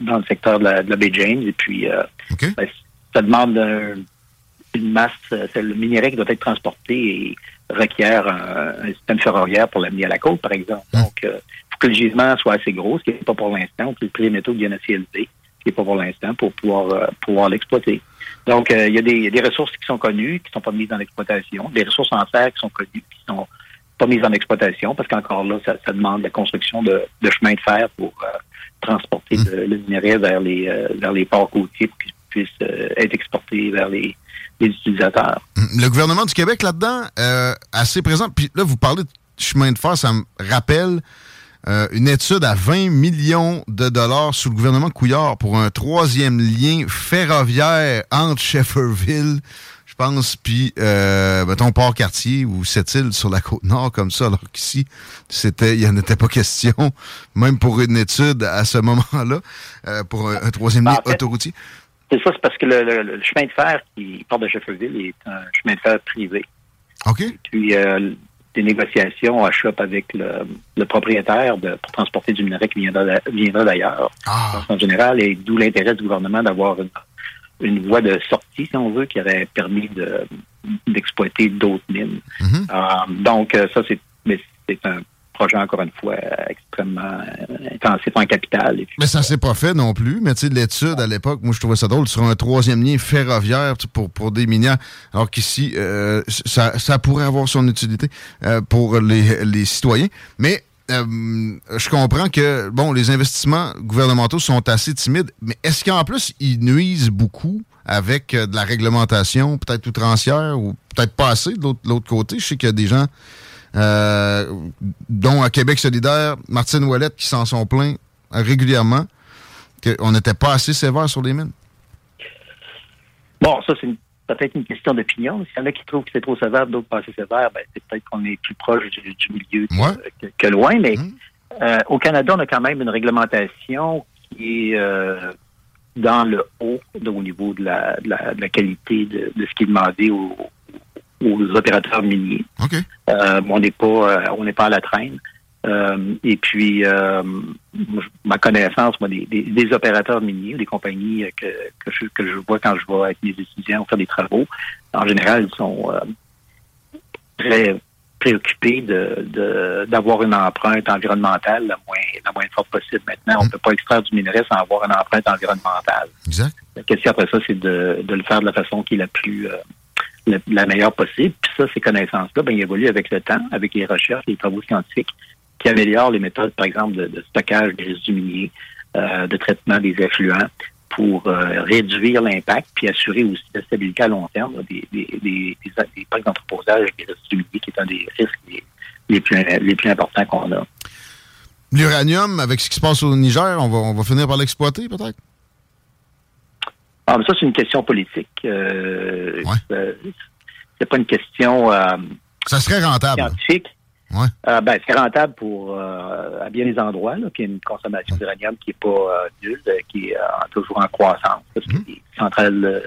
[SPEAKER 9] dans le secteur de la, de la baie James. Et puis, euh, ben, ça demande une masse, euh, c'est le minerai qui doit être transporté et requiert un, système ferroviaire pour l'amener à la côte, par exemple. Donc, il faut que le gisement soit assez gros, ce qui n'est pas pour l'instant, que le prix des métaux devienne assez élevé, ce qui n'est pas pour l'instant, pour pouvoir, pouvoir l'exploiter. Donc, il y, a des, y a des ressources qui sont connues, qui ne sont pas mises dans l'exploitation, des ressources en terre qui sont connues, qui sont pas mise en exploitation parce qu'encore là, ça, demande la construction de, chemins de fer pour euh, transporter mmh. le, minerai vers les euh, vers les ports côtiers pour qu'il puisse euh, être exporté vers les, utilisateurs.
[SPEAKER 8] Mmh. Le gouvernement du Québec là-dedans, assez présent. Puis là, vous parlez de chemin de fer, ça me rappelle une étude à 20 millions de dollars sous le gouvernement Couillard pour un troisième lien ferroviaire entre Shefferville pense, puis, euh, mettons, Port-Cartier ou cette île sur la côte nord, comme ça, alors qu'ici, c'était, il n'y en était pas question, même pour une étude à ce moment-là, euh, pour un, troisième lien autoroutier.
[SPEAKER 9] C'est ça, c'est parce que le, chemin de fer qui part de Shefferville est un chemin de fer privé.
[SPEAKER 8] OK.
[SPEAKER 9] puis, euh, des négociations à shop avec le, propriétaire de, pour transporter du minerai qui viendra d'ailleurs, ah. en général, et d'où l'intérêt du gouvernement d'avoir une une voie de sortie, si on veut, qui aurait permis de, d'exploiter d'autres mines. Mhm. Euh, donc, euh, ça, c'est, c'est un projet, encore une fois, extrêmement euh, intensif en capital.
[SPEAKER 8] mais ça s'est pas fait non plus. Mais tu sais, l'étude à l'époque, moi, je trouvais ça drôle, sur un troisième lien ferroviaire pour, pour des minières, alors qu'ici, ça, ça pourrait avoir son utilité pour les, les citoyens. Mais euh, je comprends que bon, les investissements gouvernementaux sont assez timides, mais est-ce qu'en plus ils nuisent beaucoup avec euh, de la réglementation, peut-être outrancière ou peut-être pas assez de l'autre côté? Je sais qu'il y a des gens, euh, dont à Québec solidaire, Martine Ouellette, qui s'en sont plaints régulièrement, qu'on n'était pas assez sévère sur les mines.
[SPEAKER 9] Bon, ça, c'est une peut-être une question d'opinion. S'il y en a qui trouvent que c'est trop sévère, d'autres pas assez sévère, ben, c'est peut-être qu'on est plus proche du, milieu que, loin. Mais mmh. euh, au Canada, on a quand même une réglementation qui est euh, dans le haut au niveau de la, qualité de, ce qui est demandé aux, opérateurs miniers. Euh, on n'est pas on n'est pas à la traîne. Euh, et puis, euh, ma connaissance, moi, des, des, opérateurs miniers, des compagnies que, que, je, que je vois quand je vais avec mes étudiants faire des travaux, en général, ils sont euh, très préoccupés de d'avoir une empreinte environnementale la moins la moins forte possible. Maintenant, on ne mmh. peut pas extraire du minerai sans avoir une empreinte environnementale.
[SPEAKER 8] Exact.
[SPEAKER 9] La question après ça, c'est de, de le faire de la façon qui est la plus la, meilleure possible. Puis ça, ces connaissances-là, ben, ils évoluent avec le temps, avec les recherches, les travaux scientifiques qui améliore les méthodes, par exemple, de, stockage des résidus miniers, euh, de traitement des effluents pour euh, réduire l'impact puis assurer aussi la stabilité à long terme des, des, des, des, parcs d'entreposage des résidus miniers qui est un des risques les, plus, les plus importants qu'on a.
[SPEAKER 8] l'uranium, avec ce qui se passe au Niger, on va, on va finir par l'exploiter, peut-être?
[SPEAKER 9] Ah, mais ça, c'est une question politique. Euh, C'est pas une question euh,
[SPEAKER 8] ça serait rentable.
[SPEAKER 9] scientifique.
[SPEAKER 8] Ouais.
[SPEAKER 9] Euh, ben, c'est rentable pour euh, à bien des endroits, là, puis il y a une consommation d'uranium qui est pas euh, nulle, euh, qui est toujours en croissance, parce qu'il y a des centrales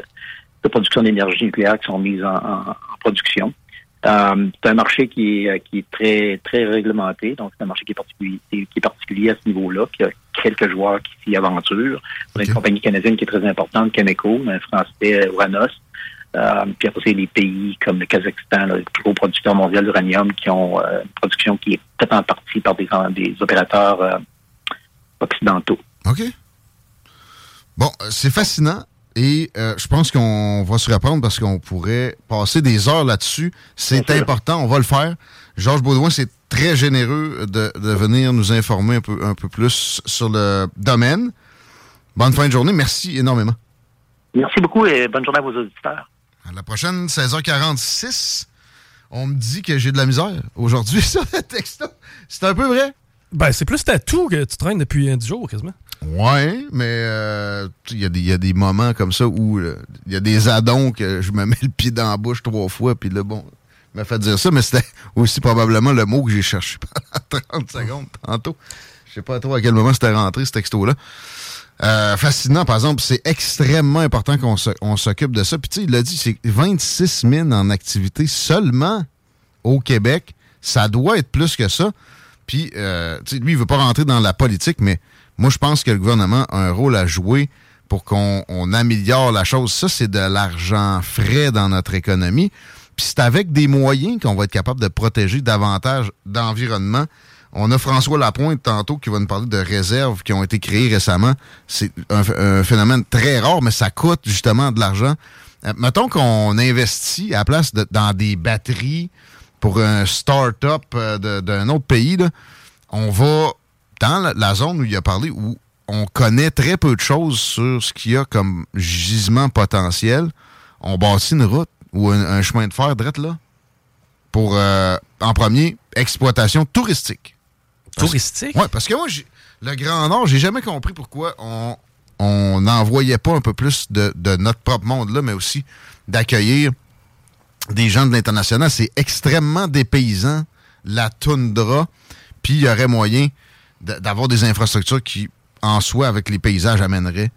[SPEAKER 9] de production d'énergie nucléaire qui sont mises en, en- en production. C'est un marché qui est, qui est très très réglementé, donc c'est un marché qui est particulier, qui est particulier à ce niveau-là. Puis il y a quelques joueurs qui s'y aventurent. On a une compagnie canadienne qui est très importante, Cameco, un français Uranos. Euh, puis après, c'est des pays comme le Kazakhstan, là, le plus gros producteur mondial d'uranium, qui ont euh, une production qui est peut-être en partie par des, des opérateurs euh, occidentaux.
[SPEAKER 8] OK. Bon, c'est fascinant et je pense qu'on va se reprendre parce qu'on pourrait passer des heures là-dessus. C'est important, on va le faire. Georges Baudouin, c'est très généreux de, de venir nous informer un peu, un peu plus sur le domaine. Bonne fin de journée. Merci énormément.
[SPEAKER 9] Merci beaucoup et bonne journée à vos auditeurs.
[SPEAKER 8] À la prochaine, 16h46. On me dit que j'ai de la misère aujourd'hui sur le texto. C'est un peu vrai?
[SPEAKER 4] Ben, c'est plus ta tout que tu traînes depuis un 10 jours, quasiment.
[SPEAKER 8] Ouais, mais euh, il y, a des- il y a des moments comme ça où euh, il y a des addons que je me mets le pied dans la bouche trois fois, puis là, bon, il m'a fait dire ça, mais c'était aussi probablement le mot que j'ai cherché pendant 30 secondes tantôt. Je sais pas trop à quel moment c'était rentré, ce texto-là. Euh, fascinant, par exemple, c'est extrêmement important qu'on s'occupe de ça. Puis tu sais, il l'a dit, c'est 26 mines en activité seulement au Québec. Ça doit être plus que ça. Puis, euh, lui, il veut pas rentrer dans la politique, mais moi, je pense que le gouvernement a un rôle à jouer pour qu'on on améliore la chose. Ça, c'est de l'argent frais dans notre économie. Puis c'est avec des moyens qu'on va être capable de protéger davantage d'environnement. On a François Lapointe tantôt qui va nous parler de réserves qui ont été créées récemment. C'est un, ph- un phénomène très rare, mais ça coûte justement de l'argent. Euh, mettons qu'on investit à la place dans des batteries pour un start-up euh, d'un autre pays, on va dans la, zone où il a parlé, où on connaît très peu de choses sur ce qu'il y a comme gisement potentiel. On bâtit une route ou un, chemin de fer direct là pour, euh, en premier, exploitation touristique.
[SPEAKER 4] Touristique?
[SPEAKER 8] Oui, parce que moi, le Grand Nord, j'ai jamais compris pourquoi on on n'envoyait pas un peu plus de, de notre propre monde là, mais aussi d'accueillir des gens de l'international. C'est extrêmement dépaysant, la toundra, puis il y aurait moyen d'avoir des infrastructures qui, en soi, avec les paysages, amèneraient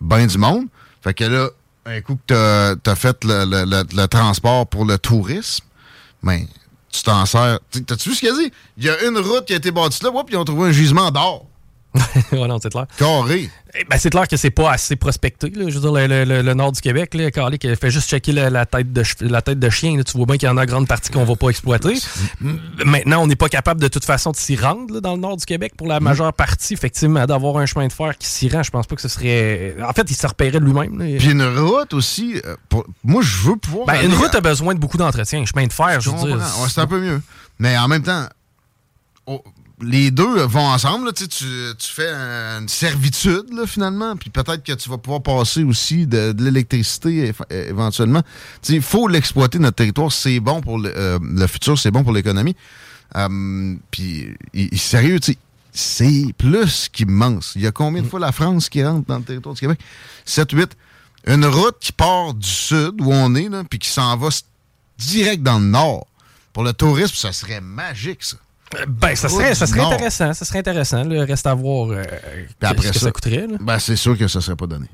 [SPEAKER 8] bien du monde. Fait que là, un coup que tu as, fait le, le- le- le transport pour le tourisme, ben, tu t'en sers. Tu- T'as-tu vu ce qu'il a dit? Il y a une route qui a été bâtie là, puis ils ont trouvé un gisement d'or.
[SPEAKER 4] ouais, non, c'est clair.
[SPEAKER 8] Carré.
[SPEAKER 4] Eh ben, c'est clair que c'est pas assez prospecté. là. Je veux dire, le, le- le- le nord du Québec, là, Carly, qui fait juste checker la, la tête, de, la tête de chien. là. tu vois bien qu'il y en a une grande partie qu'on va pas exploiter. Maintenant, on n'est pas capable de toute façon de s'y rendre là, dans le nord du Québec pour la majeure partie. Effectivement, d'avoir un chemin de fer qui s'y rend, je pense pas que ce serait. En fait, il se repérait lui-même.
[SPEAKER 8] Puis une route aussi. euh, pour- Moi, je veux pouvoir.
[SPEAKER 4] Ben, une route a besoin de beaucoup d'entretien. Un chemin de fer, je
[SPEAKER 8] Je
[SPEAKER 4] veux dire.
[SPEAKER 8] Ouais, c'est un peu mieux. Mais en même temps, oh, les deux vont ensemble. là, tu, tu, fais une servitude, là, finalement. Puis peut-être que tu vas pouvoir passer aussi de, de l'électricité éventuellement. Il faut l'exploiter, notre territoire. C'est bon pour le, euh, le futur, c'est bon pour l'économie. Euh, Puis, sérieux, c'est plus qu'immense. Il y a combien de fois la France qui rentre dans le territoire du Québec? 7, 8. Une route qui part du sud, où on est, là, puis qui s'en va direct dans le nord. Pour le tourisme, ça serait magique, ça.
[SPEAKER 4] Ben, ça serait, ça serait intéressant. Ça serait intéressant. Là. Reste à voir euh,
[SPEAKER 8] après
[SPEAKER 4] ce que
[SPEAKER 8] ça,
[SPEAKER 4] ça coûterait. là.
[SPEAKER 8] Ben, c'est sûr que ça serait pas donné.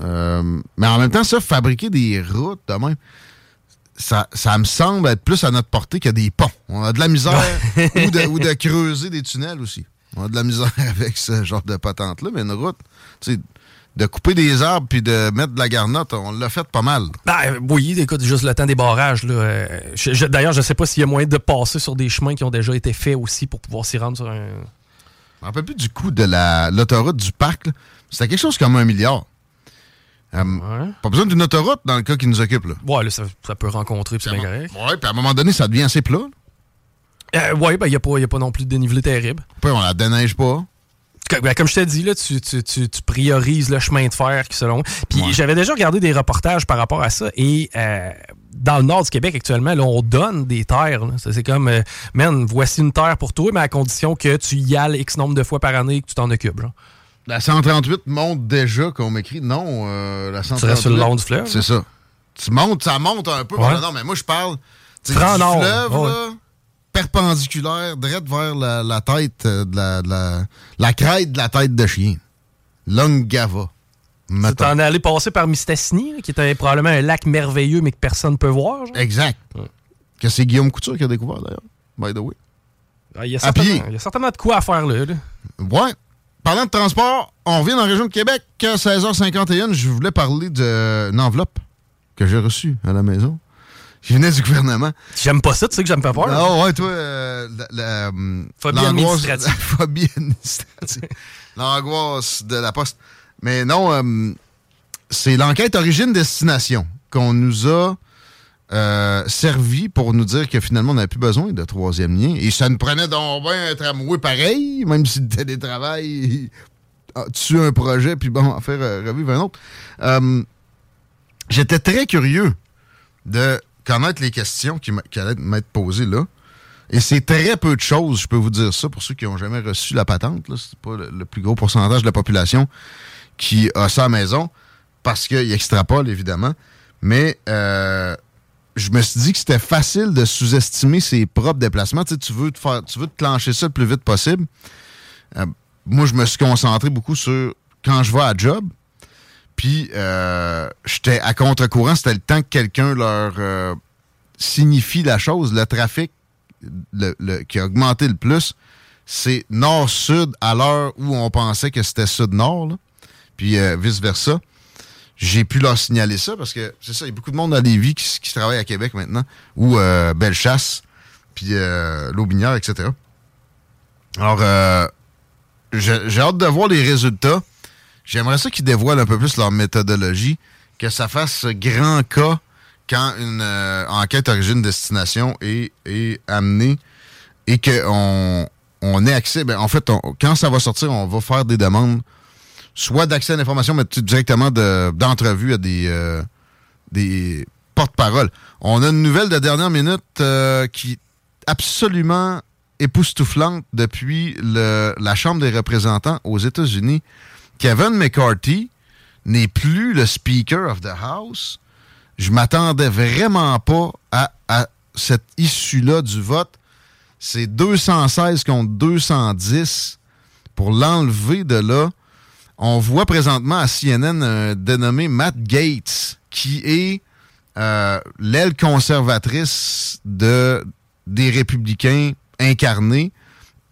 [SPEAKER 8] Euh, mais en même temps, ça, fabriquer des routes de même, ça, ça me semble être plus à notre portée que des ponts. On a de la misère ou, de, ou de creuser des tunnels aussi. On a de la misère avec ce genre de patente-là, mais une route, tu sais, de couper des arbres puis de mettre de la garnotte, on l'a fait pas mal.
[SPEAKER 4] Ben, oui, écoute, juste le temps des barrages. là, euh, je- je- D'ailleurs, je sais pas s'il y a moyen de passer sur des chemins qui ont déjà été faits aussi pour pouvoir s'y rendre sur un.
[SPEAKER 8] Je me rappelle plus du coût de la- l'autoroute du parc. là. C'était quelque chose comme un milliard. Euh, Pas besoin d'une autoroute dans le cas qui nous occupe. Là.
[SPEAKER 4] Ouais, là, ça, ça peut rencontrer, puis c'est correct.
[SPEAKER 8] Ouais, puis à un moment donné, ça devient assez plat.
[SPEAKER 4] Euh, ouais, ben, il n'y a, a pas non plus de dénivelé terrible.
[SPEAKER 8] Puis on la déneige pas.
[SPEAKER 4] Ben, comme je t'ai dit, là, tu, tu, tu, tu, priorises le chemin de fer qui selon. Puis j'avais déjà regardé des reportages par rapport à ça et euh, dans le nord du Québec actuellement, là, on donne des terres. C'est comme, euh, man, voici une terre pour toi, mais à condition que tu y ailles X nombre de fois par année et que tu t'en occupes. Genre.
[SPEAKER 8] La 138 monte déjà, qu'on m'écrit. Non, euh, la 138. Tu restes
[SPEAKER 4] sur le long du fleuve.
[SPEAKER 8] C'est ça. Tu montes, ça monte un peu. Non, mais moi, je parle du fleuve, là, perpendiculaire, direct vers la, tête euh, de la, de la, crête de la tête de chien. Longava.
[SPEAKER 4] Tu en allé passer par Mistassini, qui était probablement un lac merveilleux, mais que personne ne peut voir.
[SPEAKER 8] Exact. Que c'est Guillaume Couture qui a découvert, d'ailleurs. By the way.
[SPEAKER 4] Ah, il, y a certainement, il y a certainement de quoi à faire là. là.
[SPEAKER 8] Ouais. Parlant de transport, on revient dans la région de Québec. À 16h51, je voulais parler d'une enveloppe que j'ai reçue à la maison. Je venais du gouvernement.
[SPEAKER 4] J'aime pas ça, tu sais que j'aime pas peur.
[SPEAKER 8] Non, ouais, toi, euh, la, euh,
[SPEAKER 4] phobie administrative.
[SPEAKER 8] phobie administrative. L'angoisse de la poste. Mais non, euh, c'est l'enquête origine-destination qu'on nous a euh, servi pour nous dire que finalement, on n'avait plus besoin de troisième lien. Et ça nous prenait donc bien un tramway pareil, même si le télétravail tue un projet, puis bon, en faire revivre un autre. J'étais très curieux de connaître les questions qui, allaient m'être posées là. Et c'est très peu de choses, je peux vous dire ça, pour ceux qui n'ont jamais reçu la patente. C'est pas le, plus gros pourcentage de la population qui a ça à maison, parce qu'il extrapole, évidemment. Mais euh, je me suis dit que c'était facile de sous-estimer ses propres déplacements. Tu, veux te faire, tu veux te clencher ça le plus vite possible. Euh, moi, je me suis concentré beaucoup sur quand je vais à job, puis, euh, j'étais à contre-courant. C'était le temps que quelqu'un leur euh, signifie la chose. Le trafic le, qui a augmenté le plus, c'est nord-sud à l'heure où on pensait que c'était sud-nord. Puis, euh, vice-versa. J'ai pu leur signaler ça parce que c'est ça, il y a beaucoup de monde à Lévis qui, qui travaille à Québec maintenant, ou Bellechasse, puis L'Aubinière, etc. Alors, j'ai hâte de voir les résultats. J'aimerais ça qu'ils dévoilent un peu plus leur méthodologie, que ça fasse grand cas quand une euh, enquête origine-destination est, est, amenée et qu'on on ait accès. Ben, en fait, quand ça va sortir, on va faire des demandes, soit d'accès à l'information, mais directement d'entrevue à des, euh, des porte-paroles. On a une nouvelle de dernière minute euh, qui est absolument époustouflante depuis le, la Chambre des représentants aux États-Unis. Kevin McCarthy n'est plus le Speaker of the House. Je m'attendais vraiment pas à, cette issue-là du vote. C'est 216 contre 210 pour l'enlever de là. On voit présentement à CNN un dénommé Matt Gates, qui est euh, l'aile conservatrice de, des républicains incarnés.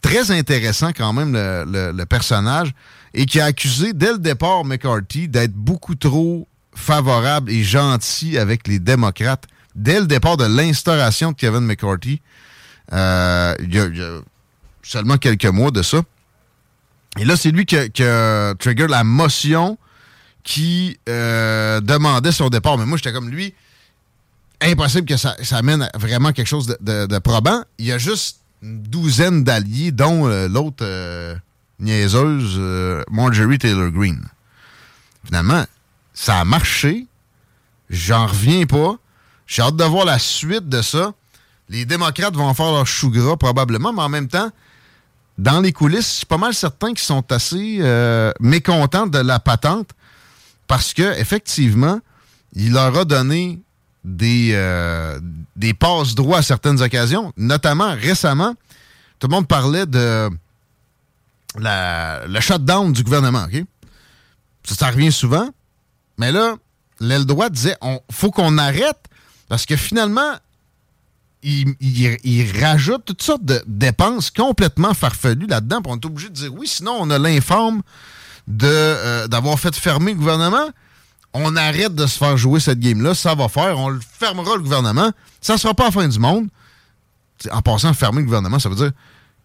[SPEAKER 8] Très intéressant quand même le personnage et qui a accusé dès le départ McCarthy d'être beaucoup trop favorable et gentil avec les démocrates dès le départ de l'instauration de Kevin McCarthy. Euh, il, y a, seulement quelques mois de ça. Et là, c'est lui qui a, trigger la motion qui euh, demandait son départ. Mais moi, j'étais comme lui. Impossible que ça, amène vraiment quelque chose de, probant. Il y a juste une douzaine d'alliés, dont euh, l'autre niaiseuse euh, Marjorie Taylor Greene. Finalement, ça a marché. J'en reviens pas. J'ai hâte de voir la suite de ça. Les démocrates vont faire leur chou gras probablement, mais en même temps, dans les coulisses, je pas mal certain qu'ils sont assez euh, mécontents de la patente parce que effectivement, il leur a donné des, euh, des passes droits à certaines occasions, notamment récemment. Tout le monde parlait de la, le shutdown du gouvernement, OK? Ça, revient souvent. Mais là, l'aile droite disait on faut qu'on arrête parce que finalement, il, rajoute toutes sortes de dépenses complètement farfelues là-dedans. on est obligé de dire oui, sinon on a l'informe euh, d'avoir fait fermer le gouvernement. On arrête de se faire jouer cette game-là, ça va faire, on fermera le gouvernement. Ça ne sera pas la fin du monde. En passant, fermer le gouvernement, ça veut dire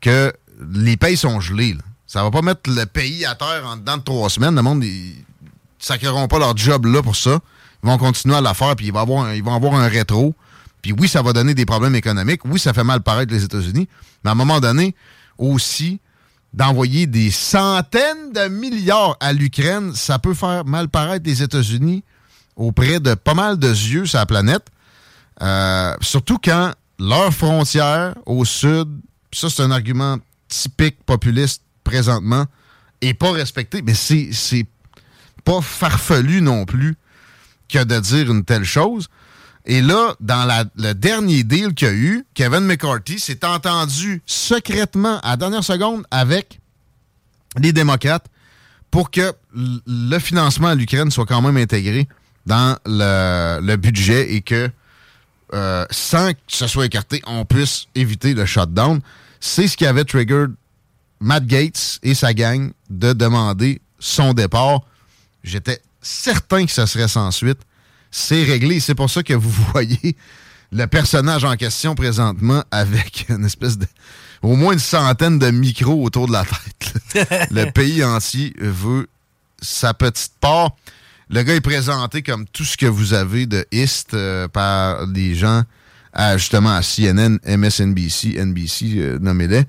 [SPEAKER 8] que les pays sont gelés. Là. Ça va pas mettre le pays à terre en dedans de trois semaines. Le monde, ils sacreront pas leur job là pour ça. Ils vont continuer à la faire, puis ils vont avoir un, ils vont avoir un rétro. Puis oui, ça va donner des problèmes économiques. Oui, ça fait mal paraître les États-Unis. Mais à un moment donné, aussi, d'envoyer des centaines de milliards à l'Ukraine, ça peut faire mal paraître les États-Unis auprès de pas mal de yeux sur la planète. Euh, surtout quand leur frontière au sud, ça c'est un argument typique populiste présentement, est pas respecté. Mais c'est pas farfelu non plus que de dire une telle chose. Et là, dans le dernier deal qu'il y a eu, Kevin McCarthy s'est entendu secrètement à la dernière seconde avec les démocrates pour que le financement à l'Ukraine soit quand même intégré dans le, budget et que euh, sans que ce soit écarté, on puisse éviter le shutdown. C'est ce qui avait triggered Matt Gates et sa gang de demander son départ. J'étais certain que ça serait sans suite c'est réglé. C'est pour ça que vous voyez le personnage en question présentement avec une espèce de. au moins une centaine de micros autour de la tête. le pays entier veut sa petite part. Le gars est présenté comme tout ce que vous avez de East euh, par des gens justement à CNN, MSNBC, NBC, euh, nommez-les.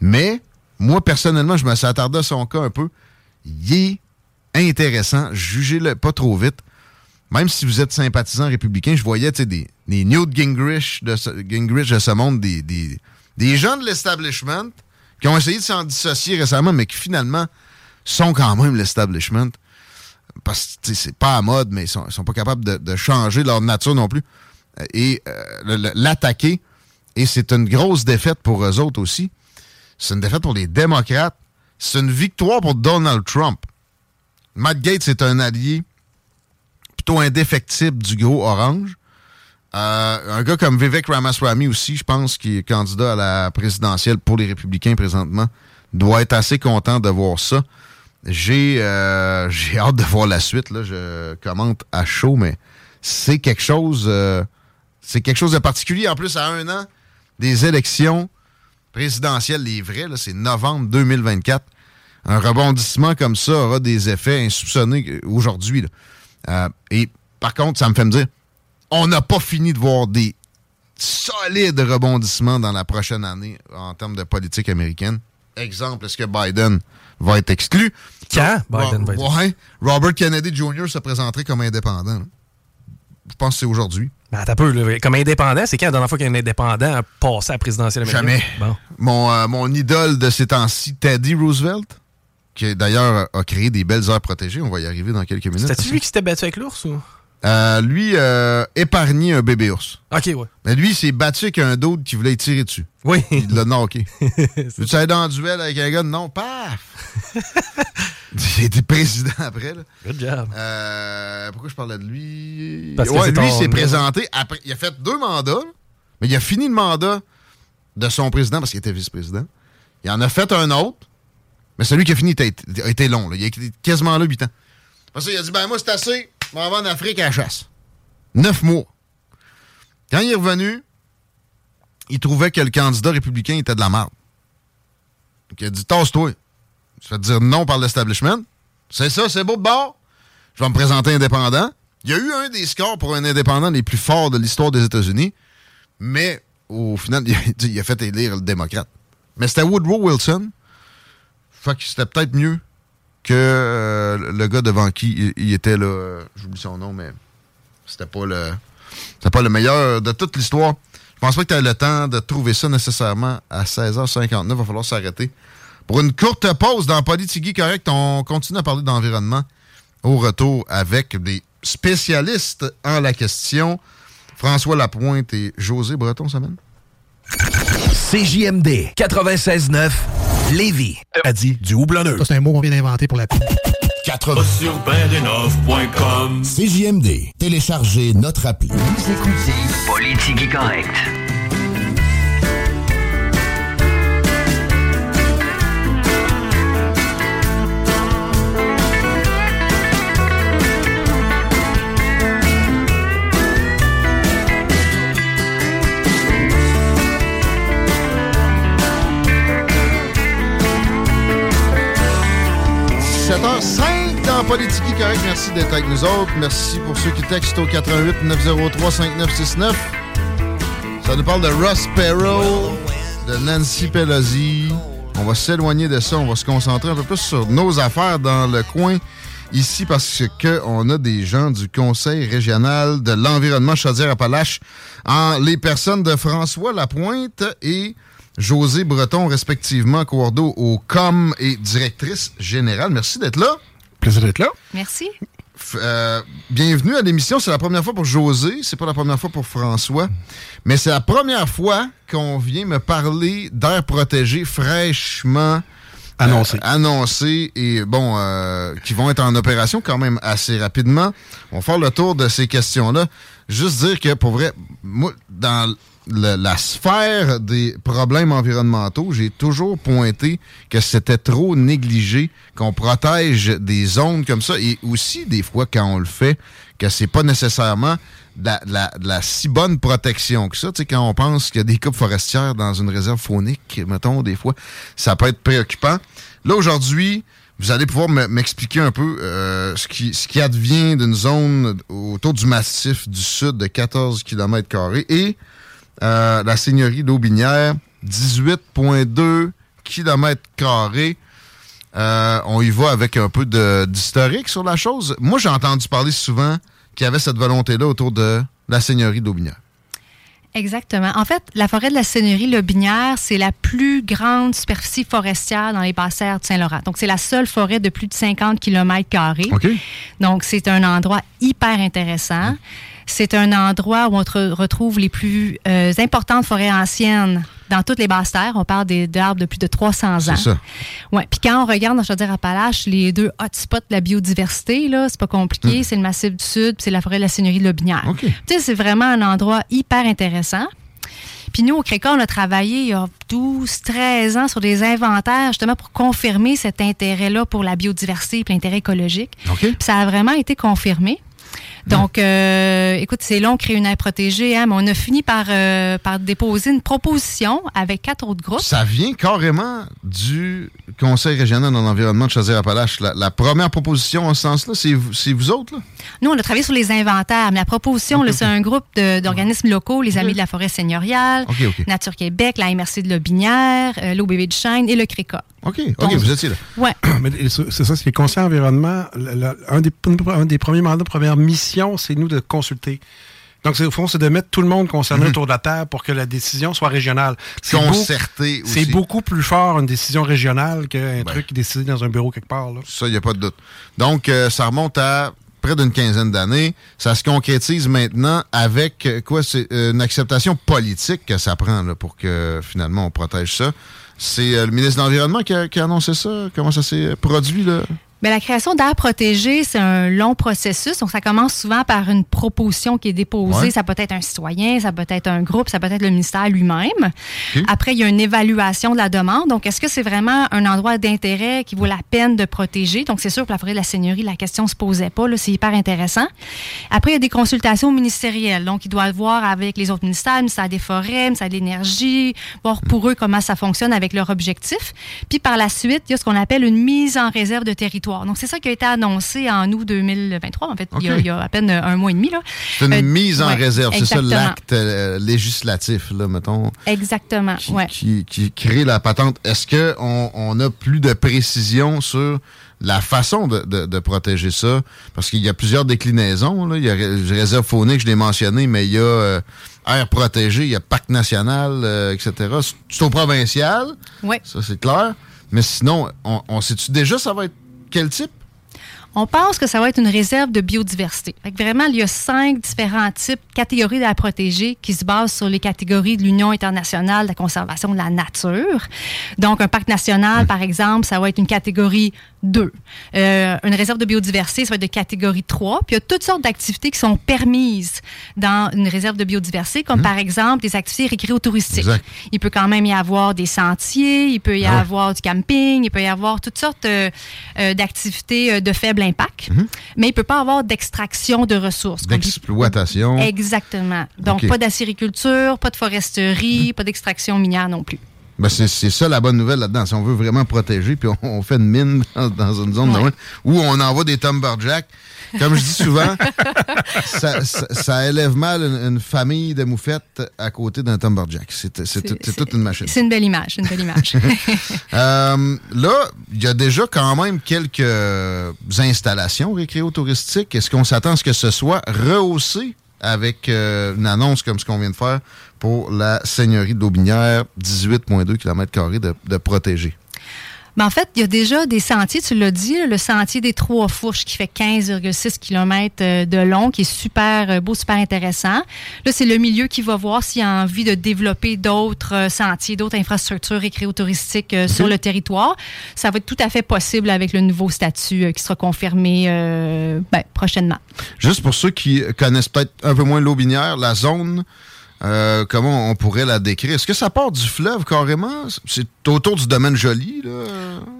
[SPEAKER 8] Mais moi, personnellement, je me suis attardé à son cas un peu. Il est intéressant. Jugez-le pas trop vite même si vous êtes sympathisant républicain, je voyais des, Newt Gingrich de, ce, monde, des gens de l'establishment qui ont essayé de s'en dissocier récemment, mais qui finalement sont quand même l'establishment. Parce que c'est pas à mode, mais ils sont, sont pas capables de, changer leur nature non plus. Et euh, l'attaquer. Et c'est une grosse défaite pour eux autres aussi. C'est une défaite pour les démocrates. C'est une victoire pour Donald Trump. Matt Gates est un allié plutôt indéfectible du gros orange. Euh, un gars comme Vivek Ramaswamy aussi, je pense, qui est candidat à la présidentielle pour les républicains présentement, doit être assez content de voir ça. J'ai euh, j'ai hâte de voir la suite. Là. Je commente à chaud, mais c'est quelque chose euh, c'est quelque chose de particulier. En plus, à un an des élections présidentielles, les vraies, c'est novembre 2024. Un rebondissement comme ça aura des effets insoupçonnés aujourd'hui. Euh, et par contre, ça me fait me dire, on n'a pas fini de voir des solides rebondissements dans la prochaine année en termes de politique américaine. Exemple, est-ce que Biden va être exclu?
[SPEAKER 4] Quand Biden va être
[SPEAKER 8] exclu? Robert Kennedy Jr. se présenterait comme indépendant. Je pense que c'est aujourd'hui.
[SPEAKER 4] Ben, peu, comme indépendant, c'est quand la dernière fois qu'un indépendant a passé à la présidentielle
[SPEAKER 8] américaine? Jamais. Mon, euh, mon idole de ces temps-ci, Teddy Roosevelt, qui d'ailleurs a créé des belles aires protégées. On va y arriver dans quelques minutes.
[SPEAKER 4] C'était-tu lui qui s'était battu avec l'ours ou?
[SPEAKER 8] Euh, lui, euh, épargné un bébé ours.
[SPEAKER 4] OK, ouais.
[SPEAKER 8] Mais lui, il s'est battu avec un d'autre qui voulait tirer dessus.
[SPEAKER 4] Oui.
[SPEAKER 8] Il l'a knocké. tu aller dans un duel avec un gars? Non, paf! il était président après. Là.
[SPEAKER 4] Good job.
[SPEAKER 8] Euh, pourquoi je parlais de lui? Parce ouais, lui s'est présenté après. Il a fait deux mandats, mais il a fini le mandat de son président parce qu'il était vice-président. Il en a fait un autre. Mais celui qui a fini a été long. Là. Il a été quasiment là 8 ans. Après ça, il a dit Ben, moi, c'est assez. Je m'en vais en Afrique à la chasse. Neuf mois. Quand il est revenu, il trouvait que le candidat républicain était de la merde. Donc, il a dit Tasse-toi. Vas te dire non par l'establishment. C'est ça, c'est beau de bord. Je vais me présenter indépendant. Il y a eu un des scores pour un indépendant les plus forts de l'histoire des États-Unis, mais au final, il a, fait élire le démocrate. Mais c'était Woodrow Wilson fait que c'était peut-être mieux que euh, le gars devant qui il, était là. J'oublie son nom, mais c'était pas le. C'était pas le meilleur de toute l'histoire. Je pense pas que tu as le temps de trouver ça nécessairement à 16h59. Il va falloir s'arrêter. Pour une courte pause dans Politique Correct, on continue à parler d'environnement au retour avec des spécialistes en la question. François Lapointe et José Breton, ça mène?
[SPEAKER 1] CJMD 96.9 Lévis. A dit du houblonneux.
[SPEAKER 10] c'est un mot qu'on vient d'inventer pour la pub.
[SPEAKER 1] 80 sur CJMD. Téléchargez notre appli. Vous écoutez Politique correct.
[SPEAKER 8] Dans Politique Correct. Merci d'être avec nous autres. Merci pour ceux qui textent au 88 903 5969. Ça nous parle de Ross Perot, de Nancy Pelosi. On va s'éloigner de ça. On va se concentrer un peu plus sur nos affaires dans le coin ici parce qu'on a des gens du Conseil régional de l'environnement Chaudière-Appalaches les personnes de François Lapointe et José Breton, respectivement, coordo au COM et directrice générale. Merci d'être là.
[SPEAKER 5] Plaisir d'être là.
[SPEAKER 10] Merci.
[SPEAKER 8] Euh, bienvenue à l'émission. C'est la première fois pour José, c'est pas la première fois pour François, mais c'est la première fois qu'on vient me parler d'air protégé fraîchement
[SPEAKER 5] annoncé.
[SPEAKER 8] Euh, annoncé et bon, euh, qui vont être en opération quand même assez rapidement. On va faire le tour de ces questions-là. Juste dire que pour vrai, moi, dans la sphère des problèmes environnementaux, j'ai toujours pointé que c'était trop négligé, qu'on protège des zones comme ça, et aussi des fois quand on le fait, que c'est pas nécessairement de la, si bonne protection que ça. Tu sais, quand on pense qu'il y a des coupes forestières dans une réserve faunique, mettons, des fois, ça peut être préoccupant. Là, aujourd'hui, vous allez pouvoir m'expliquer un peu euh, ce, qui, ce qui advient d'une zone autour du massif du sud de 14 km et euh, la seigneurie d'Aubinière, 18,2 km euh, on y va avec un peu d'historique sur la chose. Moi, j'ai entendu parler souvent qu'il y avait cette volonté-là autour de la seigneurie d'Aubinière.
[SPEAKER 10] Exactement. En fait, la forêt de la Seigneurie Lobinière, c'est la plus grande superficie forestière dans les basses-terres de Saint-Laurent. Donc, c'est la seule forêt de plus de 50 km. Donc, c'est un endroit hyper intéressant. C'est un endroit où on retrouve les plus euh, importantes forêts anciennes dans toutes les basses terres. On parle d'arbres de plus de 300 ans. C'est ça. Ouais. Puis quand on regarde dans Chaudière-Appalaches, les deux hotspots de la biodiversité, là, c'est pas compliqué. Hmm. C'est le Massif du Sud, c'est la forêt de la Seigneurie de Lobinière. Tu sais, c'est vraiment un endroit hyper intéressant. Puis nous, au CRECA, on a travaillé il y a 12, 13 ans sur des inventaires justement pour confirmer cet intérêt-là pour la biodiversité et l'intérêt écologique. Puis ça a vraiment été confirmé. Donc, euh, écoute, c'est long créer une aire protégée, hein, mais on a fini par, euh, par déposer une proposition avec quatre autres groupes.
[SPEAKER 8] Ça vient carrément du Conseil régional dans l'environnement de Chaudière-Appalaches. La, première proposition en ce sens-là, c'est vous, autres? Là?
[SPEAKER 10] Nous, on a travaillé sur les inventaires, mais la proposition, c'est un groupe d'organismes locaux, les Amis de la forêt seigneuriale, Nature Québec, la MRC de Lobinière, euh, l'OBV de Chêne et le CRECA.
[SPEAKER 8] OK, OK, vous étiez là.
[SPEAKER 10] Oui.
[SPEAKER 5] c'est ça, c'est Conseil environnement, un, des, un des premiers mandats, première mission c'est nous de consulter. Donc, au fond, c'est de mettre tout le monde concerné mhm. autour de la table pour que la décision soit régionale.
[SPEAKER 8] Concerté
[SPEAKER 5] C'est beaucoup plus fort une décision régionale qu'un truc décidé dans un bureau quelque part.
[SPEAKER 8] Ça, il n'y a pas de doute. Donc, euh, ça remonte à près d'une quinzaine d'années. Ça se concrétise maintenant avec euh, quoi C'est euh, une acceptation politique que ça prend pour que finalement on protège ça. C'est le ministre de l'Environnement qui a, qui a, annoncé ça? Comment ça s'est produit là?
[SPEAKER 10] Mais la création d'aires protégées, c'est un long processus. Donc, ça commence souvent par une proposition qui est déposée. Ça peut être un citoyen, ça peut être un groupe, ça peut être le ministère lui-même. Après, il y a une évaluation de la demande. Donc, est-ce que c'est vraiment un endroit d'intérêt qui vaut la peine de protéger? Donc, c'est sûr que la forêt de la Seigneurie, la question se posait pas. C'est hyper intéressant. Après, il y a des consultations ministérielles. Donc, ils doivent voir avec les autres ministères, le ministère des Forêts, le ministère de l'Énergie, voir pour eux comment ça fonctionne avec leur objectif. Puis, par la suite, il y a ce qu'on appelle une mise en réserve de territoire. Donc, c'est ça qui a été annoncé en août 2023, en fait, il, y a, à peine un mois et demi.
[SPEAKER 8] C'est une euh, mise en réserve, c'est ça l'acte euh, législatif, là, mettons.
[SPEAKER 10] Exactement,
[SPEAKER 8] qui, qui, crée la patente. Est-ce qu'on on a plus de précision sur la façon de, protéger ça, parce qu'il y a plusieurs déclinaisons. Là. Il y a réserve faunique, je l'ai mentionné, mais il y a euh, air protégé, il y a parc national, etc. C'est au provincial.
[SPEAKER 10] Oui.
[SPEAKER 8] Ça, c'est clair. Mais sinon, on, on sait-tu déjà ça va être quel type?
[SPEAKER 10] On pense que ça va être une réserve de biodiversité. vraiment, il y a cinq différents types, catégories à protéger qui se basent sur les catégories de l'Union internationale de la conservation de la nature. Donc, un parc national, par exemple, ça va être une catégorie 2. Euh, une réserve de biodiversité, ça va être de catégorie 3. Puis il y a toutes sortes d'activités qui sont permises dans une réserve de biodiversité, comme mmh. par exemple des activités récréotouristiques. Il peut quand même y avoir des sentiers, il peut y ah avoir du camping, il peut y avoir toutes sortes euh, euh, d'activités de faible impact, mmh. mais il ne peut pas avoir d'extraction de ressources.
[SPEAKER 8] D'exploitation.
[SPEAKER 10] Exactement. Donc, pas d'acériculture, pas de foresterie, mmh. pas d'extraction minière non plus.
[SPEAKER 8] Ben c'est ça la bonne nouvelle là-dedans. Si on veut vraiment protéger, puis on, fait une mine dans, une zone où on envoie des Jacks comme je dis souvent, ça, élève mal une, famille de moufettes à côté d'un Tumberjack. C'est toute une machine.
[SPEAKER 10] C'est une belle image, une belle image.
[SPEAKER 8] Euh, là, il y a déjà quand même quelques installations récréo-touristiques. Est-ce qu'on s'attend à ce que ce soit rehaussé avec euh, une annonce comme ce qu'on vient de faire pour la Seigneurie de l'Aubinière, 18,2 km de, de protégés?
[SPEAKER 10] Mais en fait, il y a déjà des sentiers, tu l'as dit, le sentier des Trois Fourches qui fait 15,6 km euh, de long, qui est super euh, beau, super intéressant. Là, c'est le milieu qui va voir s'il a envie de développer d'autres euh, sentiers, d'autres infrastructures récréo-touristiques sur le territoire. Ça va être tout à fait possible avec le nouveau statut qui sera confirmé ben, prochainement.
[SPEAKER 8] Juste pour ceux qui connaissent peut-être un peu moins l'Aubinière, la zone euh, comment on pourrait la décrire? Est-ce que ça part du fleuve carrément? C'est autour du domaine joli, là?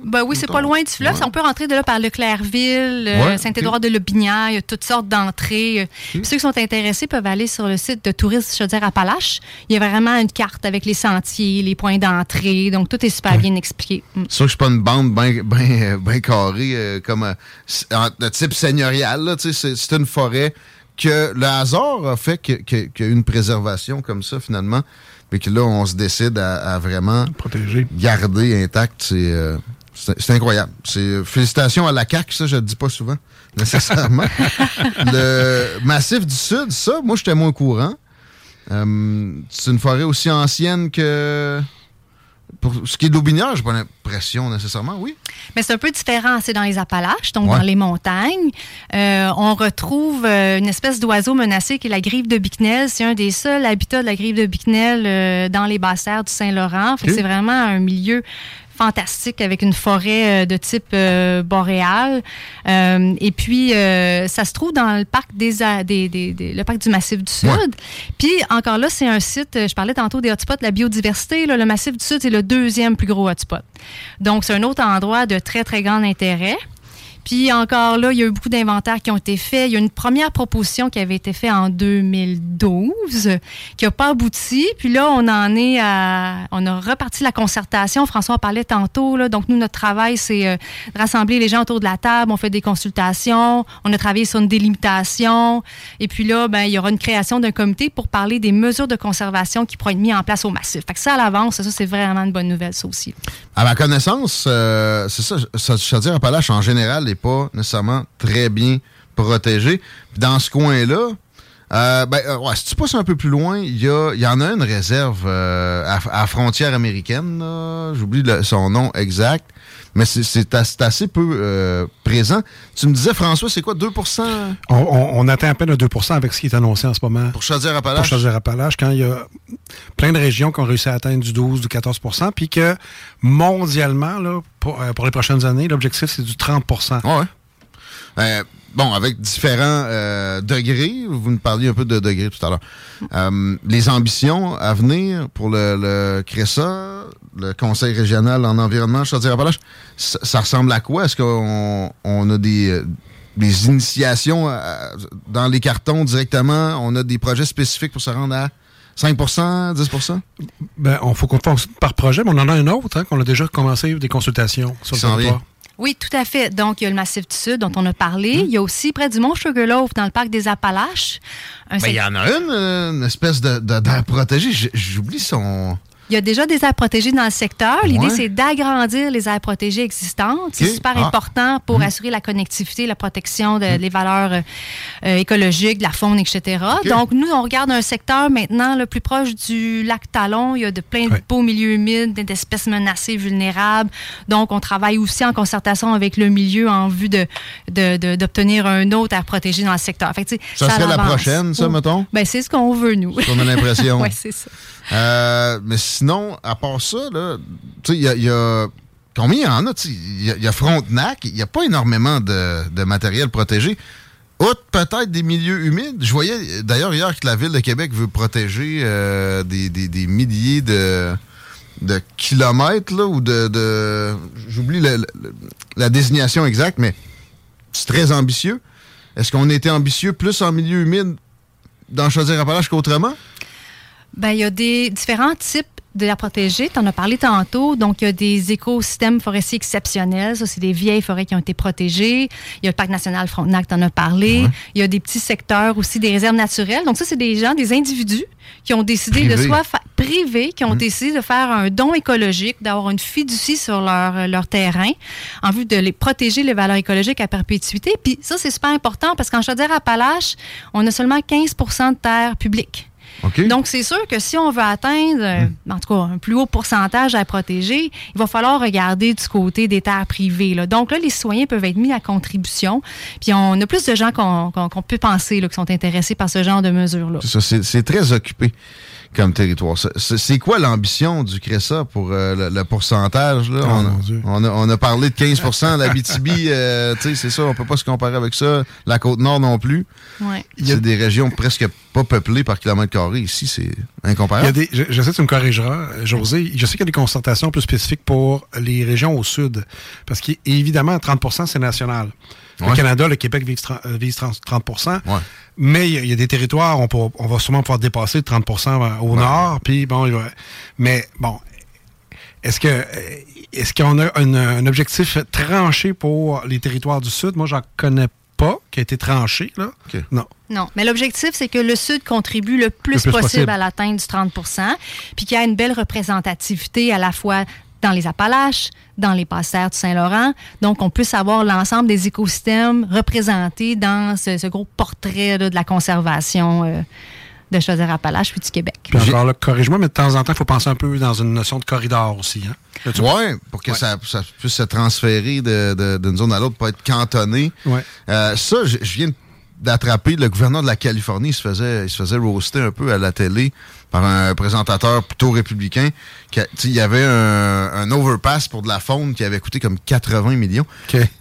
[SPEAKER 10] Ben oui, c'est pas loin du fleuve. On peut rentrer de là par Leclercville, euh, Saint-Édouard de Lobinière, il y a toutes sortes d'entrées. Ceux qui sont intéressés peuvent aller sur le site de Tourisme Chaudière-Appalaches. Il y a vraiment une carte avec les sentiers, les points d'entrée, donc tout est super bien expliqué.
[SPEAKER 8] Mm. C'est sûr que je suis pas une bande bien ben, ben carrée, euh, comme de type seigneurial, c'est une forêt que le hasard a fait qu'il y a une préservation comme ça, finalement, mais que là, on se décide à, vraiment
[SPEAKER 5] protéger,
[SPEAKER 8] garder intact. Euh, c'est incroyable. C'est félicitations à la CAQ, ça, je le dis pas souvent, nécessairement. le Massif du Sud, ça, moi, j'étais moins courant. Euh, c'est une forêt aussi ancienne que pour ce qui est d'Aubinière, j'ai pas l'impression nécessairement, oui.
[SPEAKER 10] Mais c'est un peu différent. C'est dans les Appalaches, donc dans les montagnes. Euh, on retrouve euh, une espèce d'oiseau menacé qui est la grive de Bicknell. C'est un des seuls habitats de la grive de Bicknell euh, dans les basses-terres du Saint-Laurent. C'est vraiment un milieu fantastique avec une forêt euh, de type euh, boréal. Euh, et puis, ça se trouve dans le parc des, le parc du Massif du Sud. Puis, encore là, c'est un site, je parlais tantôt des hotspots, la biodiversité. le Massif du Sud, c'est le deuxième plus gros hotspot. Donc, c'est un autre endroit de très, très grand intérêt. Puis encore là, il y a eu beaucoup d'inventaires qui ont été faits. Il y a une première proposition qui avait été faite en 2012 qui n'a pas abouti. Puis là, on en est à... On a reparti la concertation. François en parlait tantôt. Là. Donc, nous, notre travail, c'est euh, de rassembler les gens autour de la table. On fait des consultations. On a travaillé sur une délimitation. Et puis là, ben, il y aura une création d'un comité pour parler des mesures de conservation qui pourraient être mises en place au massif. Fait que ça, à l'avance, ça, c'est vraiment une bonne nouvelle, ça aussi.
[SPEAKER 8] À ma connaissance, euh, c'est ça, ça, je veux dire, en général, pas nécessairement très bien protégé. dans ce coin-là, euh, ben, euh, si tu passes un peu plus loin, il y, y en a une réserve euh, à, frontière américaine. J'oublie son nom exact. Mais c'est assez peu présent. Tu me disais, François, c'est quoi, 2
[SPEAKER 5] on, atteint à peine 2 avec ce qui est annoncé en ce moment.
[SPEAKER 8] Pour Chaudière-Appalaches?
[SPEAKER 5] Pour Chaudière-Appalaches, quand il y a plein de régions qui ont réussi à atteindre du 12, du 14% puis que mondialement, là, pour, pour les prochaines années, l'objectif, c'est du 30
[SPEAKER 8] ouais. Euh, bon, avec différents euh, degrés, vous nous parliez un peu de degrés tout à l'heure. Euh, les ambitions à venir pour le, le CRESA, le Conseil régional en environnement, je dire ça, ça ressemble à quoi? Est-ce qu'on on a des, des initiations dans les cartons directement? On a des projets spécifiques pour se rendre à 5% 10%
[SPEAKER 5] Ben, on faut qu'on fasse par projet, mais on en a un autre, hein, qu'on a déjà commencé des consultations sur le territoire.
[SPEAKER 10] Oui, tout à fait. Donc, il y a le Massif du Sud dont on a parlé. Hmm. Il y a aussi près du Mont Sugarloaf, dans le parc des Appalaches.
[SPEAKER 8] Ben, il y en a une, une espèce de, de, protégée. J'oublie son...
[SPEAKER 10] Il y a déjà des aires protégées dans le secteur. L'idée, c'est d'agrandir les aires protégées existantes. C'est super ah. important pour hmm. assurer la connectivité, la protection des hmm. valeurs euh, euh, écologiques, de la faune, etc. Donc, nous, on regarde un secteur maintenant le plus proche du lac Talon. Il y a de plein de beaux milieux humides, d'espèces menacées, vulnérables. Donc, on travaille aussi en concertation avec le milieu en vue de, d'obtenir un autre aire protégée dans le secteur.
[SPEAKER 8] Fait ça, serait la prochaine, ça, mettons?
[SPEAKER 10] Ben, c'est ce qu'on veut, nous.
[SPEAKER 8] On a l'impression.
[SPEAKER 10] oui, c'est ça.
[SPEAKER 8] Euh, mais sinon, à part ça, il y a, Combien il y en a? Il y, a Frontenac, il n'y a pas énormément de, matériel protégé. Outre peut-être des milieux humides. Je voyais d'ailleurs hier que la Ville de Québec veut protéger euh, des, milliers de, kilomètres, ou de... J'oublie la, désignation exacte, mais c'est très ambitieux. Est-ce qu'on était ambitieux plus en milieu humide dans Chaudière-Appalaches qu'autrement?
[SPEAKER 10] Ben, il y a des différents types de la protéger. Tu en as parlé tantôt. Donc, il y a des écosystèmes forestiers exceptionnels. Ça, c'est des vieilles forêts qui ont été protégées. Il y a le Parc national Frontenac, tu en as parlé. Il y a des petits secteurs aussi, des réserves naturelles. Donc, ça, c'est des gens, des individus qui ont décidé de soit privés, qui ont mmh. décidé de faire un don écologique, d'avoir une fiducie sur leur, leur terrain en vue de les protéger les valeurs écologiques à perpétuité. Puis ça, c'est super important parce qu'en Chaudière-Appalaches, on a seulement 15 de terres publiques. Donc, c'est sûr que si on veut atteindre, euh, hmm. en tout cas, un plus haut pourcentage à protéger, il va falloir regarder du côté des terres privées. Donc là, les citoyens peuvent être mis à contribution. Puis on a plus de gens qu'on peut penser là, qui sont intéressés par ce genre de mesures-là.
[SPEAKER 8] C'est très occupé comme territoire. C'est quoi l'ambition du CRESA pour euh, le, pourcentage? Là? Oh, on, a, on, a, parlé de 15% la BTB, euh, c'est ça, on peut pas se comparer avec ça. La Côte-Nord non plus.
[SPEAKER 10] Ouais.
[SPEAKER 8] Il y a des régions presque pas peuplées par kilomètre carré. Ici, c'est incomparable.
[SPEAKER 11] Il y a des, je, sais que tu me corrigeras, José. Je sais qu'il y a des concertations plus spécifiques pour les régions au sud. Parce qu'évidemment, 30% c'est national. Au Canada, le Québec vise 30, 30 mais il y, a des territoires, on, on va sûrement pouvoir dépasser 30% au nord. Puis bon, mais bon, est-ce que est-ce qu'on a un, objectif tranché pour les territoires du sud? Moi, j'en connais pas qui a été tranché, là. Non.
[SPEAKER 10] Non, mais l'objectif, c'est que le Sud contribue le plus, possible, à l'atteinte du 30% puis qu'il y a une belle représentativité à la fois dans les Appalaches, dans les passères du Saint-Laurent. Donc, on puisse avoir l'ensemble des écosystèmes représentés dans ce, gros portrait de la conservation euh, de Chaudière-Appalaches puis du Québec.
[SPEAKER 11] Puis encore là, corrige-moi, mais de temps en temps, il faut penser un peu dans une notion de corridor aussi. Hein?
[SPEAKER 8] Oui, pour que Ça, puisse se transférer d'une zone à l'autre, pas être cantonné.
[SPEAKER 11] Ouais.
[SPEAKER 8] Euh, ça, je, viens d'attraper le gouverneur de la Californie, il se faisait, il se faisait roaster un peu à la télé par un présentateur plutôt républicain. Il y avait un, overpass pour de la faune qui avait coûté comme 80 millions.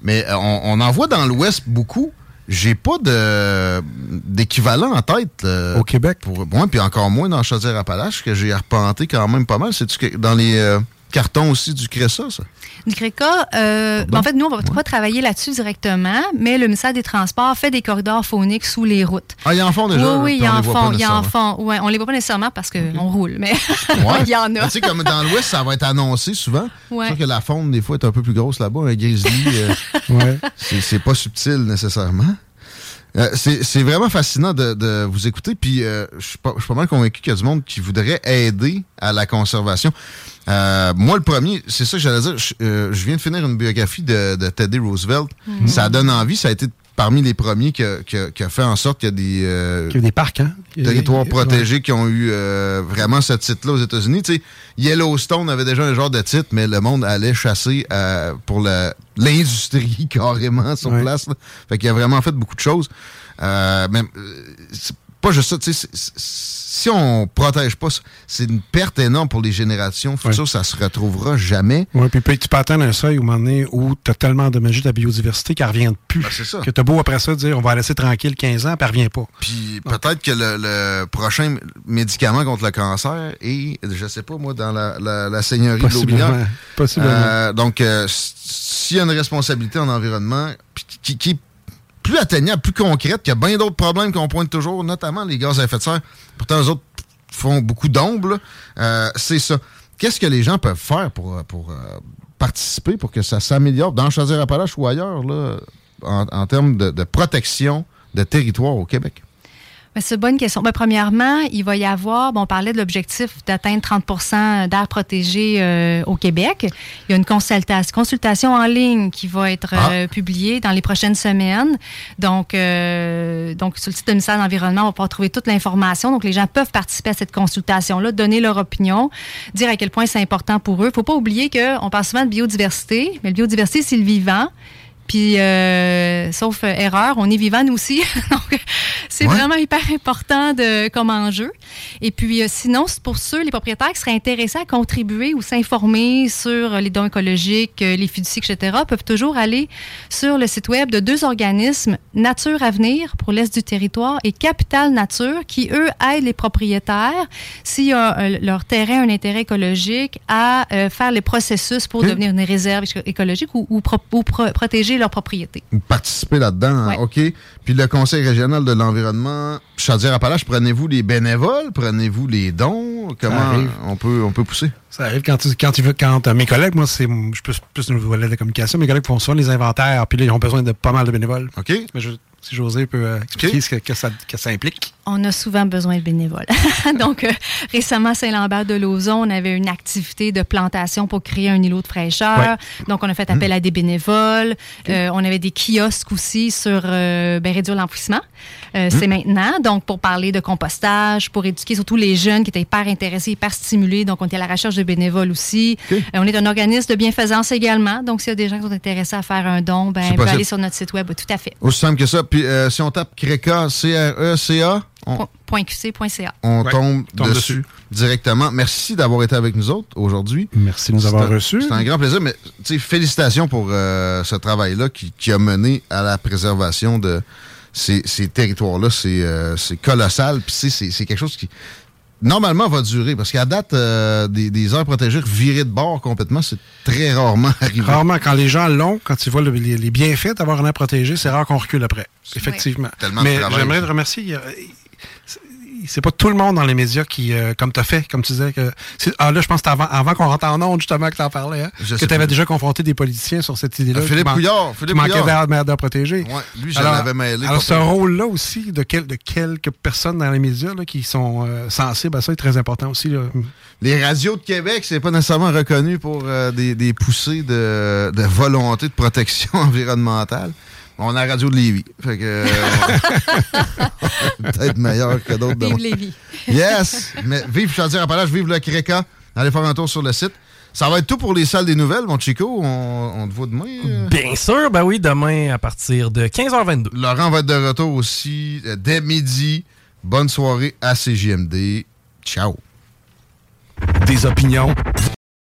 [SPEAKER 8] Mais euh, on, en voit dans l'Ouest beaucoup. J'ai pas de d'équivalent en tête.
[SPEAKER 11] Euh, Au Québec?
[SPEAKER 8] Pour moi, puis encore moins dans Chaudière-Appalaches, que j'ai arpenté quand même pas mal. C'est dans les... Euh, carton aussi du CRESA, ça?
[SPEAKER 10] Du CRECA, euh, en fait, nous, on va pas travailler là-dessus directement, mais le ministère des Transports fait des corridors phoniques sous les routes.
[SPEAKER 8] Ah, il y en font déjà?
[SPEAKER 10] Oui, oui, il y en font. Il y en font. Ouais, on les voit pas nécessairement parce qu'on roule, mais il y en a.
[SPEAKER 8] Tu sais, comme dans l'Ouest, ça va être annoncé souvent. Ouais. que la faune, des fois, est un peu plus grosse là-bas. Un grizzly, euh, ouais. c'est pas subtil nécessairement. Euh, c'est vraiment fascinant de, vous écouter, puis euh, je suis pas, pas, mal convaincu qu'il y a du monde qui voudrait aider à la conservation. Euh, moi, le premier, c'est ça que j'allais dire. Je, viens de finir une biographie de, Teddy Roosevelt. Mhm. Ça donne envie. Ça a été parmi les premiers qui a, fait en sorte qu'il y a des,
[SPEAKER 11] euh, y a des parcs, hein?
[SPEAKER 8] territoires protégés qui ont eu euh, vraiment ce titre-là aux États-Unis. Yellowstone avait déjà un genre de titre, mais le monde allait chasser euh, pour l'industrie carrément sur place. Fait qu'il a vraiment fait beaucoup de choses. mais pas juste ça, tu sais, si on protège pas, c'est une perte énorme pour les générations futures, ça se retrouvera jamais.
[SPEAKER 11] Oui, puis, tu peux atteindre un seuil où, où tu as tellement de la biodiversité qu'elle revient plus.
[SPEAKER 8] Ben, c'est ça.
[SPEAKER 11] Que tu beau après ça dire on va laisser tranquille 15 ans, puis elle revient pas.
[SPEAKER 8] Puis peut-être que le, prochain médicament contre le cancer est, je sais pas moi, dans la, la, seigneurie de.
[SPEAKER 11] Possiblement.
[SPEAKER 8] Euh, donc, euh, s'il y a une responsabilité en environnement qui, qui plus atteignable, plus concrète, qu'il y a bien d'autres problèmes qu'on pointe toujours, notamment les gaz à effet de serre. Pourtant, eux autres font beaucoup d'ombre. Euh, c'est ça. Qu'est-ce que les gens peuvent faire pour, euh, pour euh, participer, pour que ça s'améliore dans Chaudière-Appalaches ou ailleurs, là, en, termes de protection de territoire au Québec?
[SPEAKER 10] C'est une bonne question. Ben, premièrement, il va y avoir, bon, on parlait de l'objectif d'atteindre 30% d'air protégé euh, au Québec. Il y a une consultation, consultation en ligne qui va être euh, ah. publiée dans les prochaines semaines. Donc, euh, donc, sur le site du ministère de l'Environnement, on va pouvoir trouver toute l'information. Donc, les gens peuvent participer à cette consultation-là, donner leur opinion, dire à quel point c'est important pour eux. Il ne faut pas oublier qu'on parle souvent de biodiversité, mais la biodiversité, c'est le vivant. Puis, euh, sauf euh, erreur, on est vivant nous aussi. Donc, c'est vraiment hyper important de, comme enjeu. Et puis, euh, sinon, pour ceux, les propriétaires qui seraient intéressés à contribuer ou s'informer sur les dons écologiques, les fiducies, etc., peuvent toujours aller sur le site web de deux organismes, Nature Avenir pour l'Est du territoire et Capital Nature, qui, eux, aident les propriétaires, s'il a leur terrain un intérêt écologique, à faire les processus pour devenir une réserve écologique ou, ou protéger leur propriété.
[SPEAKER 8] Participer là-dedans, OK. Puis le Conseil régional de l'environnement, Chaudière-Appalaches, prenez-vous les bénévoles? Prenez-vous les dons? Comment on peut, on peut pousser?
[SPEAKER 11] Ça arrive quand tu, quand tu veux, quand euh, mes collègues, moi, c'est, je peux plus le volet de la communication, mes collègues font souvent les inventaires, puis là, ils ont besoin de pas mal de bénévoles.
[SPEAKER 8] OK.
[SPEAKER 11] Mais je, si José peut euh, expliquer ce que, ça, que, ça, implique.
[SPEAKER 10] On a souvent besoin de bénévoles. Donc, euh, récemment, à Saint-Lambert de Lauzon, on avait une activité de plantation pour créer un îlot de fraîcheur. Donc, on a fait appel à des bénévoles. Euh, on avait des kiosques aussi sur ben, réduire l'enfouissement. C'est mm. maintenant. Donc, pour parler de compostage, pour éduquer surtout les jeunes qui étaient hyper intéressés, hyper stimulés. Donc, on était à la recherche de bénévoles aussi. on est un organisme de bienfaisance également. Donc, s'il y a des gens qui sont intéressés à faire un don, ben, peut aller sur notre site web. Tout à fait.
[SPEAKER 8] Aussi simple que ça. Puis euh, si on tape CRECA, C-R-E-C-A,
[SPEAKER 10] on, .qc.ca.
[SPEAKER 8] On tombe, dessus, directement. Merci d'avoir été avec nous autres aujourd'hui.
[SPEAKER 11] Merci de nous avoir reçus.
[SPEAKER 8] C'est un grand plaisir, mais félicitations pour euh, ce travail-là qui, a mené à la préservation de ces, territoires-là. Euh, c'est colossal. Puis c'est quelque chose qui normalement va durer. Parce qu'à date, euh, des, aires protégées virées de bord complètement, c'est très rarement arrivé.
[SPEAKER 11] Rarement. Quand les gens l'ont, quand ils voient les, bienfaits d'avoir une aire protégée, c'est rare qu'on recule après. Effectivement. Mais j'aimerais te remercier c'est pas tout le monde dans les médias qui, euh, comme tu as fait, comme tu disais, que. Ah là, je pense que avant, avant qu'on rentre en onde, justement, que tu en parlais, hein, que tu avais déjà confronté des politiciens sur cette idée-là.
[SPEAKER 8] Philippe Bouillard.
[SPEAKER 11] Philippe manquait d'air protégé.
[SPEAKER 8] Ouais, lui, j'en avais mêlé.
[SPEAKER 11] Alors, ce rôle-là aussi, de, de quelques personnes dans les médias là, qui sont euh, sensibles à ça, est très important aussi.
[SPEAKER 8] Les radios de Québec, c'est pas nécessairement reconnu pour euh, des, des, poussées de, de volonté de protection environnementale. On a la radio de Lévis. Fait que. Euh, peut-être meilleur que d'autres.
[SPEAKER 10] Vive Lévis.
[SPEAKER 8] yes! Mais vive Chaudière-Appalaches, vive le Créca. Allez faire un tour sur le site. Ça va être tout pour les salles des nouvelles, mon Chico. On, te voit demain. Euh?
[SPEAKER 4] Bien sûr, ben oui, demain à partir de 15h22.
[SPEAKER 8] Laurent va être de retour aussi euh, dès midi. Bonne soirée à CJMD. Ciao.
[SPEAKER 2] Des opinions,